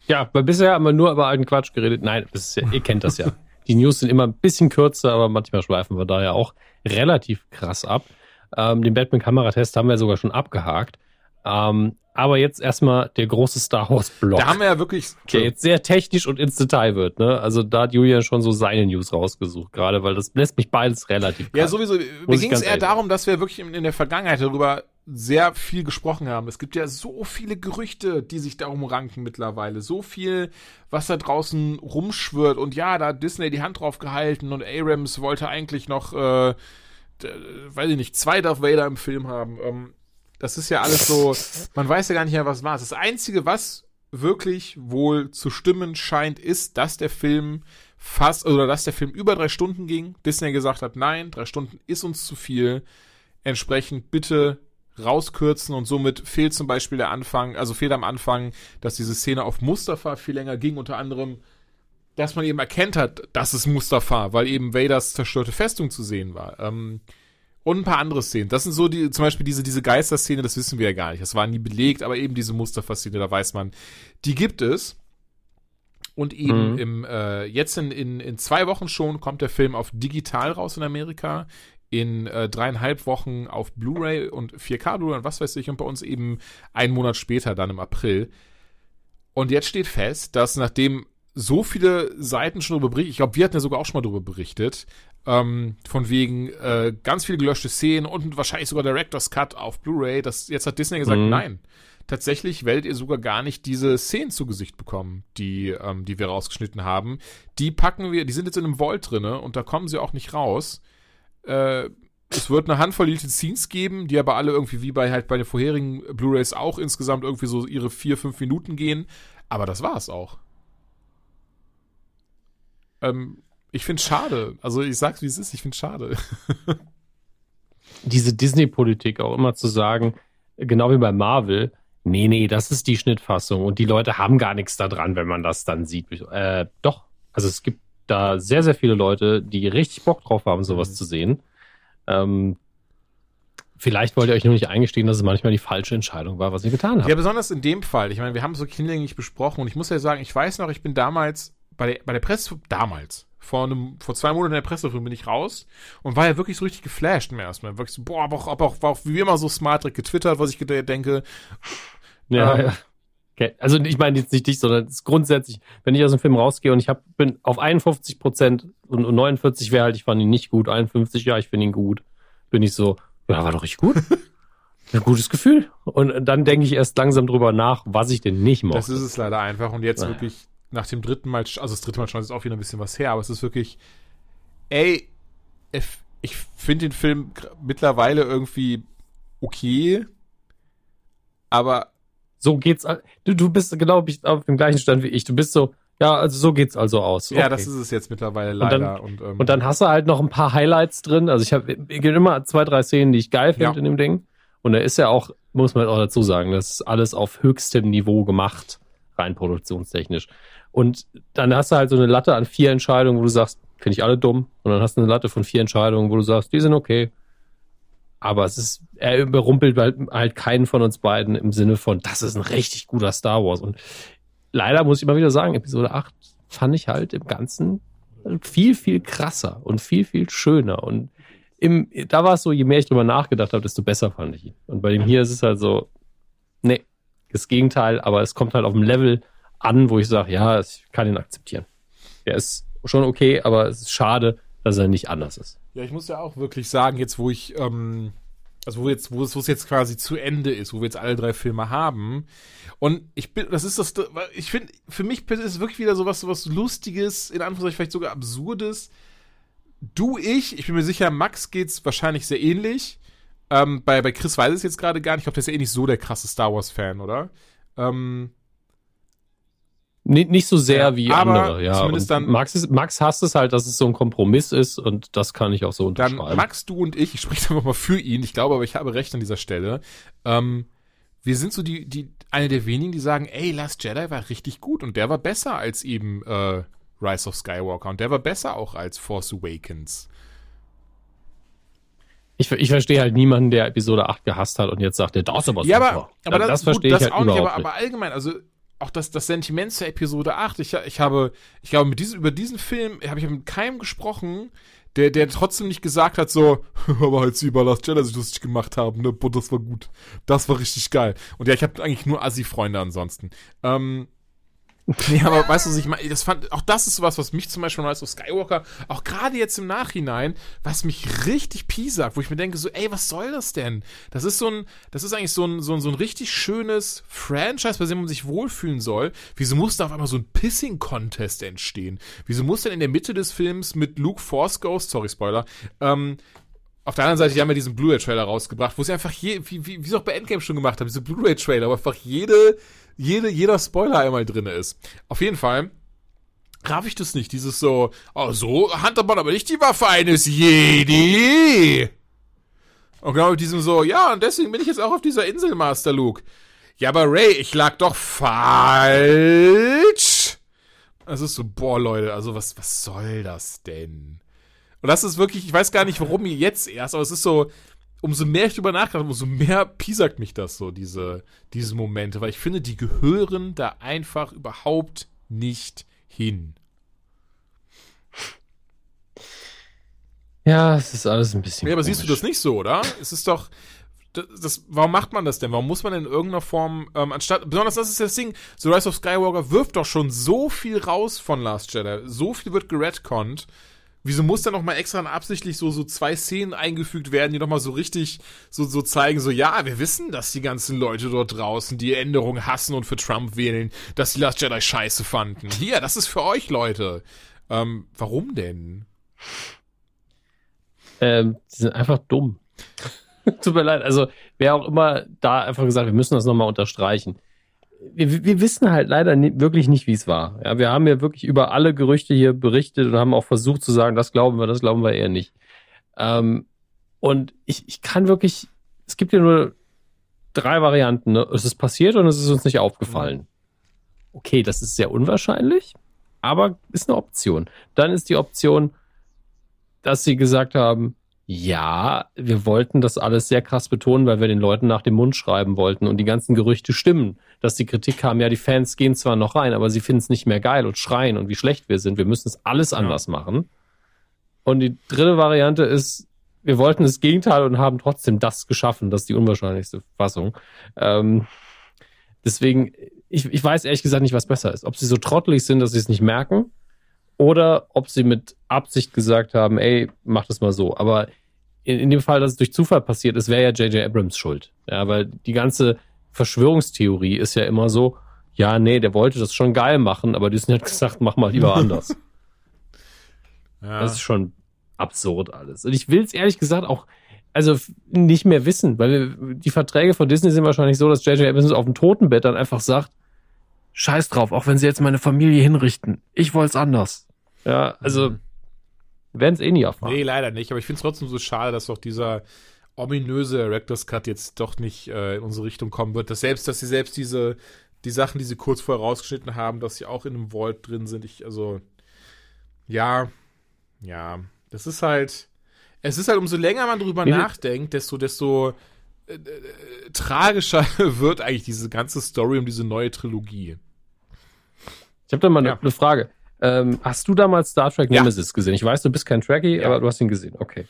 Ja, weil bisher haben wir nur über alten Quatsch geredet. Nein, ja, ihr kennt das ja. Die News sind immer ein bisschen kürzer, aber manchmal schweifen wir da ja auch relativ krass ab. Ähm, den Batman-Kameratest haben wir sogar schon abgehakt. Ähm, aber jetzt erstmal der große Star Wars Block. Da haben wir ja wirklich. der jetzt sehr technisch und ins Detail wird, ne? Also da hat Julian schon so seine News rausgesucht, gerade weil das lässt mich beides relativ Ja, sowieso. Mir ging es eher darum, dass wir wirklich in der Vergangenheit darüber sehr viel gesprochen haben. Es gibt ja so viele Gerüchte, die sich darum ranken mittlerweile. So viel, was da draußen rumschwirrt. Und ja, da hat Disney die Hand drauf gehalten und Abrams wollte eigentlich noch, äh, weiß ich nicht, zwei Darth Vader im Film haben. Ähm, das ist ja alles so, man weiß ja gar nicht mehr, was war. Das Einzige, was wirklich wohl zu stimmen scheint, ist, dass der Film fast, oder dass der Film über drei Stunden ging. Disney gesagt hat, nein, drei Stunden ist uns zu viel. Entsprechend bitte rauskürzen und somit fehlt zum Beispiel der Anfang, also fehlt am Anfang, dass diese Szene auf Mustafa viel länger ging, unter anderem, dass man eben erkennt hat, dass es Mustafa, weil eben Vaders zerstörte Festung zu sehen war. Ähm, und ein paar andere Szenen. Das sind so die, zum Beispiel diese, diese Geisterszene, das wissen wir ja gar nicht. Das war nie belegt, aber eben diese Mustafa-Szene, da weiß man, die gibt es. Und eben Mhm. im, äh, jetzt in, in, in zwei Wochen schon kommt der Film auf digital raus in Amerika. In äh, dreieinhalb Wochen auf Blu-ray und 4K Blu-ray und was weiß ich. Und bei uns eben einen Monat später, dann im April. Und jetzt steht fest, dass nachdem so viele Seiten schon darüber berichtet, ich glaube, wir hatten ja sogar auch schon mal darüber berichtet, ähm, von wegen äh, ganz viele gelöschte Szenen und wahrscheinlich sogar Director's Cut auf Blu-ray, das jetzt hat Disney gesagt, Mhm. nein. Tatsächlich werdet ihr sogar gar nicht diese Szenen zu Gesicht bekommen, die, ähm, die wir rausgeschnitten haben. Die packen wir, die sind jetzt in einem Vault drinne und da kommen sie auch nicht raus. Äh, es wird eine Handvoll Deleted Scenes geben, die aber alle irgendwie wie bei halt bei den vorherigen Blu-rays auch insgesamt irgendwie so ihre vier, fünf Minuten gehen. Aber das war's auch. Ähm, ich find's schade. Also ich sag's wie es ist, ich find's schade. diese Disney-Politik auch immer zu sagen, genau wie bei Marvel, nee, nee, das ist die Schnittfassung und die Leute haben gar nichts da dran, wenn man das dann sieht. Äh, doch, also es gibt da sehr, sehr viele Leute, die richtig Bock drauf haben, sowas Mhm. zu sehen. Ähm, vielleicht wollt ihr euch nur nicht eingestehen, dass es manchmal die falsche Entscheidung war, was ihr getan habt. Ja, besonders in dem Fall. Ich meine, wir haben es so hinlänglich besprochen und ich muss ja sagen, ich weiß noch, ich bin damals bei der, bei der Presse, damals, vor einem, vor zwei Monaten in der Pressefilm bin ich raus und war ja wirklich so richtig geflasht im ersten Mal. Wirklich so, boah, aber auch, aber auch, war auch wie immer so smart getwittert, was ich denke. Ja, Ähm, ja. Okay. Also ich meine jetzt nicht dich, sondern grundsätzlich, wenn ich aus dem Film rausgehe und ich hab, bin auf 51 Prozent und, und 49 wäre halt, ich fand ihn nicht gut, 51, ja, ich finde ihn gut, bin ich so, ja, war doch richtig gut. Ein gutes Gefühl. Und dann denke ich erst langsam drüber nach, was ich denn nicht mochte. Das ist es leider einfach. Und jetzt Naja. wirklich nach dem dritten Mal, also das dritte Mal schon ist auch wieder ein bisschen was her, aber es ist wirklich, ey, ich, finde den Film mittlerweile irgendwie okay, aber so geht's. Du, du bist genau auf dem gleichen Stand wie ich. Du bist so, ja, also so geht's also aus. ja, Okay. das ist es jetzt mittlerweile Und dann- leider. Und, ähm, Und dann hast du halt noch ein paar Highlights drin. Also ich habe immer zwei, drei Szenen, die ich geil finde Ja. in dem Ding. Und da ist ja auch, muss man auch dazu sagen, das ist alles auf höchstem Niveau gemacht, rein produktionstechnisch. Und dann hast du halt so eine Latte an vier Entscheidungen, wo du sagst, finde ich alle dumm. Und dann hast du eine Latte von vier Entscheidungen, wo du sagst, die sind okay. Aber es ist, er überrumpelt halt, halt keinen von uns beiden im Sinne von, das ist ein richtig guter Star Wars. Und leider muss ich immer wieder sagen, Episode 8 fand ich halt im Ganzen viel, viel krasser und viel, viel schöner. Und im, da war es so, je mehr ich drüber nachgedacht habe, desto besser fand ich ihn. Und bei dem hier ist es halt so, nee, das Gegenteil, aber es kommt halt auf dem Level an, wo ich sage, ja, ich kann ihn akzeptieren. Der ist schon okay, aber es ist schade, dass er nicht anders ist. Ja, ich muss ja auch wirklich sagen, jetzt wo ich, ähm, also wo jetzt, wo es, wo es jetzt quasi zu Ende ist, wo wir jetzt alle drei Filme haben. Und ich bin, das ist das, ich finde, für mich ist es wirklich wieder sowas, sowas Lustiges, in Anführungszeichen vielleicht sogar Absurdes. Du, ich, ich bin mir sicher, Max geht's wahrscheinlich sehr ähnlich. Ähm, bei, bei Chris weiß es jetzt gerade gar nicht. Ich glaube, der ist ja eh nicht so der krasse Star Wars-Fan, oder? Ähm, Nicht, nicht so sehr Ja, wie andere, ja. zumindest Und dann- Max, ist, Max hasst es halt, dass es so ein Kompromiss ist und das kann ich auch so Dann unterschreiben. Max, du und ich, ich spreche einfach mal für ihn, ich glaube aber, ich habe recht an dieser Stelle. Ähm, wir sind so die, die, eine der wenigen, die sagen, ey, Last Jedi war richtig gut und der war besser als eben äh, Rise of Skywalker und der war besser auch als Force Awakens. Ich, ich verstehe halt niemanden, der Episode 8 gehasst hat und jetzt sagt, der das ist aber Ja, super. aber, aber das, das gut, verstehe das ich halt auch nicht, aber, aber allgemein, also auch das, das Sentiment zur Episode 8, ich, ich habe, ich glaube, mit diesem, über diesen Film habe ich mit keinem gesprochen, der, der trotzdem nicht gesagt hat, so, aber als sie über Last Jedi sich lustig gemacht haben, ne, boah, das war gut. Das war richtig geil. Und ja, ich habe eigentlich nur Assi-Freunde ansonsten. Ähm, nee, aber weißt du, ich meine, das fand, auch das ist sowas, was mich zum Beispiel Rise of Skywalker, auch gerade jetzt im Nachhinein, was mich richtig piesackt, wo ich mir denke, so, ey, was soll das denn? Das ist so ein, das ist eigentlich so ein, so ein, so ein richtig schönes Franchise, bei dem man sich wohlfühlen soll. Wieso muss da auf einmal so ein Pissing-Contest entstehen? Wieso muss denn in der Mitte des Films mit Luke Force Ghost, sorry, Spoiler, ähm, auf der anderen Seite, die haben ja diesen Blu-ray-Trailer rausgebracht, wo sie einfach je, wie, wie, wie sie auch bei Endgame schon gemacht haben, diese Blu-ray-Trailer, wo einfach jede, jede, jeder Spoiler einmal drin ist. Auf jeden Fall raff ich das nicht, dieses so, oh, so handelt man aber nicht die Waffe eines Jedi. Und genau mit diesem so, ja, und deswegen bin ich jetzt auch auf dieser Insel, Master Luke. Ja, aber Ray, ich lag doch falsch. Das ist so, boah, Leute, also was, was soll das denn? Und das ist wirklich, ich weiß gar nicht, warum mir jetzt erst, aber es ist so, umso mehr ich drüber nachdenke, umso mehr piesackt mich das so, diese, diese Momente, weil ich finde, die gehören da einfach überhaupt nicht hin. Ja, es ist alles ein bisschen. Ja, aber siehst du das nicht so, oder? Es ist doch. Das, das, warum macht man das denn? Warum muss man in irgendeiner Form, ähm, anstatt, besonders das ist das Ding, so Rise of Skywalker wirft doch schon so viel raus von Last Jedi. So viel wird geredconnt. Wieso muss da noch mal extra absichtlich so, so zwei Szenen eingefügt werden, die noch mal so richtig so, so zeigen, so, ja, wir wissen, dass die ganzen Leute dort draußen die Änderung hassen und für Trump wählen, dass die Last Jedi scheiße fanden. Hier, das ist für euch, Leute. Ähm, warum denn? Ähm, die sind einfach dumm. Tut mir leid. Also, wer auch immer da einfach gesagt, wir müssen das nochmal unterstreichen. Wir, wir wissen halt leider nie, wirklich nicht, wie es war. Ja, wir haben ja wirklich über alle Gerüchte hier berichtet und haben auch versucht zu sagen, das glauben wir, das glauben wir eher nicht. Ähm, und ich, ich kann wirklich, es gibt ja nur drei Varianten. Ne? Es ist passiert und es ist uns nicht aufgefallen. Okay, das ist sehr unwahrscheinlich, aber ist eine Option. Dann ist die Option, dass sie gesagt haben, ja, wir wollten das alles sehr krass betonen, weil wir den Leuten nach dem Mund schreiben wollten und die ganzen Gerüchte stimmen, dass die Kritik kam, ja, die Fans gehen zwar noch rein, aber sie finden es nicht mehr geil und schreien und wie schlecht wir sind. Wir müssen es alles anders machen. Und die dritte Variante ist, wir wollten das Gegenteil und haben trotzdem das geschaffen. Das ist die unwahrscheinlichste Fassung. Ähm, deswegen, ich, ich weiß ehrlich gesagt nicht, was besser ist. Ob sie so trottelig sind, dass sie es nicht merken oder ob sie mit Absicht gesagt haben, ey, mach das mal so. Aber in, in dem Fall, dass es durch Zufall passiert ist, wäre ja J.J. Abrams schuld. Ja, weil die ganze Verschwörungstheorie ist ja immer so, ja, nee, der wollte das schon geil machen, aber Disney hat gesagt, mach mal lieber anders. Ja. Das ist schon absurd alles. Und ich will es ehrlich gesagt auch, also nicht mehr wissen, weil wir, die Verträge von Disney sind wahrscheinlich so, dass J.J. Abrams auf dem Totenbett dann einfach sagt, scheiß drauf, auch wenn sie jetzt meine Familie hinrichten. Ich wollte es anders. Ja, also Mhm. werden es eh nie erfahren. Nee, leider nicht, aber ich finde es trotzdem so schade, dass doch dieser ominöse Director's Cut jetzt doch nicht äh, in unsere Richtung kommen wird. Dass selbst, dass sie selbst diese, die Sachen, die sie kurz vorher rausgeschnitten haben, dass sie auch in einem Vault drin sind. Ich, also, ja, ja, das ist halt, es ist halt, umso länger man drüber Wie viel- nachdenkt, desto, desto äh, äh, tragischer wird eigentlich diese ganze Story um diese neue Trilogie. Ich habe da mal eine Ja. eine Frage. Ähm, hast du damals Star Trek Ja. Nemesis gesehen? Ich weiß, du bist kein Trekkie, Ja. aber du hast ihn gesehen. Okay.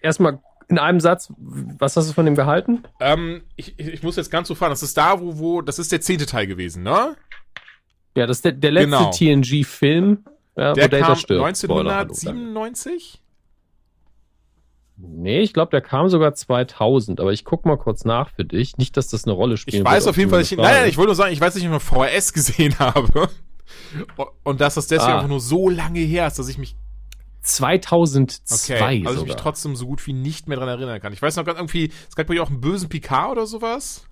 Erstmal in einem Satz, was hast du von dem gehalten? Ähm, ich, ich muss jetzt ganz so fahren. Das ist da, wo, wo, das ist der zehnte Teil gewesen, ne? Ja, das ist der, der letzte Genau. TNG-Film, ja, Der wo Data kam stirbt. Spoiler, hallo, 1997? Nee, ich glaube, der kam sogar 2000, aber ich guck mal kurz nach für dich. Nicht, dass das eine Rolle spielt. Ich weiß auf jeden Fall, ich, nein, nein, ich wollte nur sagen, ich weiß nicht, ob ich noch VHS gesehen habe. Und dass das deswegen Ah. einfach nur so lange her ist, dass ich mich, 2002 okay, also ich sogar. mich trotzdem so gut wie nicht mehr dran erinnern kann. Ich weiß noch ganz irgendwie, es gab bei dir auch einen bösen Picard oder sowas.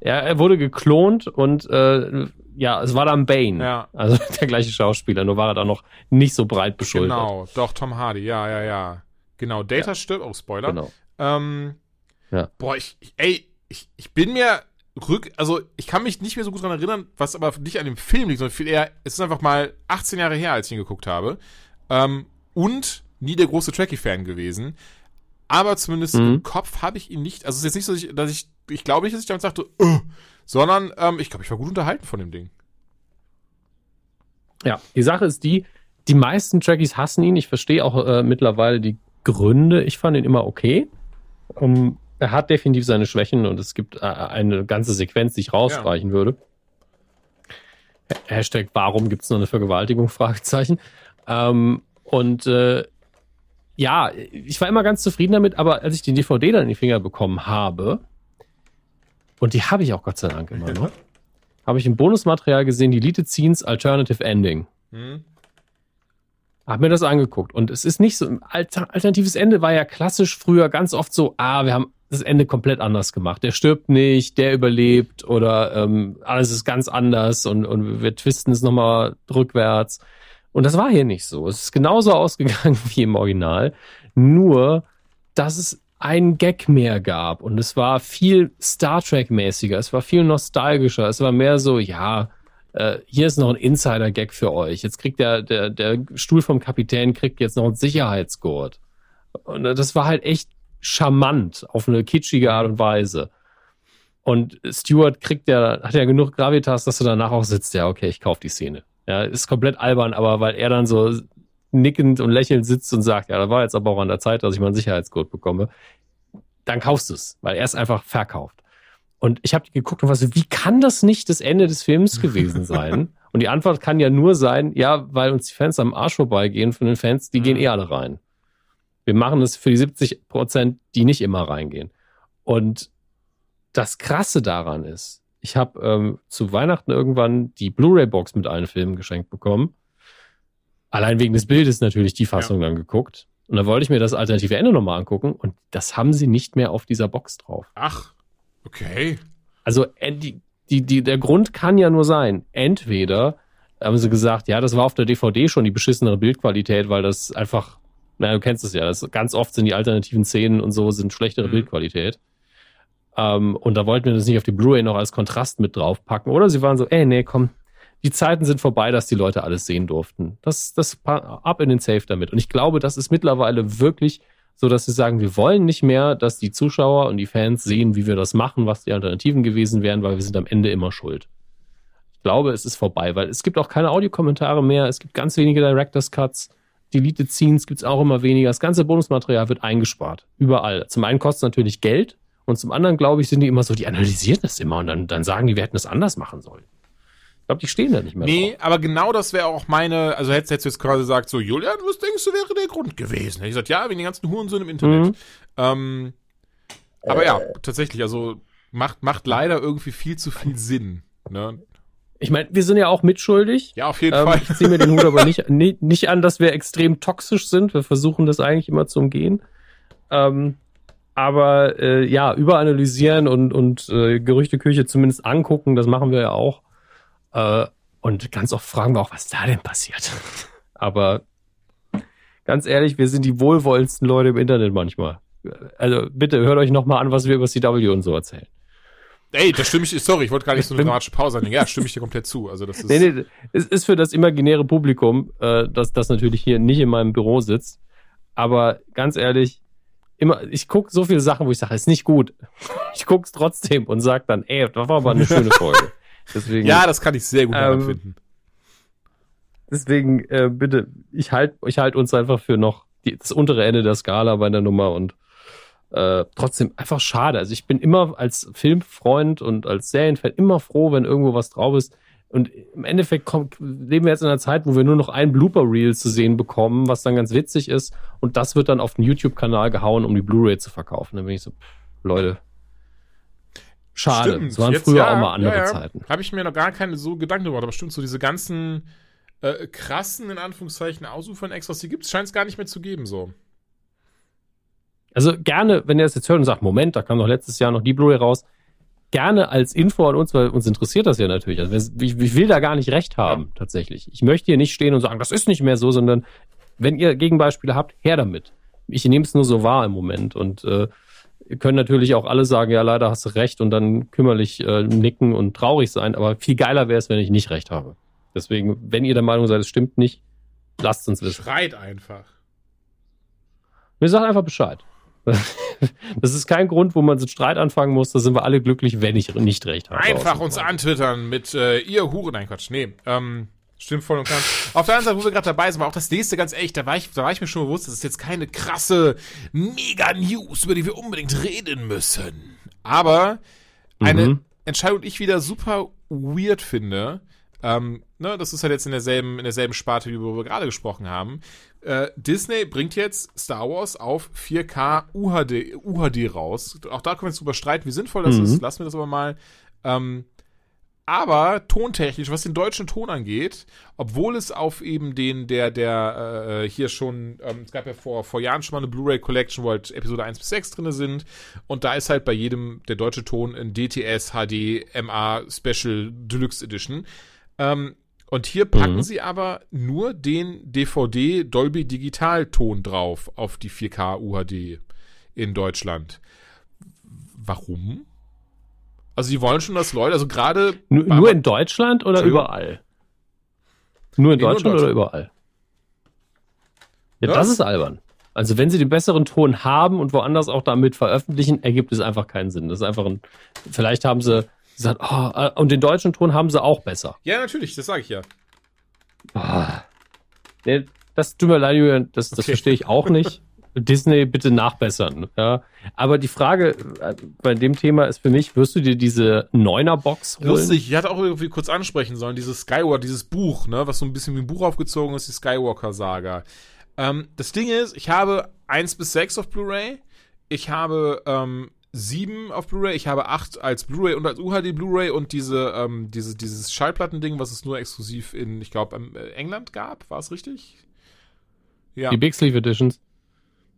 Ja, er wurde geklont und äh, ja, es war dann Bane. Ja. Also der gleiche Schauspieler, nur war er da noch nicht so breit beschultert. Genau, doch, Tom Hardy, ja, ja, ja. Genau, Data stirbt, oh, Spoiler. Genau. Ähm, Ja. Boah, ich, ich, ey, ich, ich bin mir rück, also ich kann mich nicht mehr so gut dran erinnern, was aber nicht an dem Film liegt, sondern viel eher, es ist einfach mal 18 Jahre her, als ich ihn geguckt habe. Ähm, und nie der große Trekkie-Fan gewesen. Aber zumindest Mhm. im Kopf habe ich ihn nicht, also es ist jetzt nicht so, dass ich, dass ich, ich glaube nicht, dass ich damit sagte, äh, sondern ähm, ich glaube, ich war gut unterhalten von dem Ding. Ja, die Sache ist die, die meisten Trekkies hassen ihn. Ich verstehe auch äh, mittlerweile die Gründe. Ich fand ihn immer okay. Um, er hat definitiv seine Schwächen und es gibt äh, eine ganze Sequenz, die ich rausstreichen ja. würde. Hashtag, warum gibt es noch eine Vergewaltigung? Fragezeichen. Ähm, und äh, ja, ich war immer ganz zufrieden damit, aber als ich die DVD dann in die Finger bekommen habe, und die habe ich auch Gott sei Dank immer noch, habe ich im Bonusmaterial gesehen, die Deleted Scenes Alternative Ending. Hm. Hab mir das angeguckt und es ist nicht so, Alter, alternatives Ende war ja klassisch früher ganz oft so, ah, wir haben das Ende komplett anders gemacht. Der stirbt nicht, der überlebt oder ähm, alles ist ganz anders und, und wir twisten es nochmal rückwärts. Und das war hier nicht so. Es ist genauso ausgegangen wie im Original, nur dass es einen Gag mehr gab und es war viel Star Trek-mäßiger, es war viel nostalgischer, es war mehr so, ja, äh, hier ist noch ein Insider-Gag für euch. Jetzt kriegt der, der, der Stuhl vom Kapitän kriegt jetzt noch einen Sicherheitsgurt. Und das war halt echt charmant auf eine kitschige Art und Weise. Und Stuart kriegt ja, hat ja genug Gravitas, dass er danach auch sitzt, ja, okay, ich kaufe die Szene. Ja, ist komplett albern, aber weil er dann so nickend und lächelnd sitzt und sagt, ja, da war jetzt aber auch an der Zeit, dass ich mal einen Sicherheitscode bekomme, dann kaufst du es, weil er es einfach verkauft. Und ich habe geguckt und war so, wie kann das nicht das Ende des Films gewesen sein? und die Antwort kann ja nur sein, ja, weil uns die Fans am Arsch vorbeigehen von den Fans, die mhm. gehen eh alle rein. Wir machen es für die 70 Prozent, die nicht immer reingehen. Und das Krasse daran ist, ich habe ähm, zu Weihnachten irgendwann die Blu-ray-Box mit allen Filmen geschenkt bekommen. Allein wegen des Bildes natürlich die Fassung ja. dann geguckt. Und da wollte ich mir das alternative Ende nochmal angucken und das haben sie nicht mehr auf dieser Box drauf. Ach. Okay. Also die, die, die, der Grund kann ja nur sein, entweder haben sie gesagt, ja, das war auf der DVD schon die beschissenere Bildqualität, weil das einfach, na, du kennst es ja, das, ganz oft sind die alternativen Szenen und so sind schlechtere mhm. Bildqualität. Ähm, und da wollten wir das nicht auf die Blu-ray noch als Kontrast mit draufpacken. Oder sie waren so, ey, nee, komm, die Zeiten sind vorbei, dass die Leute alles sehen durften. Das, das ab in den Safe damit. Und ich glaube, das ist mittlerweile wirklich so dass sie sagen, wir wollen nicht mehr, dass die Zuschauer und die Fans sehen, wie wir das machen, was die Alternativen gewesen wären, weil wir sind am Ende immer schuld. Ich glaube, es ist vorbei, weil es gibt auch keine Audiokommentare mehr, es gibt ganz wenige Director's Cuts, Deleted Scenes gibt es auch immer weniger, das ganze Bonusmaterial wird eingespart, überall. Zum einen kostet es natürlich Geld und zum anderen, glaube ich, sind die immer so, die analysieren das immer und dann, dann sagen die, wir hätten das anders machen sollen glaube, die stehen da nicht mehr. Nee, drauf. aber genau das wäre auch meine, also hättest, hättest du jetzt quasi gesagt, so, Julian, was denkst du, wäre der Grund gewesen? Hätte ich gesagt, ja, wegen den ganzen Hurensohn im Internet. Mhm. Ähm, aber ja, tatsächlich, also macht, macht leider irgendwie viel zu viel Sinn. Ne? Ich meine, wir sind ja auch mitschuldig. Ja, auf jeden ähm, Fall. Ich ziehe mir den Hut aber nicht, nicht, an, dass wir extrem toxisch sind. Wir versuchen das eigentlich immer zu umgehen. Ähm, aber äh, ja, überanalysieren und, und äh, Gerüchteküche zumindest angucken, das machen wir ja auch. Äh, und ganz oft fragen wir auch, was da denn passiert. Aber ganz ehrlich, wir sind die wohlwollendsten Leute im Internet manchmal. Also bitte hört euch nochmal an, was wir über CW und so erzählen. Ey, das stimme ich, sorry, ich wollte gar nicht so eine dramatische Pause nehmen. Ja, stimme ich dir komplett zu. Also das ist. Nee, nee, es ist für das imaginäre Publikum, äh, das, das natürlich hier nicht in meinem Büro sitzt. Aber ganz ehrlich, immer, ich gucke so viele Sachen, wo ich sage, ist nicht gut. Ich gucke es trotzdem und sage dann, ey, das war aber eine schöne Folge. Deswegen, ja, das kann ich sehr gut ähm, nachempfinden. Deswegen, äh, bitte, ich halte ich halt uns einfach für noch die, das untere Ende der Skala bei der Nummer und äh, trotzdem einfach schade. Also ich bin immer als Filmfreund und als Serienfan immer froh, wenn irgendwo was drauf ist. Und im Endeffekt kommt, leben wir jetzt in einer Zeit, wo wir nur noch ein Blooper-Reel zu sehen bekommen, was dann ganz witzig ist. Und das wird dann auf den YouTube-Kanal gehauen, um die Blu-ray zu verkaufen. Dann bin ich so, pff, Leute, Schade. Stimmt. Es waren Jetzt, früher ja, auch mal andere ja, ja. Zeiten. Habe ich mir noch gar keine so Gedanken gemacht, aber stimmt, so diese ganzen äh, krassen, in Anführungszeichen, Ausufern Extras, die gibt's, scheint es gar nicht mehr zu geben, so. Also gerne, wenn ihr das jetzt hört und sagt, Moment, da kam doch letztes Jahr noch die Blu-ray raus, gerne als Info an uns, weil uns interessiert das ja natürlich. Also ich, ich will da gar nicht recht haben, tatsächlich. Ich möchte hier nicht stehen und sagen, das ist nicht mehr so, sondern wenn ihr Gegenbeispiele habt, her damit. Ich nehme es nur so wahr im Moment und äh, können natürlich auch alle sagen, ja, leider hast du recht und dann kümmerlich äh, nicken und traurig sein, aber viel geiler wäre es, wenn ich nicht recht habe. Deswegen, wenn ihr der Meinung seid, es stimmt nicht, lasst uns wissen. Schreit einfach. Wir sagen einfach Bescheid. Das ist kein Grund, wo man so Streit anfangen muss. Da sind wir alle glücklich, wenn ich nicht recht habe. Einfach uns antwittern mit äh, ihr Hure. Nein, Quatsch. Nee. Ähm, Stimmt voll und ganz. Auf der anderen Seite, wo wir gerade dabei sind, war auch das nächste ganz echt, da war ich, da war ich mir schon bewusst, das ist jetzt keine krasse Mega-News, über die wir unbedingt reden müssen. Aber eine Mhm. Entscheidung, die ich wieder super weird finde, ähm, ne, das ist halt jetzt in derselben, in derselben Sparte, wie wir gerade gesprochen haben. Äh, Disney bringt jetzt Star Wars auf 4K UHD, UHD raus. Auch da können wir jetzt drüber streiten, wie sinnvoll das Mhm. ist. Lassen wir das aber mal. Ähm, aber tontechnisch, was den deutschen Ton angeht, obwohl es auf eben den, der, der äh, hier schon, ähm, es gab ja vor, vor Jahren schon mal eine Blu-ray Collection, wo halt Episode 1 bis 6 drin sind. Und da ist halt bei jedem der deutsche Ton in DTS, HD, MA, Special, Deluxe Edition. Ähm, und hier packen Mhm. sie aber nur den DVD Dolby Digital Ton drauf auf die 4K UHD in Deutschland. Warum? Also die wollen schon, dass Leute, also gerade Nur, nur in Deutschland oder überall? Nur in Nee, nur in Deutschland oder überall? Ja, Was? das ist albern. Also wenn sie den besseren Ton haben und woanders auch damit veröffentlichen, ergibt es einfach keinen Sinn. Das ist einfach ein, vielleicht haben sie gesagt, oh, und den deutschen Ton haben sie auch besser. Ja, natürlich, das sage ich ja. Ah. Nee, das tut mir leid, Julian, das, das Okay. verstehe ich auch nicht. Disney bitte nachbessern. Ja. Aber die Frage äh, bei dem Thema ist für mich, wirst du dir diese Neuner-Box holen? Lustig, ich hatte auch irgendwie kurz ansprechen sollen, dieses Skywalker, dieses Buch, ne, was so ein bisschen wie ein Buch aufgezogen ist, die Skywalker-Saga. Ähm, das Ding ist, ich habe 1 bis 6 auf Blu-ray, ich habe ähm, 7 auf Blu-ray, ich habe 8 als Blu-ray und als UHD Blu-ray und diese, ähm, diese, dieses Schallplattending, was es nur exklusiv in, ich glaube, England gab, war es richtig? Ja. Die Big Sleeve Editions.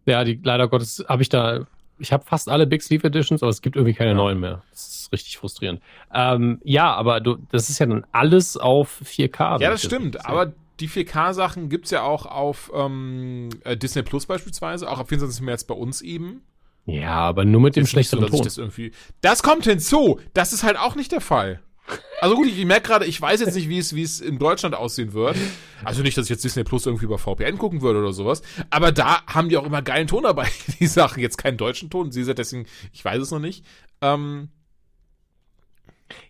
Ja, die leider Gottes habe ich da. Ich habe fast alle Big Sleeve Editions, aber es gibt irgendwie keine Ja. neuen mehr. Das ist richtig frustrierend. Ähm, ja, aber du, das ist ja dann alles auf 4K. wenn Ja, das stimmt. sehe. Aber die 4K-Sachen gibt's ja auch auf ähm, äh, Disney Plus beispielsweise, auch ab 24. März bei uns eben. Ja, aber nur mit dem Jetzt nicht so, schlechteren ich Ton. das irgendwie. Das kommt hinzu. Das ist halt auch nicht der Fall. Also gut, ich merke gerade, ich weiß jetzt nicht, wie es, wie es in Deutschland aussehen wird. Also nicht, dass ich jetzt Disney Plus irgendwie über VPN gucken würde oder sowas. Aber da haben die auch immer geilen Ton dabei. Die Sachen jetzt keinen deutschen Ton. Sie sagt deswegen, ich weiß es noch nicht. Ähm,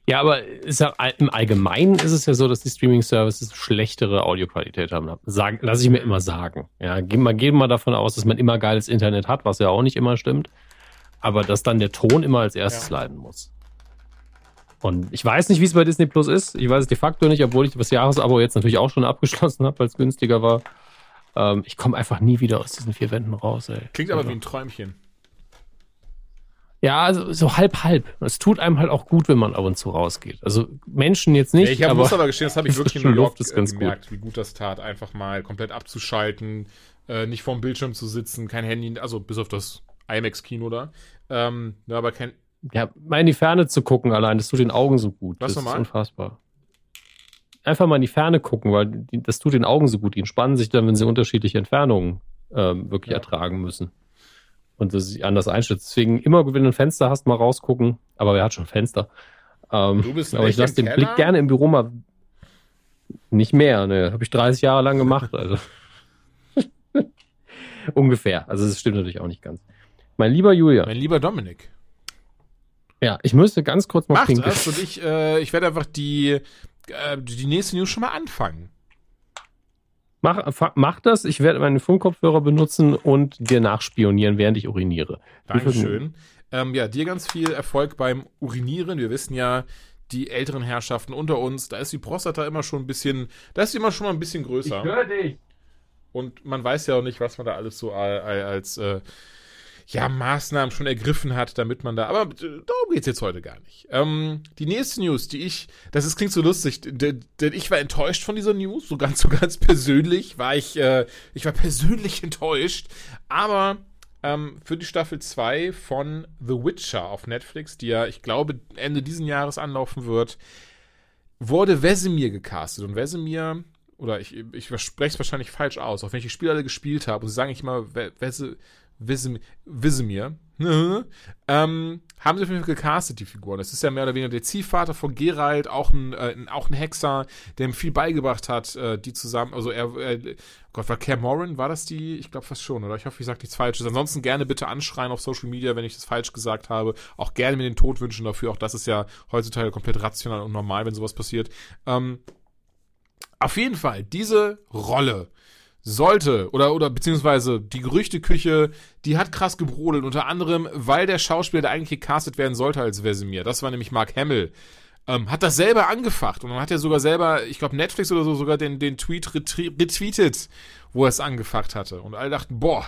Ja, aber ja, im Allgemeinen ist es ja so, dass die Streaming-Services schlechtere Audioqualität haben. Sag, lass ich mir immer sagen. Ja, gehen wir gehen mal davon aus, dass man immer geiles Internet hat, was ja auch nicht immer stimmt. Aber dass dann der Ton immer als erstes Ja. leiden muss. Und ich weiß nicht, wie es bei Disney Plus ist. Ich weiß es de facto nicht, obwohl ich das Jahresabo jetzt natürlich auch schon abgeschlossen habe, weil es günstiger war. Ähm, ich komme einfach nie wieder aus diesen vier Wänden raus, ey. klingt aber Also- wie ein Träumchen. Ja, also so halb halb. Es tut einem halt auch gut, wenn man ab und zu rausgeht. Also Menschen jetzt nicht, Ja, ich hab, aber muss aber gestehen, das habe ich wirklich in New York Luft ist äh, ganz gemerkt, wie gut das tat, einfach mal komplett abzuschalten, äh, nicht vorm Bildschirm zu sitzen, kein Handy, also bis auf das IMAX-Kino da. Ähm, ja, aber kein. ja, mal in die Ferne zu gucken allein, das tut den Augen so gut. Was das ist unfassbar. Einfach mal in die Ferne gucken, weil die, das tut den Augen so gut. Die entspannen sich dann, wenn sie unterschiedliche Entfernungen ähm, wirklich Ja. ertragen müssen. Und das sich anders einschätzt. Deswegen immer, wenn du ein Fenster hast, mal rausgucken. Aber wer hat schon Fenster? Ähm, Du bist aber ich lasse den Keller? Blick gerne im Büro mal. Nicht mehr, ne? Habe ich 30 Jahre lang gemacht. Also. Ungefähr. Also das stimmt natürlich auch nicht ganz. Mein lieber Julia, Mein lieber Dominik. ja, ich müsste ganz kurz mal Mach pinkeln. das und ich, äh, ich werde einfach die, äh, die nächste News schon mal anfangen. Mach, mach das, ich werde meine Funkkopfhörer benutzen und dir nachspionieren, während ich uriniere. Dankeschön. Ähm, ja, dir ganz viel Erfolg beim Urinieren. Wir wissen ja, die älteren Herrschaften unter uns, da ist die Prostata immer schon ein bisschen, da ist sie immer schon mal ein bisschen größer. dich. Und man weiß ja auch nicht, was man da alles so al- al- als äh, ja, Maßnahmen schon ergriffen hat, damit man da. Aber äh, darum geht's jetzt heute gar nicht. Ähm, die nächste News, die ich, das ist, klingt so lustig, denn, ich war enttäuscht von dieser News, so ganz, so ganz persönlich war ich, äh, ich war persönlich enttäuscht. Aber ähm, für die Staffel 2 von The Witcher auf Netflix, die ja, ich glaube, Ende diesen Jahres anlaufen wird, wurde Wesemir gecastet. Und Wesemir, oder ich, ich spreche es wahrscheinlich falsch aus, auch wenn ich die Spiele alle gespielt habe, und sie sagen ich immer We- Wesemir ähm, haben sie auf jeden Fall gecastet, die Figuren. Das ist ja mehr oder weniger der Ziehvater von Geralt, auch ein, äh, auch ein Hexer, der ihm viel beigebracht hat, äh, die zusammen, also er, äh, Gott, war Care Morin, war das die? Ich glaube fast schon, oder? Ich hoffe, ich sage nichts Falsches. Ansonsten gerne bitte anschreien auf Social Media, wenn ich das falsch gesagt habe. Auch gerne mir den Tod wünschen dafür. Auch das ist ja heutzutage komplett rational und normal, wenn sowas passiert. Ähm, auf jeden Fall, diese Rolle sollte oder oder beziehungsweise die Gerüchteküche, die hat krass gebrodelt, unter anderem, weil der Schauspieler, der eigentlich gecastet werden sollte als Vesemir, das war nämlich Mark Hamill, ähm, hat das selber angefacht und dann hat er sogar selber, ich glaube Netflix oder so, sogar den, den Tweet retweetet, wo er es angefacht hatte. Und alle dachten, boah,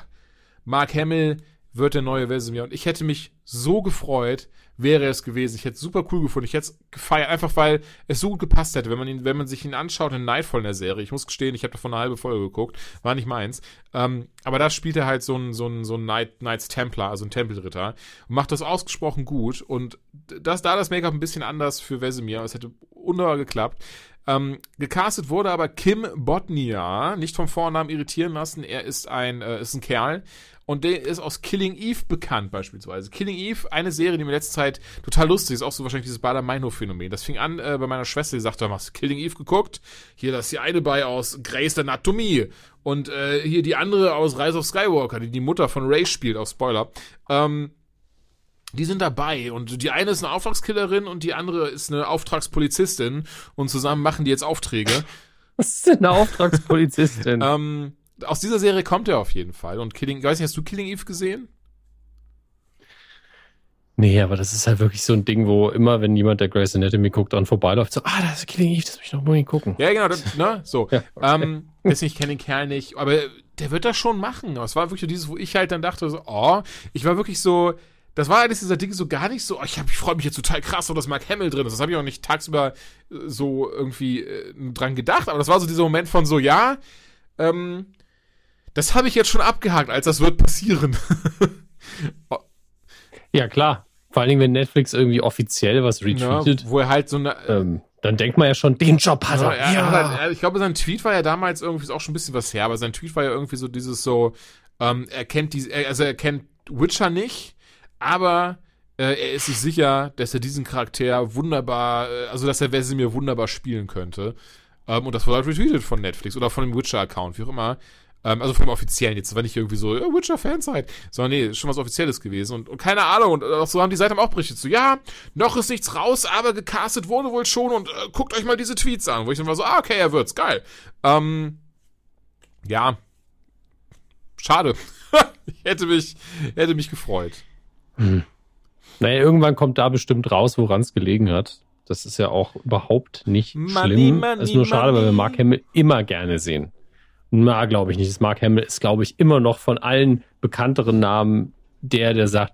Mark Hamill wird der neue Vesemir. Und ich hätte mich so gefreut, wäre es gewesen. Ich hätte es super cool gefunden. Ich hätte es gefeiert, einfach weil es so gut gepasst hätte, wenn man ihn, wenn man sich ihn anschaut in Nightfall in der Serie. Ich muss gestehen, ich habe davon eine halbe Folge geguckt, war nicht meins. Ähm, aber da spielt er halt so ein, so ein, so ein Night, Knights Templar, also ein Tempelritter, und macht das ausgesprochen gut. Und das, da das Make-up ein bisschen anders für Vesemir, es hätte wunderbar geklappt. Ähm, gecastet wurde aber Kim Botnia, nicht vom Vornamen irritieren lassen. Er ist ein, äh, ist ein Kerl, und der ist aus Killing Eve bekannt beispielsweise. Killing Eve, eine Serie, die mir letzte Zeit total lustig ist, auch so wahrscheinlich dieses Bader-Meinhof-Phänomen. Das fing an äh, bei meiner Schwester, die sagte, hast du Killing Eve geguckt? Hier, das ist die eine bei aus Grey's Anatomie. Und äh, hier die andere aus Rise of Skywalker, die die Mutter von Ray spielt, auf Spoiler. Ähm, die sind dabei und die eine ist eine Auftragskillerin und die andere ist eine Auftragspolizistin und zusammen machen die jetzt Aufträge. Was ist denn eine Auftragspolizistin? ähm, aus dieser Serie kommt er auf jeden Fall. Und Killing, ich weiß nicht, hast du Killing Eve gesehen? Nee, aber das ist halt wirklich so ein Ding, wo immer, wenn jemand der Grey's Anatomy guckt, dran vorbeiläuft, so, ah, das ist Killing Eve, das muss ich noch mal gucken. Ja, genau, das, ne, so. ja, okay. ähm, deswegen, ich kenne den Kerl nicht, aber der wird das schon machen. Es war wirklich dieses, wo ich halt dann dachte, so, oh, ich war wirklich so, das war eines dieser Dinge so gar nicht so, oh, ich, hab, ich freue mich jetzt total krass, wo das Mark Hamill drin ist. Das habe ich auch nicht tagsüber äh, so irgendwie äh, dran gedacht, aber das war so dieser Moment von so, ja, ähm, das habe ich jetzt schon abgehakt, als das wird passieren. ja, klar. Vor allen Dingen, wenn Netflix irgendwie offiziell was retweetet. Ja, wo er halt so eine. Ähm, dann denkt man ja schon, den Job hat er. Ja, ja. Halt, ich glaube, sein Tweet war ja damals irgendwie, auch schon ein bisschen was her, aber sein Tweet war ja irgendwie so dieses so, ähm, er kennt die, also er kennt Witcher nicht, aber äh, er ist sich sicher, dass er diesen Charakter wunderbar, äh, also dass er Vesemir wunderbar spielen könnte. Ähm, und das wurde halt retweetet von Netflix oder von dem Witcher-Account, wie auch immer. Ähm, also vom offiziellen jetzt, war nicht irgendwie so, ja, Witcher-Fanzeit, sondern nee, schon was Offizielles gewesen. Und, und keine Ahnung, und auch so haben die Seiten auch berichtet, so, ja, noch ist nichts raus, aber gecastet wurde wohl schon und äh, guckt euch mal diese Tweets an, wo ich dann war so, ah, okay, er wird's, geil. Ähm, ja, schade. ich hätte mich, hätte mich gefreut. Hm. Naja, irgendwann kommt da bestimmt raus, woran es gelegen hat. Das ist ja auch überhaupt nicht money, schlimm. Money, ist nur schade, money. weil wir Mark Hamill immer gerne sehen. Na, glaube ich nicht. Das Mark Hamill ist, glaube ich, immer noch von allen bekannteren Namen der, der sagt,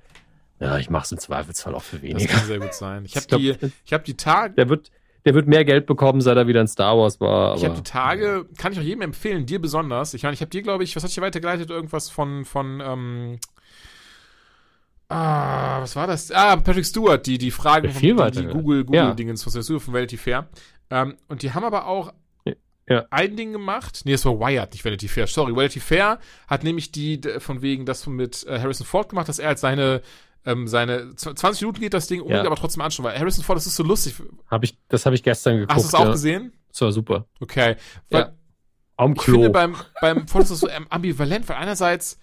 ja, ich mache es im Zweifelsfall auch für weniger. Das kann sehr gut sein. Ich habe die, ich habe die Tage. Der wird, der wird mehr Geld bekommen, seit er wieder in Star Wars war. ich habe die Tage, kann ich auch jedem empfehlen, dir besonders. Ich meine, ich habe dir, glaube ich, was hat dir weitergeleitet? Irgendwas von, von, ähm, Ah, was war das? Ah, Patrick Stewart, die, die Fragen von die, die Google, Google-Dingens ja. von Stewart von Vanity Fair. Ähm, und die haben aber auch ja. ein Ding gemacht. Nee, es war Wired, nicht Vanity Fair. Sorry, Vanity Fair hat nämlich die von wegen das mit äh, Harrison Ford gemacht, dass er als seine ähm, seine 20 Minuten geht das Ding unbedingt, ja. aber trotzdem anschauen, weil Harrison Ford, das ist so lustig. Hab ich, das habe ich gestern geguckt. Hast du es auch ja. gesehen? Das war super. Okay. Weil ja. Ich finde beim, beim Ford ist das so ambivalent, weil einerseits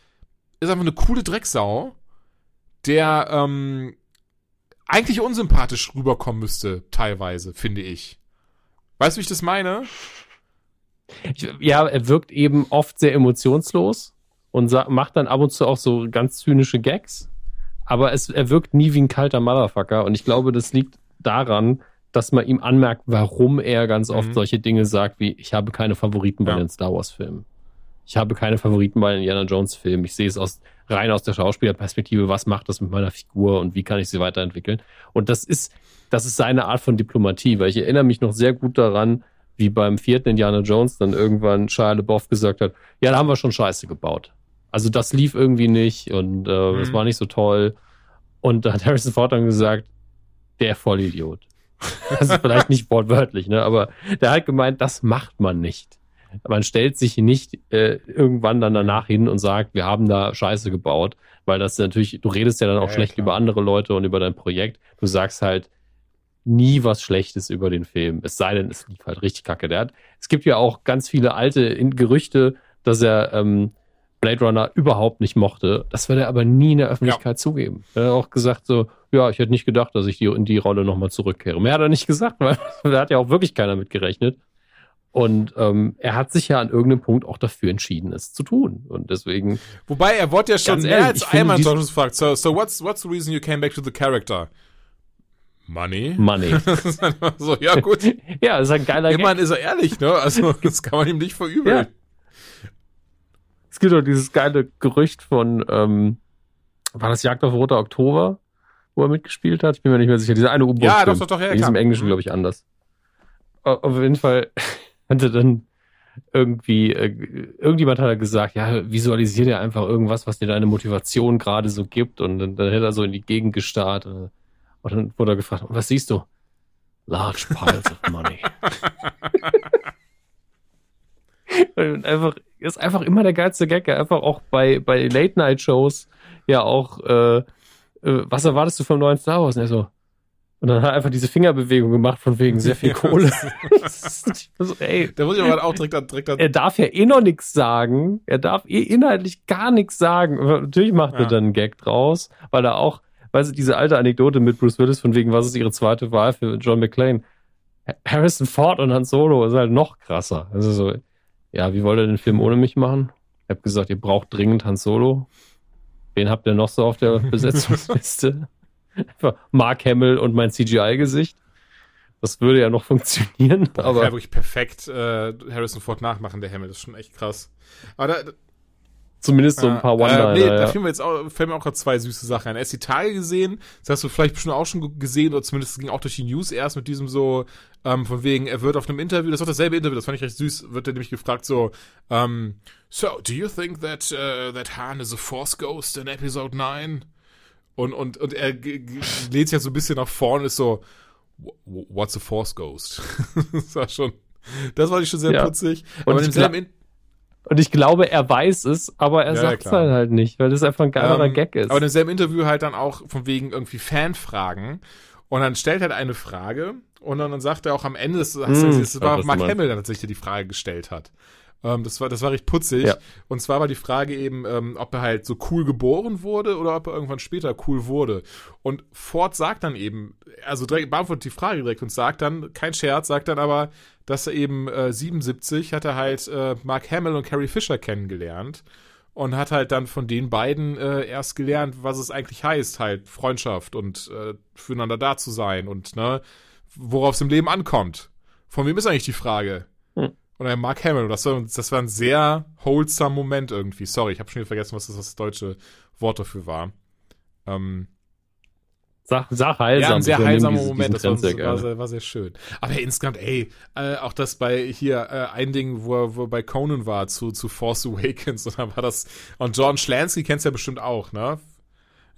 ist einfach eine coole Drecksau, der ähm, eigentlich unsympathisch rüberkommen müsste, teilweise, finde ich. Weißt du, wie ich das meine? Ja, er wirkt eben oft sehr emotionslos und macht dann ab und zu auch so ganz zynische Gags. Aber es, er wirkt nie wie ein kalter Motherfucker. Und ich glaube, das liegt daran, dass man ihm anmerkt, warum er ganz oft mhm. solche Dinge sagt, wie ich habe keine Favoriten bei ja. den Star Wars Filmen. Ich habe keine Favoriten bei den Indiana Jones Filmen. Ich sehe es aus, rein aus der Schauspielerperspektive. Was macht das mit meiner Figur und wie kann ich sie weiterentwickeln? Und das ist, das ist seine Art von Diplomatie, weil ich erinnere mich noch sehr gut daran, wie beim vierten Indiana Jones dann irgendwann Shia LaBeouf gesagt hat, ja, da haben wir schon Scheiße gebaut. Also das lief irgendwie nicht und äh, mhm. das war nicht so toll. Und da hat Harrison Ford dann gesagt, der Vollidiot. Das ist vielleicht nicht wortwörtlich, ne? aber der hat gemeint, das macht man nicht. Man stellt sich nicht äh, irgendwann dann danach hin und sagt, wir haben da Scheiße gebaut, weil das natürlich, du redest ja dann auch ja, schlecht klar. über andere Leute und über dein Projekt. Du sagst halt, nie was Schlechtes über den Film. Es sei denn, es lief halt richtig kacke. Der hat, es gibt ja auch ganz viele alte Gerüchte, dass er ähm, Blade Runner überhaupt nicht mochte. Das wird er aber nie in der Öffentlichkeit ja. zugeben. Er hat auch gesagt so, ja, ich hätte nicht gedacht, dass ich die, in die Rolle nochmal zurückkehre. Mehr hat er nicht gesagt, weil da hat ja auch wirklich keiner mit gerechnet. Und ähm, er hat sich ja an irgendeinem Punkt auch dafür entschieden, es zu tun. Und deswegen. Wobei er wurde ja schon mehr als einmal George gefragt. So, so what's what's the reason you came back to the character? Money. Money. Das ist einfach so, ja gut. ja, das ist ein geiler. Immerhin ist er ehrlich, ne? Also das kann man ihm nicht verübeln. Ja. Es gibt auch dieses geile Gerücht von, ähm, war das Jagd auf Roter Oktober, wo er mitgespielt hat? Ich bin mir nicht mehr sicher. Dieser eine u boot Ja, doch, doch, doch, ja, Die ist im klar. Englischen, Mhm. glaube ich, anders. Au- Auf jeden Fall hatte dann irgendwie, äh, irgendjemand hat er gesagt, ja, visualisier dir einfach irgendwas, was dir deine Motivation gerade so gibt. Und dann, dann hätte er so in die Gegend gestarrt. Und dann wurde er gefragt, was siehst du? Large piles of money. Und einfach, ist einfach immer der geilste Gag. ja. Einfach auch bei, bei Late-Night-Shows ja auch, äh, äh, was erwartest du vom neuen Star Wars? Und er so, und dann hat er einfach diese Fingerbewegung gemacht von wegen sehr viel Kohle. So, ey, Da muss ich aber auch direkt an, direkt an er darf ja eh noch nichts sagen. Er darf eh inhaltlich gar nichts sagen. Natürlich macht Ja. er dann einen Gag draus, weil er auch, weißt du, diese alte Anekdote mit Bruce Willis von wegen, was ist ihre zweite Wahl für John McClane? Ha- Harrison Ford und Han Solo ist halt noch krasser. Also so, ja, wie wollt ihr den Film ohne mich machen? Ich habe gesagt, ihr braucht dringend Han Solo. Wen habt ihr noch so auf der Besetzungsliste? Einfach Mark Hamill und mein CGI-Gesicht. Das würde ja noch funktionieren, aber ja, wirklich perfekt äh, Harrison Ford nachmachen, der Hammer. Das ist schon echt krass. Aber da, zumindest so ein paar äh, One-Liner. nee, da fielen mir jetzt auch, fällen mir auch gerade zwei süße Sachen ein. Erst die Tage gesehen, das hast du vielleicht bestimmt auch schon ge- gesehen, oder zumindest ging auch durch die News erst mit diesem so, ähm, von wegen, er wird auf einem Interview, das war dasselbe Interview, das fand ich recht süß, wird er nämlich gefragt so, ähm, so, do you think that, uh, that Han is a Force Ghost in Episode 9? Und, und, und er lädt sich ja so ein bisschen nach vorne ist so, "Wh- wh- what's a Force Ghost? das war schon, das war ich schon sehr Ja. putzig. Und Aber demselben gla- In Und ich glaube, er weiß es, aber er Ja, sagt es halt, halt nicht, weil das einfach ein geilerer Ähm, Gag ist. Aber in demselben Interview halt dann auch von wegen irgendwie Fanfragen. Und dann stellt halt eine Frage und dann, dann sagt er auch am Ende, das, gesehen, das ich war auch Mark. Hamill, der tatsächlich die Frage gestellt hat. Ähm, das war, das war recht putzig. Ja. Und zwar war die Frage eben, ähm, ob er halt so cool geboren wurde oder ob er irgendwann später cool wurde. Und Ford sagt dann eben, also direkt beantwortet die Frage direkt und sagt dann, kein Scherz, sagt dann aber, dass er eben äh, 77 hat er halt äh, Mark Hamill und Carrie Fisher kennengelernt und hat halt dann von den beiden äh, erst gelernt, was es eigentlich heißt, halt Freundschaft und äh, füreinander da zu sein und ne, worauf es im Leben ankommt. Von wem ist eigentlich die Frage? Und dann Mark Hamill. Das war, das war ein sehr wholesome Moment irgendwie. Sorry, ich habe schon wieder vergessen, was das, das deutsche Wort dafür war. Ähm, Sag, sag heilsam. ja, ein sehr heilsamer diesen- Moment, diesen das war, war, sehr, war sehr schön. Aber insgesamt, ey, äh, auch das bei hier äh, ein Ding, wo er, wo er bei Conan war, zu, zu Force Awakens, und dann war das, und John Schlansky kennst du ja bestimmt auch, ne?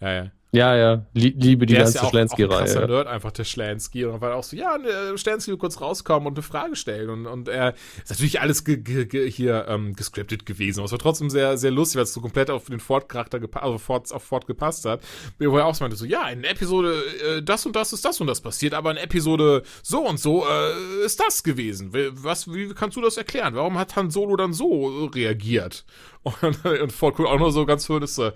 Ja, ja. Ja, ja, lie- liebe die der ist ganze ja auch, auch ein Schlansky-Reihe. Nerd, einfach der Schlansky. Und dann war er auch so, ja, äh, Schlansky will kurz rauskommen und eine Frage stellen. Und, und er ist natürlich alles ge, ge, ge, hier ähm, gescriptet gewesen. Aber es war trotzdem sehr, sehr lustig, weil es so komplett auf den Ford-Charakter also Ford, auf Ford gepasst hat. Wo er auch so meinte, so, ja, in Episode äh, das und das ist das und das passiert, aber in Episode so und so äh, ist das gewesen. Wie- Was, wie kannst du das erklären? Warum hat Han Solo dann so reagiert? Und, und Ford guckt auch nur so ganz höhnisch so,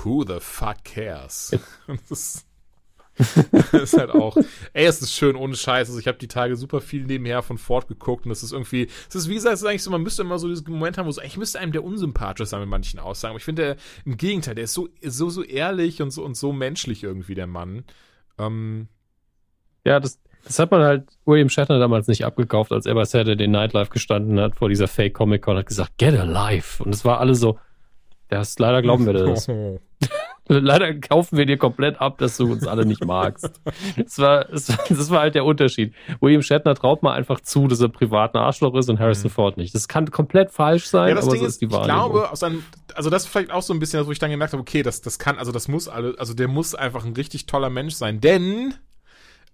Who the fuck cares? Und das ist, halt auch, ey, es ist schön ohne Scheiß. Also ich habe die Tage super viel nebenher von Ford geguckt und das ist irgendwie, es ist wie gesagt, es ist eigentlich so, man müsste immer so diesen Moment haben, wo so, ich müsste einem der unsympathisch sein mit manchen Aussagen. Aber ich finde, der im Gegenteil, der ist so, so, so ehrlich und so und so menschlich irgendwie, der Mann. Ähm, Ja, das, das hat man halt William Shatner damals nicht abgekauft, als er bei Saturday Night Live gestanden hat vor dieser Fake Comic Con und hat gesagt, get alive. Und es war alle so, das leider glauben wir das. Leider kaufen wir dir komplett ab, dass du uns alle nicht magst. Das war, das, war- das war halt der Unterschied. William Shatner traut mal einfach zu, dass er privat ein Arschloch ist und Harrison Ford nicht. Das kann komplett falsch sein, Ja, das aber Ding so ist, ist die ich Wahrnehmung. glaube, aus einem, also das ist vielleicht auch so ein bisschen, wo ich dann gemerkt habe, okay, das, das kann, also das muss alle, also der muss einfach ein richtig toller Mensch sein, denn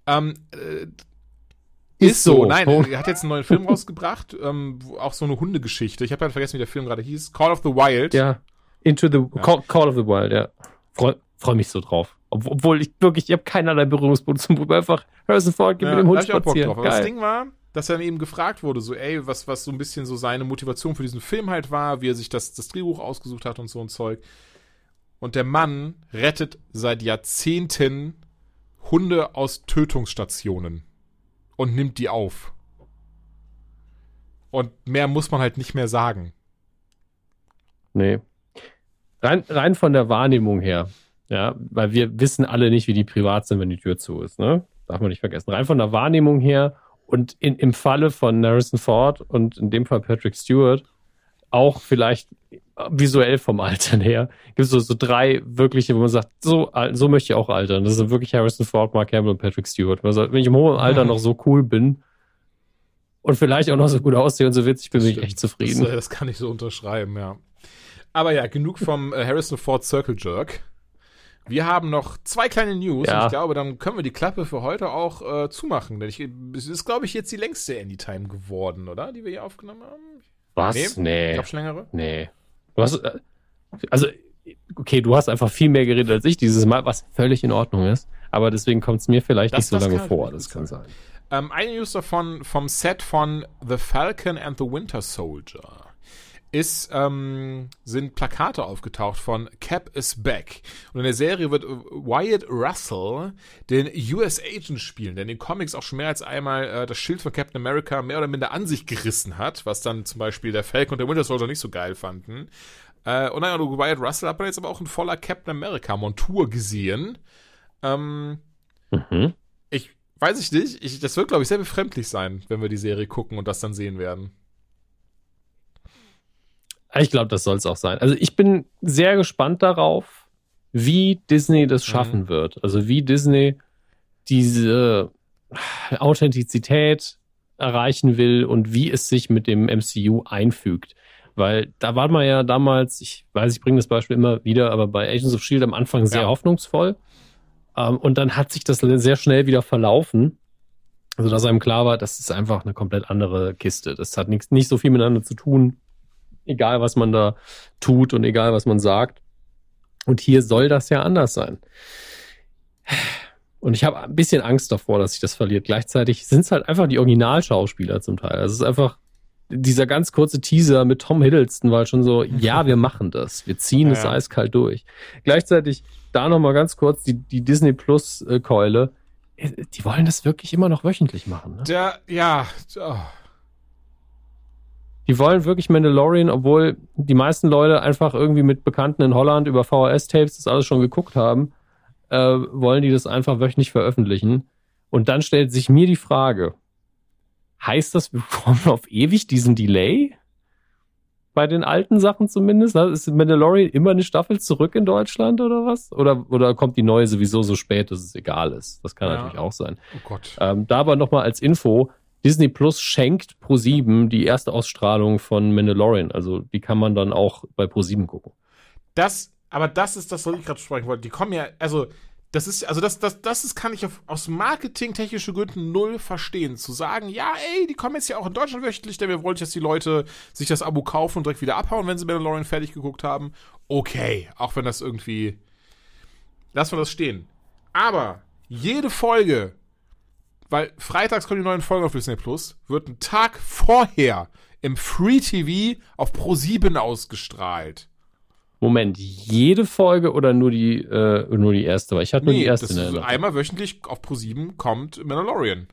ähm, äh, ist so. Nein, Punkt. er hat jetzt einen neuen Film rausgebracht, ähm, wo auch so eine Hundegeschichte. Ich habe halt vergessen, wie der Film gerade hieß. Call of the Wild. Ja, Into the Call, Call of the Wild, ja. Freu, freu mich so drauf. Ob, obwohl ich wirklich, ich habe keinerlei Berührungspunkt zum Buch. Einfach Harrison Ford, gib Ja, mir den Hund spazieren. das. Ding war, dass er eben gefragt wurde, so, ey, was, was so ein bisschen so seine Motivation für diesen Film halt war, wie er sich das, das Drehbuch ausgesucht hat und so ein Zeug. Und der Mann rettet seit Jahrzehnten Hunde aus Tötungsstationen und nimmt die auf. Und mehr muss man halt nicht mehr sagen. Nee. Rein, rein von der Wahrnehmung her, ja, weil wir wissen alle nicht, wie die privat sind, wenn die Tür zu ist, ne? Darf man nicht vergessen. Rein von der Wahrnehmung her und in, im Falle von Harrison Ford und in dem Fall Patrick Stewart auch vielleicht visuell vom Altern her gibt es so, so drei wirkliche, wo man sagt, so, so möchte ich auch altern. Das sind wirklich Harrison Ford, Mark Hamill und Patrick Stewart. Also, wenn ich im hohen Alter noch so cool bin und vielleicht auch noch so gut aussehe und so witzig bin, bin ich echt zufrieden. Das, das, kann ich so unterschreiben, ja. Aber ja, genug vom äh, Harrison Ford Circle Jerk. Wir haben noch zwei kleine News ja. und ich glaube, dann können wir die Klappe für heute auch äh, zumachen. Denn ich, es ist, glaube ich, jetzt die längste Anytime geworden, oder? Die wir hier aufgenommen haben. Was? Nee. nee. Gab's längere? Nee. Du hast, äh, also, okay, du hast einfach viel mehr geredet als ich dieses Mal, was völlig in Ordnung ist. Aber deswegen kommt es mir vielleicht das, nicht so lange vor. Das kann sein. Ähm, eine News davon vom Set von The Falcon and the Winter Soldier ist, ähm, sind Plakate aufgetaucht von Cap is Back. Und in der Serie wird Wyatt Russell den US Agent spielen, der in den Comics auch schon mehr als einmal äh, das Schild von Captain America mehr oder minder an sich gerissen hat, was dann zum Beispiel der Falcon und der Winter Soldier nicht so geil fanden. Äh, und naja, Wyatt Russell hat man jetzt aber auch in voller Captain America Montur gesehen. Ähm, mhm. Ich weiß ich nicht, ich, das wird glaube ich sehr befremdlich sein, wenn wir die Serie gucken und das dann sehen werden. Ich glaube, das soll es auch sein. Also ich bin sehr gespannt darauf, wie Disney das mhm. schaffen mhm. wird. Also wie Disney diese Authentizität erreichen will und wie es sich mit dem MCU einfügt. Weil da war man ja damals, ich weiß, ich bringe das Beispiel immer wieder, aber bei Agents of Shield am Anfang sehr ja. hoffnungsvoll. Ähm, und dann hat sich das sehr schnell wieder verlaufen. Also dass einem klar war, das ist einfach eine komplett andere Kiste. Das hat nichts, nicht so viel miteinander zu tun egal was man da tut und egal was man sagt. Und hier soll das ja anders sein. Und ich habe ein bisschen Angst davor, dass sich das verliert. Gleichzeitig sind es halt einfach die Originalschauspieler zum Teil. Also es ist einfach dieser ganz kurze Teaser mit Tom Hiddleston war schon so, ja, wir machen das. Wir ziehen es ja. eiskalt durch. Gleichzeitig da nochmal ganz kurz die, die Disney Plus Keule. Die wollen das wirklich immer noch wöchentlich machen. Ne? Der, ja, oh. Die wollen wirklich Mandalorian, obwohl die meisten Leute einfach irgendwie mit Bekannten in Holland über VHS-Tapes das alles schon geguckt haben, äh, wollen die das einfach wöchentlich veröffentlichen. Und dann stellt sich mir die Frage, heißt das, wir bekommen auf ewig diesen Delay? Bei den alten Sachen zumindest? Ist Mandalorian immer eine Staffel zurück in Deutschland oder was? Oder, oder kommt die neue sowieso so spät, dass es egal ist? Das kann ja. natürlich auch sein. Oh Gott. Ähm, da aber nochmal als Info, Disney Plus schenkt Pro7 die erste Ausstrahlung von Mandalorian. Also die kann man dann auch bei Pro7 gucken. Das, aber das ist das, was ich gerade sprechen wollte. Die kommen ja, also das ist, also das, das, das ist, kann ich auf, aus marketingtechnischen Gründen null verstehen. Zu sagen, ja, ey, die kommen jetzt ja auch in Deutschland wöchentlich, denn wir wollen, dass die Leute sich das Abo kaufen und direkt wieder abhauen, wenn sie Mandalorian fertig geguckt haben. Okay, auch wenn das irgendwie. Lassen wir das stehen. Aber jede Folge weil freitags kommen die neuen Folgen auf Disney Plus, wird ein Tag vorher im Free TV auf Pro 7 ausgestrahlt. Moment, jede Folge oder nur die, äh, nur die erste? Weil ich hatte nur nee, die erste. Das ist einmal wöchentlich auf Pro 7 kommt Mandalorian.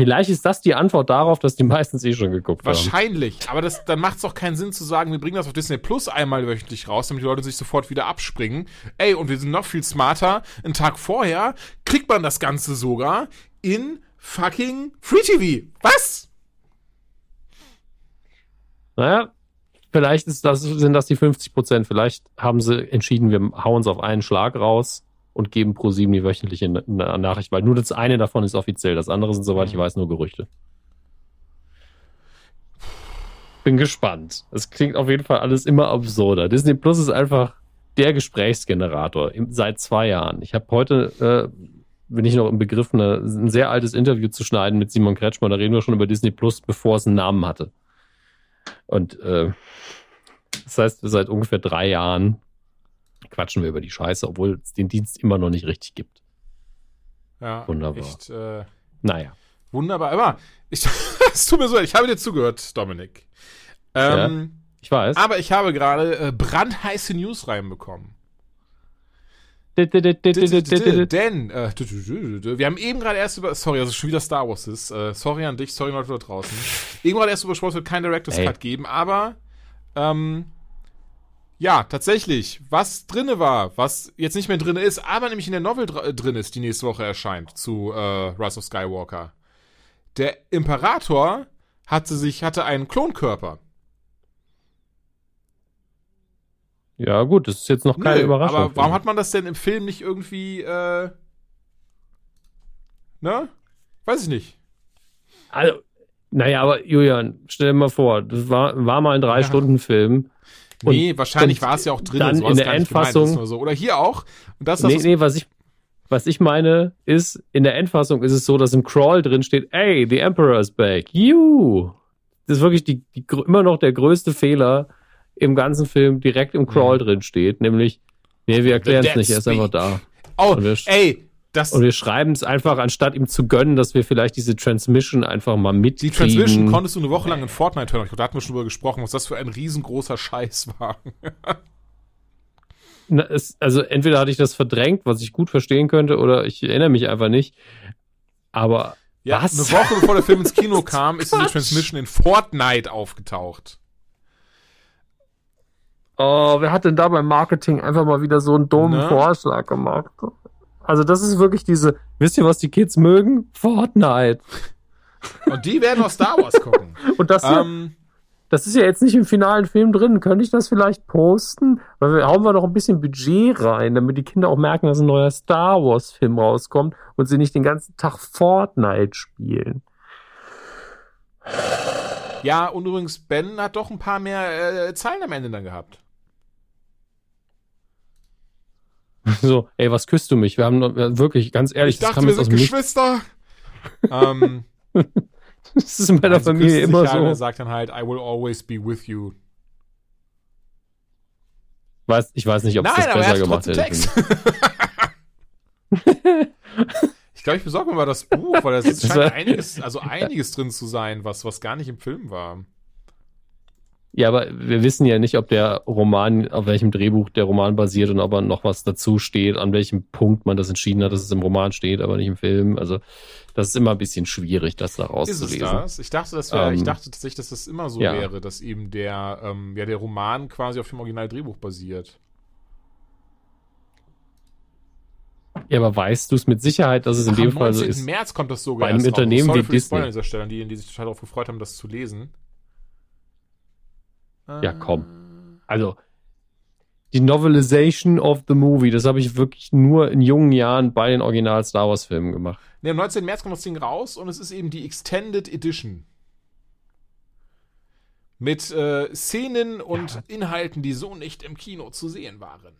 Vielleicht ist das die Antwort darauf, dass die meistens eh schon geguckt Wahrscheinlich. haben. Wahrscheinlich. Aber das, dann macht es doch keinen Sinn zu sagen, wir bringen das auf Disney Plus einmal wöchentlich raus, damit die Leute sich sofort wieder abspringen. Ey, und wir sind noch viel smarter. Einen Tag vorher kriegt man das Ganze sogar in fucking Free TV. Was? Naja, vielleicht ist das, sind das die 50 Prozent. Vielleicht haben sie entschieden, wir hauen es auf einen Schlag raus und geben Pro7 die wöchentliche Nachricht, weil nur das eine davon ist offiziell, das andere sind, soweit ich mhm. weiß, nur Gerüchte. Bin gespannt. Es klingt auf jeden Fall alles immer absurder. Disney Plus ist einfach der Gesprächsgenerator seit zwei Jahren. Ich habe heute, äh, bin ich noch im Begriff, eine, ein sehr altes Interview zu schneiden mit Simon Kretschmann. Da reden wir schon über Disney Plus, bevor es einen Namen hatte. Und äh, das heißt, seit ungefähr drei Jahren quatschen wir über die Scheiße, obwohl es den Dienst immer noch nicht richtig gibt. Ja, wunderbar. Echt, äh, naja. Wunderbar. Aber ich, es tut mir so, ich habe dir zugehört, Dominik. Ähm, ja, ich weiß. Aber ich habe gerade äh, brandheiße News reinbekommen. Denn, äh, wir haben eben gerade erst über, sorry, also schon wieder Star Wars ist, äh, sorry an dich, sorry Leute da draußen. Eben gerade erst über Sport wird kein Director's. Cut geben, aber, ähm, ja, tatsächlich, was drinne war, was jetzt nicht mehr drinne ist, aber nämlich in der Novel dr äh, drin ist, die nächste Woche erscheint, zu, äh, Rise of Skywalker. Der Imperator hatte sich, hatte einen Klonkörper. Ja, gut, das ist jetzt noch keine Nö, Überraschung. Aber warum hat man das denn im Film nicht irgendwie, äh, ne? Weiß ich nicht. Also, naja, aber Julian, stell dir mal vor, das war, war mal ein Drei-Stunden-Film. Und- Nee, wahrscheinlich war es ja auch drin. dann so in der gemeint, Endfassung- nur so. Oder hier auch. Und das, das Nee, nee, was ich, was ich meine, ist, in der Endfassung ist es so, dass im Crawl drin steht, ey, the Emperor is back. You! Das ist wirklich die, die, immer noch der größte Fehler im ganzen Film direkt im Crawl Mhm. drin steht, nämlich, nee, wir erklären es nicht, er ist einfach da. oh, ey, das, Und wir schreiben es einfach, anstatt ihm zu gönnen, dass wir vielleicht diese Transmission einfach mal die mitkriegen. Transmission konntest du eine Woche lang in Fortnite hören. Ich glaub, Da hatten wir schon drüber gesprochen, was das für ein riesengroßer Scheiß war. Na, es, also entweder hatte ich das verdrängt, was ich gut verstehen könnte, oder ich erinnere mich einfach nicht. Aber Ja, Was? eine Woche bevor der Film ins Kino kam, ist diese. Transmission in Fortnite aufgetaucht. Oh, wer hat denn da beim Marketing einfach mal wieder so einen dummen Ne? Vorschlag gemacht? Also das ist wirklich diese, wisst ihr, was die Kids mögen? Fortnite. Und die werden aus Star Wars gucken. Und das, hier, ähm, das ist ja jetzt nicht im finalen Film drin. Könnte ich das vielleicht posten? Weil wir hauen wir noch ein bisschen Budget rein, damit die Kinder auch merken, dass ein neuer Star Wars Film rauskommt und sie nicht den ganzen Tag Fortnite spielen. ja, und übrigens, Ben hat doch ein paar mehr äh, Zeilen am Ende dann gehabt. So, ey, was küsst du mich? Wir haben wirklich, ganz ehrlich, ich das dachte, kam wir jetzt aus sind Nichts. Geschwister. ähm, Das ist in meiner also Familie immer halt, Er so. sagt dann halt, I will always be with you. Weiß, ich weiß nicht, ob es Nein, das er besser gemacht hätte. Text. ich glaube, ich besorge mir mal das Buch, weil da scheint einiges, also einiges drin zu sein, was, was gar nicht im Film war. Ja, aber wir wissen ja nicht, ob der Roman, auf welchem Drehbuch der Roman basiert und ob er noch was dazu steht, an welchem Punkt man das entschieden hat, dass es im Roman steht, aber nicht im Film. Also das ist immer ein bisschen schwierig, das da Ist es rauszulesen. das? Ich dachte, das wär, ich Ähm, dachte tatsächlich, dass das immer so ja. wäre, dass eben der, ähm, ja, der Roman quasi auf dem Originaldrehbuch basiert. Ja, aber weißt du es mit Sicherheit, dass es in Ach, dem Fall so 19. ist? März kommt das sogar Bei einem erst raus. Unternehmen Sorry wie für die Spoiler Disney. an dieser Stelle, an die, die sich total darauf gefreut haben, das zu lesen. Ja, komm. Also die Novelization of the Movie, das habe ich wirklich nur in jungen Jahren bei den Original Star Wars Filmen gemacht. Ne, am 19. März kommt das Ding raus und es ist eben die Extended Edition. Mit äh, Szenen und Inhalten, die so nicht im Kino zu sehen waren.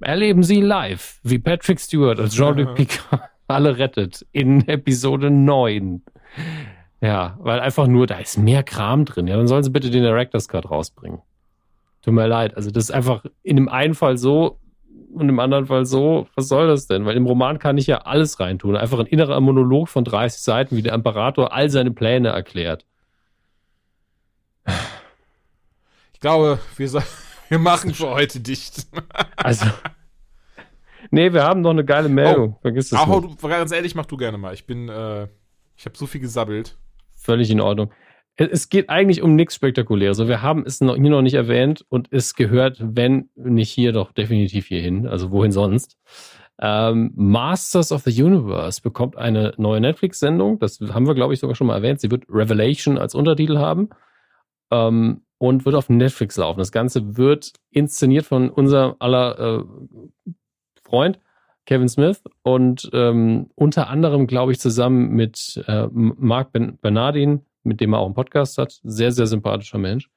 Erleben Sie live, wie Patrick Stewart als Jean-Luc Picard alle rettet in Episode 9. Ja, weil einfach nur, da ist mehr Kram drin. Ja, dann sollen sie bitte den Director's Cut rausbringen. Tut mir leid. Also das ist einfach in dem einen Fall so und im anderen Fall so. Was soll das denn? Weil im Roman kann ich ja alles reintun. Einfach ein innerer Monolog von 30 Seiten, wie der Imperator all seine Pläne erklärt. Ich glaube, wir, wir machen für heute dicht. Also. nee, wir haben noch eine geile Meldung. Vergiss das Oh. Aber nicht. du, ganz ehrlich, mach du gerne mal. Ich bin, äh, ich habe so viel gesabbelt. Völlig in Ordnung. Es geht eigentlich um nichts Spektakuläres. Wir haben es noch, hier noch nicht erwähnt und es gehört, wenn nicht hier, doch definitiv hierhin. Also wohin sonst? Ähm, Masters of the Universe bekommt eine neue Netflix-Sendung. Das haben wir, glaube ich, sogar schon mal erwähnt. Sie wird Revelation als Untertitel haben ähm, und wird auf Netflix laufen. Das Ganze wird inszeniert von unser aller äh, Freund Kevin Smith und ähm, unter anderem, glaube ich, zusammen mit äh, Mark ben Bernardin, mit dem er auch einen Podcast hat. Sehr, sehr sympathischer Mensch.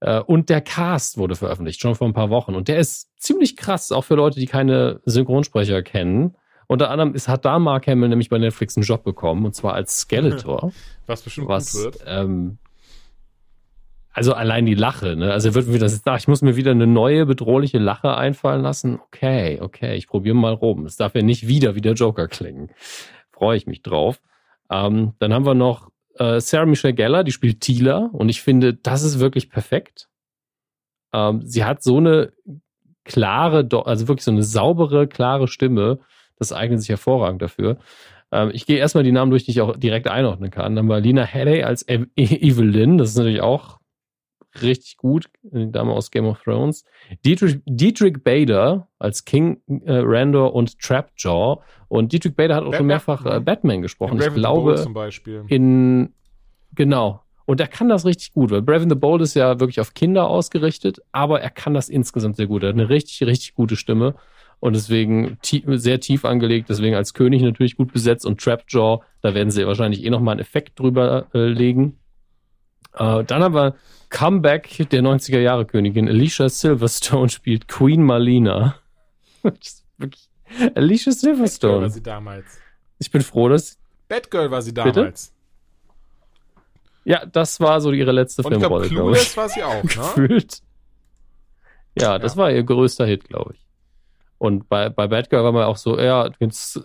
Äh, und der Cast wurde veröffentlicht, schon vor ein paar Wochen. Und der ist ziemlich krass, auch für Leute, die keine Synchronsprecher kennen. Unter anderem ist, hat da Mark Hamill nämlich bei Netflix einen Job bekommen, und zwar als Skeletor. Was bestimmt was, gut wird. ähm, also allein die Lache, ne? Also wird wieder, ach, ich muss mir wieder eine neue bedrohliche Lache einfallen lassen. Okay, okay, ich probiere mal rum. Es darf ja nicht wieder wie der Joker klingen. Freue ich mich drauf. Ähm, dann haben wir noch äh, Sarah Michelle Gellar, die spielt Tila und ich finde, das ist wirklich perfekt. Ähm, sie hat so eine klare, also wirklich so eine saubere, klare Stimme. Das eignet sich hervorragend dafür. Ähm, ich gehe erstmal die Namen durch, die ich auch direkt einordnen kann. Dann war Lina Headey als e Evelyn, das ist natürlich auch richtig gut, die Dame aus Game of Thrones. Dietrich, Dietrich Bader als King äh, Randor und Trapjaw. Und Dietrich Bader hat auch Batman, schon mehrfach äh, Batman gesprochen. In ich glaube, zum Beispiel. in genau. Und er kann das richtig gut, weil Brave the Bold ist ja wirklich auf Kinder ausgerichtet, aber er kann das insgesamt sehr gut. Er hat eine richtig, richtig gute Stimme und deswegen tief, sehr tief angelegt, deswegen als König natürlich gut besetzt und Trapjaw, da werden sie wahrscheinlich eh nochmal einen Effekt drüber äh, legen. Äh, dann haben wir Comeback der 90er Jahre Königin. Alicia Silverstone spielt Queen Malina. wirklich Alicia Silverstone. Batgirl war sie damals. Ich bin froh, dass. Batgirl war sie damals. Bitte? Ja, das war so ihre letzte Und Filmrolle, ich glaube glaub, ich. Clueless war sie auch, ne? Gefühlt. Ja, das Ja. war ihr größter Hit, glaube ich. Und bei, bei Batgirl war man auch so, ja,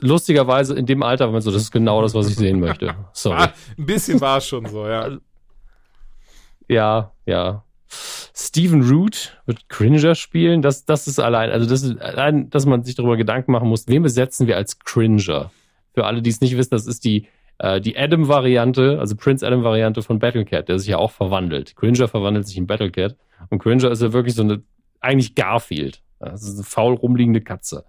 lustigerweise in dem Alter war man so, das ist genau das, was ich sehen möchte. Sorry. Ein bisschen war es schon so, ja. Ja, ja. Steven Root wird Cringer spielen. Das, das ist allein, also das ist allein, dass man sich darüber Gedanken machen muss, wen besetzen wir als Cringer? Für alle, die es nicht wissen, das ist die, äh, die Adam-Variante, also Prince Adam-Variante von Battlecat, der sich ja auch verwandelt. Cringer verwandelt sich in Battlecat. Und Cringer ist ja wirklich so eine, eigentlich Garfield. Das ist eine faul rumliegende Katze.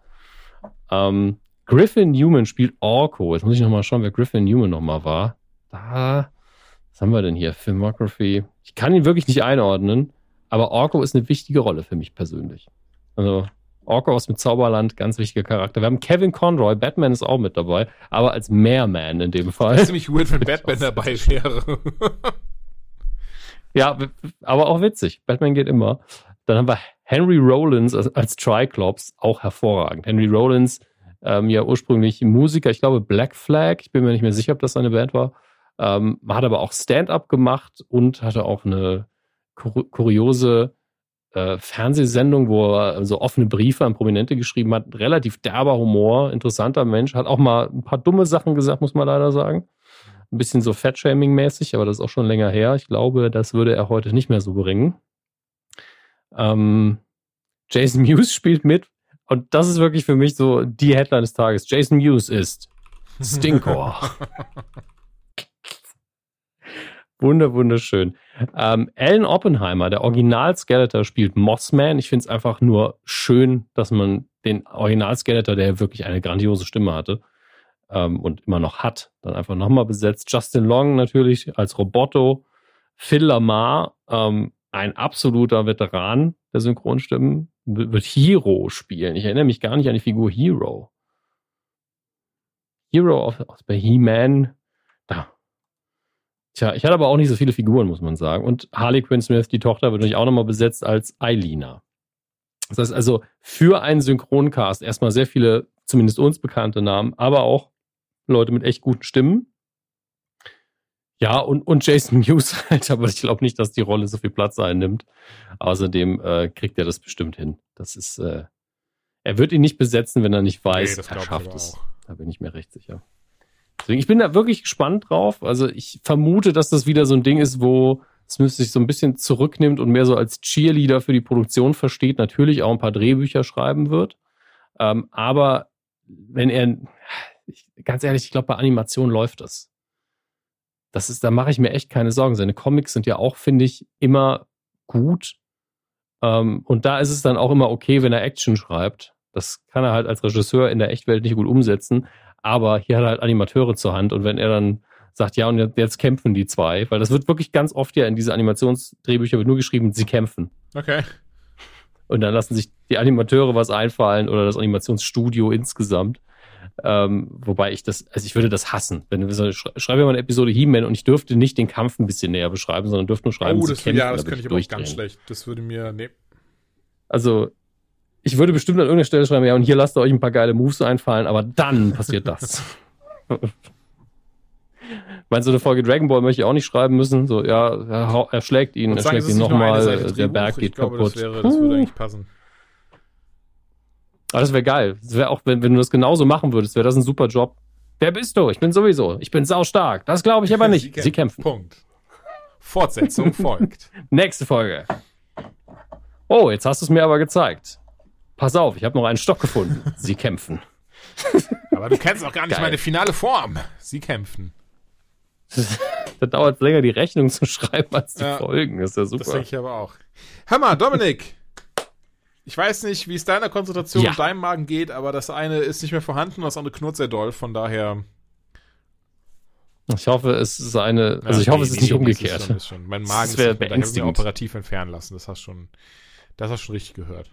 Ähm, Griffin Newman spielt Orko. Jetzt muss ich nochmal schauen, wer Griffin Newman nochmal war. Da, was haben wir denn hier? Filmography. Ich kann ihn wirklich nicht einordnen, aber Orko ist eine wichtige Rolle für mich persönlich. Also, Orko aus dem Zauberland, ganz wichtiger Charakter. Wir haben Kevin Conroy, Batman ist auch mit dabei, aber als Mehrman in dem Das Fall. ist ziemlich weird, wenn Batman dabei wäre. Ja, aber auch witzig. Batman geht immer. Dann haben wir Henry Rollins als, als Triclops, auch hervorragend. Henry Rollins, ähm, ja ursprünglich Musiker, ich glaube Black Flag, ich bin mir nicht mehr sicher, ob das seine Band war. Ähm, hat aber auch Stand-up gemacht und hatte auch eine kur kuriose äh, Fernsehsendung, wo er so offene Briefe an Prominente geschrieben hat. Relativ derber Humor, interessanter Mensch. Hat auch mal ein paar dumme Sachen gesagt, muss man leider sagen. Ein bisschen so Fat-Shaming-mäßig, aber das ist auch schon länger her. Ich glaube, das würde er heute nicht mehr so bringen. Ähm, Jason Mewes spielt mit. Und das ist wirklich für mich so die Headline des Tages. Jason Mewes ist Stinkor. Wunder, wunderschön. Ähm, Alan Oppenheimer, der Original-Skeletor, spielt Mossman. Ich finde es einfach nur schön, dass man den Original-Skeletor, der wirklich eine grandiose Stimme hatte ähm, und immer noch hat, dann einfach nochmal besetzt. Justin Long natürlich als Roboto. Phil Lamar, ähm, ein absoluter Veteran der Synchronstimmen, wird Hero spielen. Ich erinnere mich gar nicht an die Figur Hero. Hero aus, aus He-Man. Da. Tja, ich hatte aber auch nicht so viele Figuren, muss man sagen. Und Harley Quinn Smith, die Tochter, wird natürlich auch nochmal besetzt als Eilina. Das heißt also für einen Synchroncast erstmal sehr viele, zumindest uns bekannte Namen, aber auch Leute mit echt guten Stimmen. Ja, und, und Jason Mewes halt, aber ich glaube nicht, dass die Rolle so viel Platz einnimmt. Außerdem äh, kriegt er das bestimmt hin. Das ist, äh, er wird ihn nicht besetzen, wenn er nicht weiß, Nee, er schafft es. Da bin ich mir recht sicher. Deswegen, ich bin da wirklich gespannt drauf. Also ich vermute, dass das wieder so ein Ding ist, wo Smith sich so ein bisschen zurücknimmt und mehr so als Cheerleader für die Produktion versteht, natürlich auch ein paar Drehbücher schreiben wird. Ähm, aber wenn er, ich, ganz ehrlich, ich glaube, bei Animation läuft das. Das ist, da mache ich mir echt keine Sorgen. Seine Comics sind ja auch, finde ich, immer gut. Ähm, und da ist es dann auch immer okay, wenn er Action schreibt. Das kann er halt als Regisseur in der Echtwelt nicht gut umsetzen. Aber hier hat er halt Animateure zur Hand. Und wenn er dann sagt, ja, und jetzt, kämpfen die zwei, weil das wird wirklich ganz oft ja in diese Animationsdrehbücher wird nur geschrieben, sie kämpfen. Okay. Und dann lassen sich die Animateure was einfallen oder das Animationsstudio insgesamt. Ähm, wobei ich das, also ich würde das hassen. Wenn so, sch schreibe mal eine Episode He-Man und ich dürfte nicht den Kampf ein bisschen näher beschreiben, sondern dürfte nur schreiben, oh, sie das, kämpfen, ja, das könnte ich aber auch ganz schlecht. Das würde mir, nee. Also, ich würde bestimmt an irgendeiner Stelle schreiben, ja, und hier lasst ihr euch ein paar geile Moves einfallen, aber dann passiert das. Meinst du, eine Folge Dragon Ball möchte ich auch nicht schreiben müssen? So, ja, er, er schlägt ihn, er sagen, schlägt ihn nochmal, der Drehbuch. Berg geht glaube, kaputt. Das, wäre, das würde eigentlich passen. Aber das wäre geil. Das wäre auch, wenn, wenn du das genauso machen würdest, wäre das ein super Job. Wer bist du? Ich bin sowieso. Ich bin saustark. Das glaube ich aber nicht. Sie kämpfen. Punkt. Fortsetzung folgt. Nächste Folge. Oh, jetzt hast du es mir aber gezeigt. Pass auf, ich habe noch einen Stock gefunden. Sie kämpfen. Aber du kennst auch gar nicht Geil. meine finale Form. Sie kämpfen. da dauert es länger, die Rechnung zu schreiben, als die Ja. Folgen. Das ist ja Das super. denke ich aber auch. Hör mal, Dominik. Ich weiß nicht, wie es deiner Konzentration Ja. und deinem Magen geht, aber das eine ist nicht mehr vorhanden und das andere knurrt sehr doll. Von daher. Ich hoffe, es ist eine, also Ja, ich hoffe, nee, es ist nicht umgekehrt. Ist schon, ist schon. Mein Das Magen ist wäre nicht mehr da. Ich habe ihn beängstigend. operativ entfernen lassen. Das hast schon, das hast schon richtig gehört.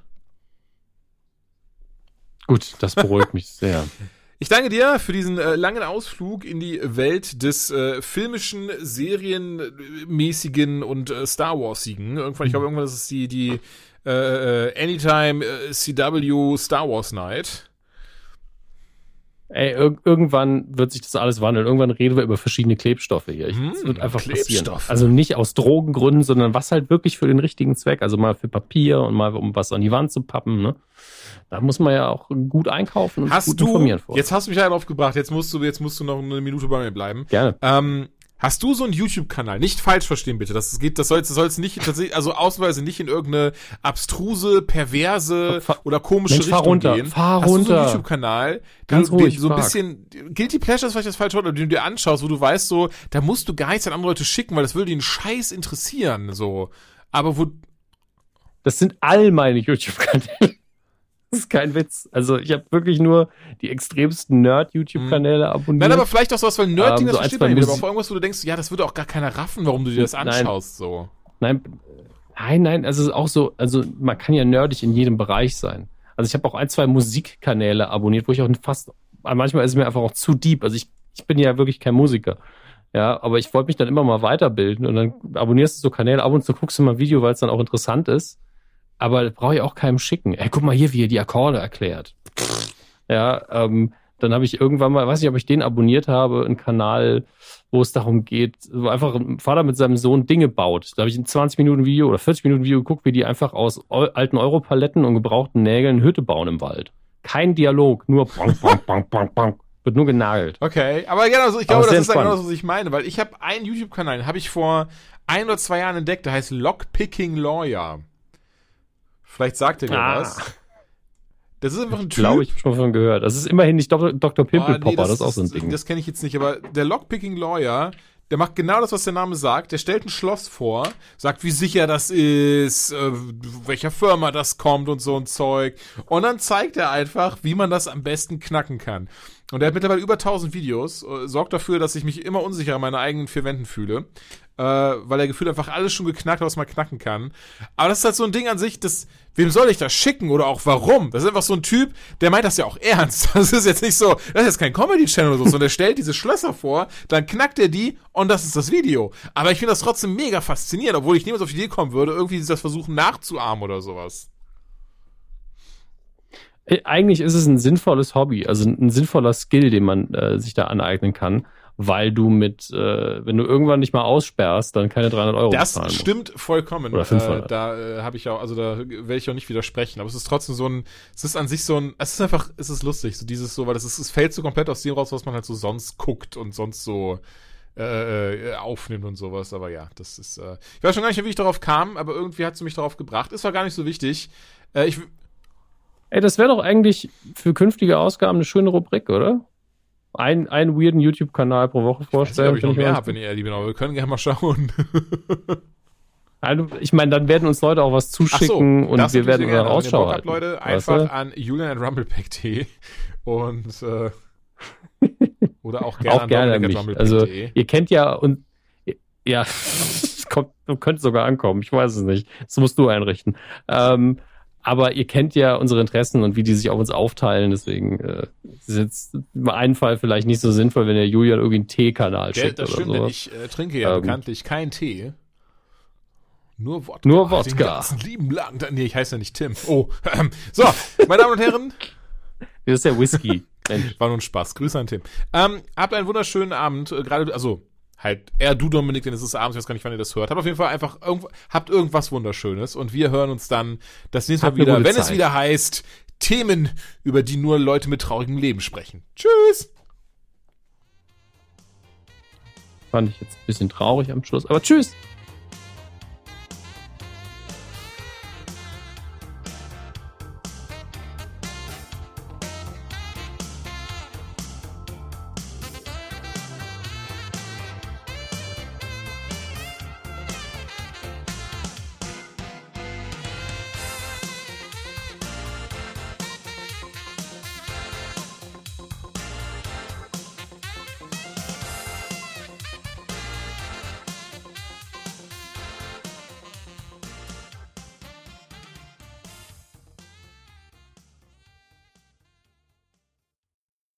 Gut, das beruhigt mich sehr. Ich danke dir für diesen äh, langen Ausflug in die Welt des äh, filmischen, serienmäßigen und äh, Star Warsigen. Irgendwann, ich glaube, irgendwann ist es die, die äh, äh, Anytime äh, CW Star Wars Night. Ey, ir irgendwann wird sich das alles wandeln. Irgendwann reden wir über verschiedene Klebstoffe hier. Ich, Hm, das wird einfach passieren. Also nicht aus Drogengründen, sondern was halt wirklich für den richtigen Zweck. Also mal für Papier und mal um was an die Wand zu pappen. Ne? Da muss man ja auch gut einkaufen und Hast gut du, informieren vor. jetzt hast du mich ja drauf gebracht, jetzt musst du, jetzt musst du noch eine Minute bei mir bleiben. Gerne. Ähm, hast du so einen YouTube-Kanal? Nicht falsch verstehen, bitte. Das geht, das soll das soll's nicht, tatsächlich, also ausnahmsweise nicht in irgendeine abstruse, perverse Fahr- oder komische Mensch, fahr Richtung runter, gehen. fahr hast du so einen runter. YouTube-Kanal, Ganz den, ruhig, den so ein bisschen, Guilty Pleasure ist vielleicht das falsche Wort, aber den du dir anschaust, wo du weißt so, da musst du nichts an andere Leute schicken, weil das würde den Scheiß interessieren, so. Aber wo, Das sind all meine YouTube-Kanäle. Das ist kein Witz. Also ich habe wirklich nur die extremsten Nerd-YouTube-Kanäle abonniert. nein, aber vielleicht auch sowas, weil Ähm, das so ein, versteht man nicht, aber auch irgendwas, wo du denkst, ja, das würde auch gar keiner raffen, warum du dir das Nein. anschaust, so. Nein, nein, nein, also es ist auch so, also man kann ja nerdig in jedem Bereich sein. Also ich habe auch ein, zwei Musikkanäle abonniert, wo ich auch fast, manchmal ist es mir einfach auch zu deep. Also ich, ich bin ja wirklich kein Musiker. Ja, aber ich wollte mich dann immer mal weiterbilden und dann abonnierst du so Kanäle, ab und zu guckst du mal ein Video, weil es dann auch interessant ist. Aber das brauche ich auch keinem schicken. Ey, guck mal hier, wie er die Akkorde erklärt. Ja, ähm, dann habe ich irgendwann mal, weiß nicht, ob ich den abonniert habe, einen Kanal, wo es darum geht, wo einfach ein Vater mit seinem Sohn Dinge baut. Da habe ich ein 20 Minuten Video oder 40 Minuten Video geguckt, wie die einfach aus alten Europaletten und gebrauchten Nägeln Hütte bauen im Wald. Kein Dialog, nur bang, bang, bang, bang, bang. Wird nur genagelt. Okay, aber genau, so, ich glaube, das ist ja genau spannend. das, was ich meine, weil ich habe einen YouTube-Kanal, den habe ich vor ein oder zwei Jahren entdeckt, der heißt Lockpicking Lawyer. Vielleicht sagt er dir Ah. was. Das ist einfach ein Ich Typ. glaube, ich habe schon von gehört. Das ist immerhin nicht Dr. Dr. Ah, Pimpelpopper, nee, das, ist auch so ein Ding. Das kenne ich jetzt nicht, aber der Lockpicking Lawyer, der macht genau das, was der Name sagt. Der stellt ein Schloss vor, sagt, wie sicher das ist, äh, welcher Firma das kommt und so ein Zeug. Und dann zeigt er einfach, wie man das am besten knacken kann. Und er hat mittlerweile über 1000 Videos, äh, sorgt dafür, dass ich mich immer unsicher an meinen eigenen vier Wänden fühle. Äh, weil er gefühlt einfach alles schon geknackt hat, was man knacken kann. Aber das ist halt so ein Ding an sich, das, wem soll ich das schicken oder auch warum? Das ist einfach so ein Typ, der meint das ja auch ernst. Das ist jetzt nicht so, das ist jetzt kein Comedy-Channel oder so, sondern der stellt diese Schlösser vor, dann knackt er die und das ist das Video. Aber ich finde das trotzdem mega faszinierend, obwohl ich niemals auf die Idee kommen würde, irgendwie das versuchen nachzuahmen oder sowas. Äh, Eigentlich ist es ein sinnvolles Hobby, also ein sinnvoller Skill, den man äh, sich da aneignen kann, weil du mit, äh, wenn du irgendwann nicht mal aussperrst, dann keine 300 Euro Das bezahlen musst. stimmt vollkommen. Oder Äh, 500. da äh, habe ich auch, also da werde ich auch nicht widersprechen. Aber es ist trotzdem so ein, es ist an sich so ein, es ist einfach, es ist lustig, so dieses so, weil das ist, es fällt so komplett aus dem raus, was man halt so sonst guckt und sonst so äh, äh, aufnimmt und sowas. Aber ja, das ist, äh, ich weiß schon gar nicht wie ich darauf kam, aber irgendwie hat sie mich darauf gebracht. Es war gar nicht so wichtig. Äh, ich, Ey, das wäre doch eigentlich für künftige Ausgaben eine schöne Rubrik, oder? Ein, einen weirden YouTube-Kanal pro Woche weiß nicht, ob vorstellen. ich noch mehr habe, wenn ihr lieb aber wir können gerne mal schauen. Also, ich meine, dann werden uns Leute auch was Ach so, zuschicken und wir werden gerne. Ausschau halten. Leute, Weißt einfach du? an julian.rumblepack.de und äh, oder auch gerne auch gerne an mich. rumblepack.de. Also ihr kennt ja und ja, es kommt, könnte sogar ankommen. Ich weiß es nicht. Das musst du einrichten. Ähm, aber ihr kennt ja unsere Interessen und wie die sich auf uns aufteilen. Deswegen äh, ist jetzt im einen Fall vielleicht nicht so sinnvoll, wenn der Julian irgendwie einen T-Kanal Gell, schickt das oder stimmt, so. denn ich äh, trinke ja Ähm, bekanntlich keinen Tee. Nur Wodka. Nur Den Wodka. ganzen lieben lang. Nee, ich heiße ja nicht Tim. Oh. ähm, so, meine Damen und Herren, Das ist der Whisky. War nur ein Spaß. Grüße an Tim. Ähm, habt einen wunderschönen Abend. Äh, Gerade, also, halt, eher du, Dominik, denn es ist abends, ich weiß gar nicht, wann ihr das hört. Habt auf jeden Fall einfach, irgendw habt irgendwas Wunderschönes und wir hören uns dann das nächste Mal wieder, wenn es Zeit. wieder heißt, Themen, über die nur Leute mit traurigem Leben sprechen. Tschüss! Fand ich jetzt ein bisschen traurig am Schluss. Aber tschüss.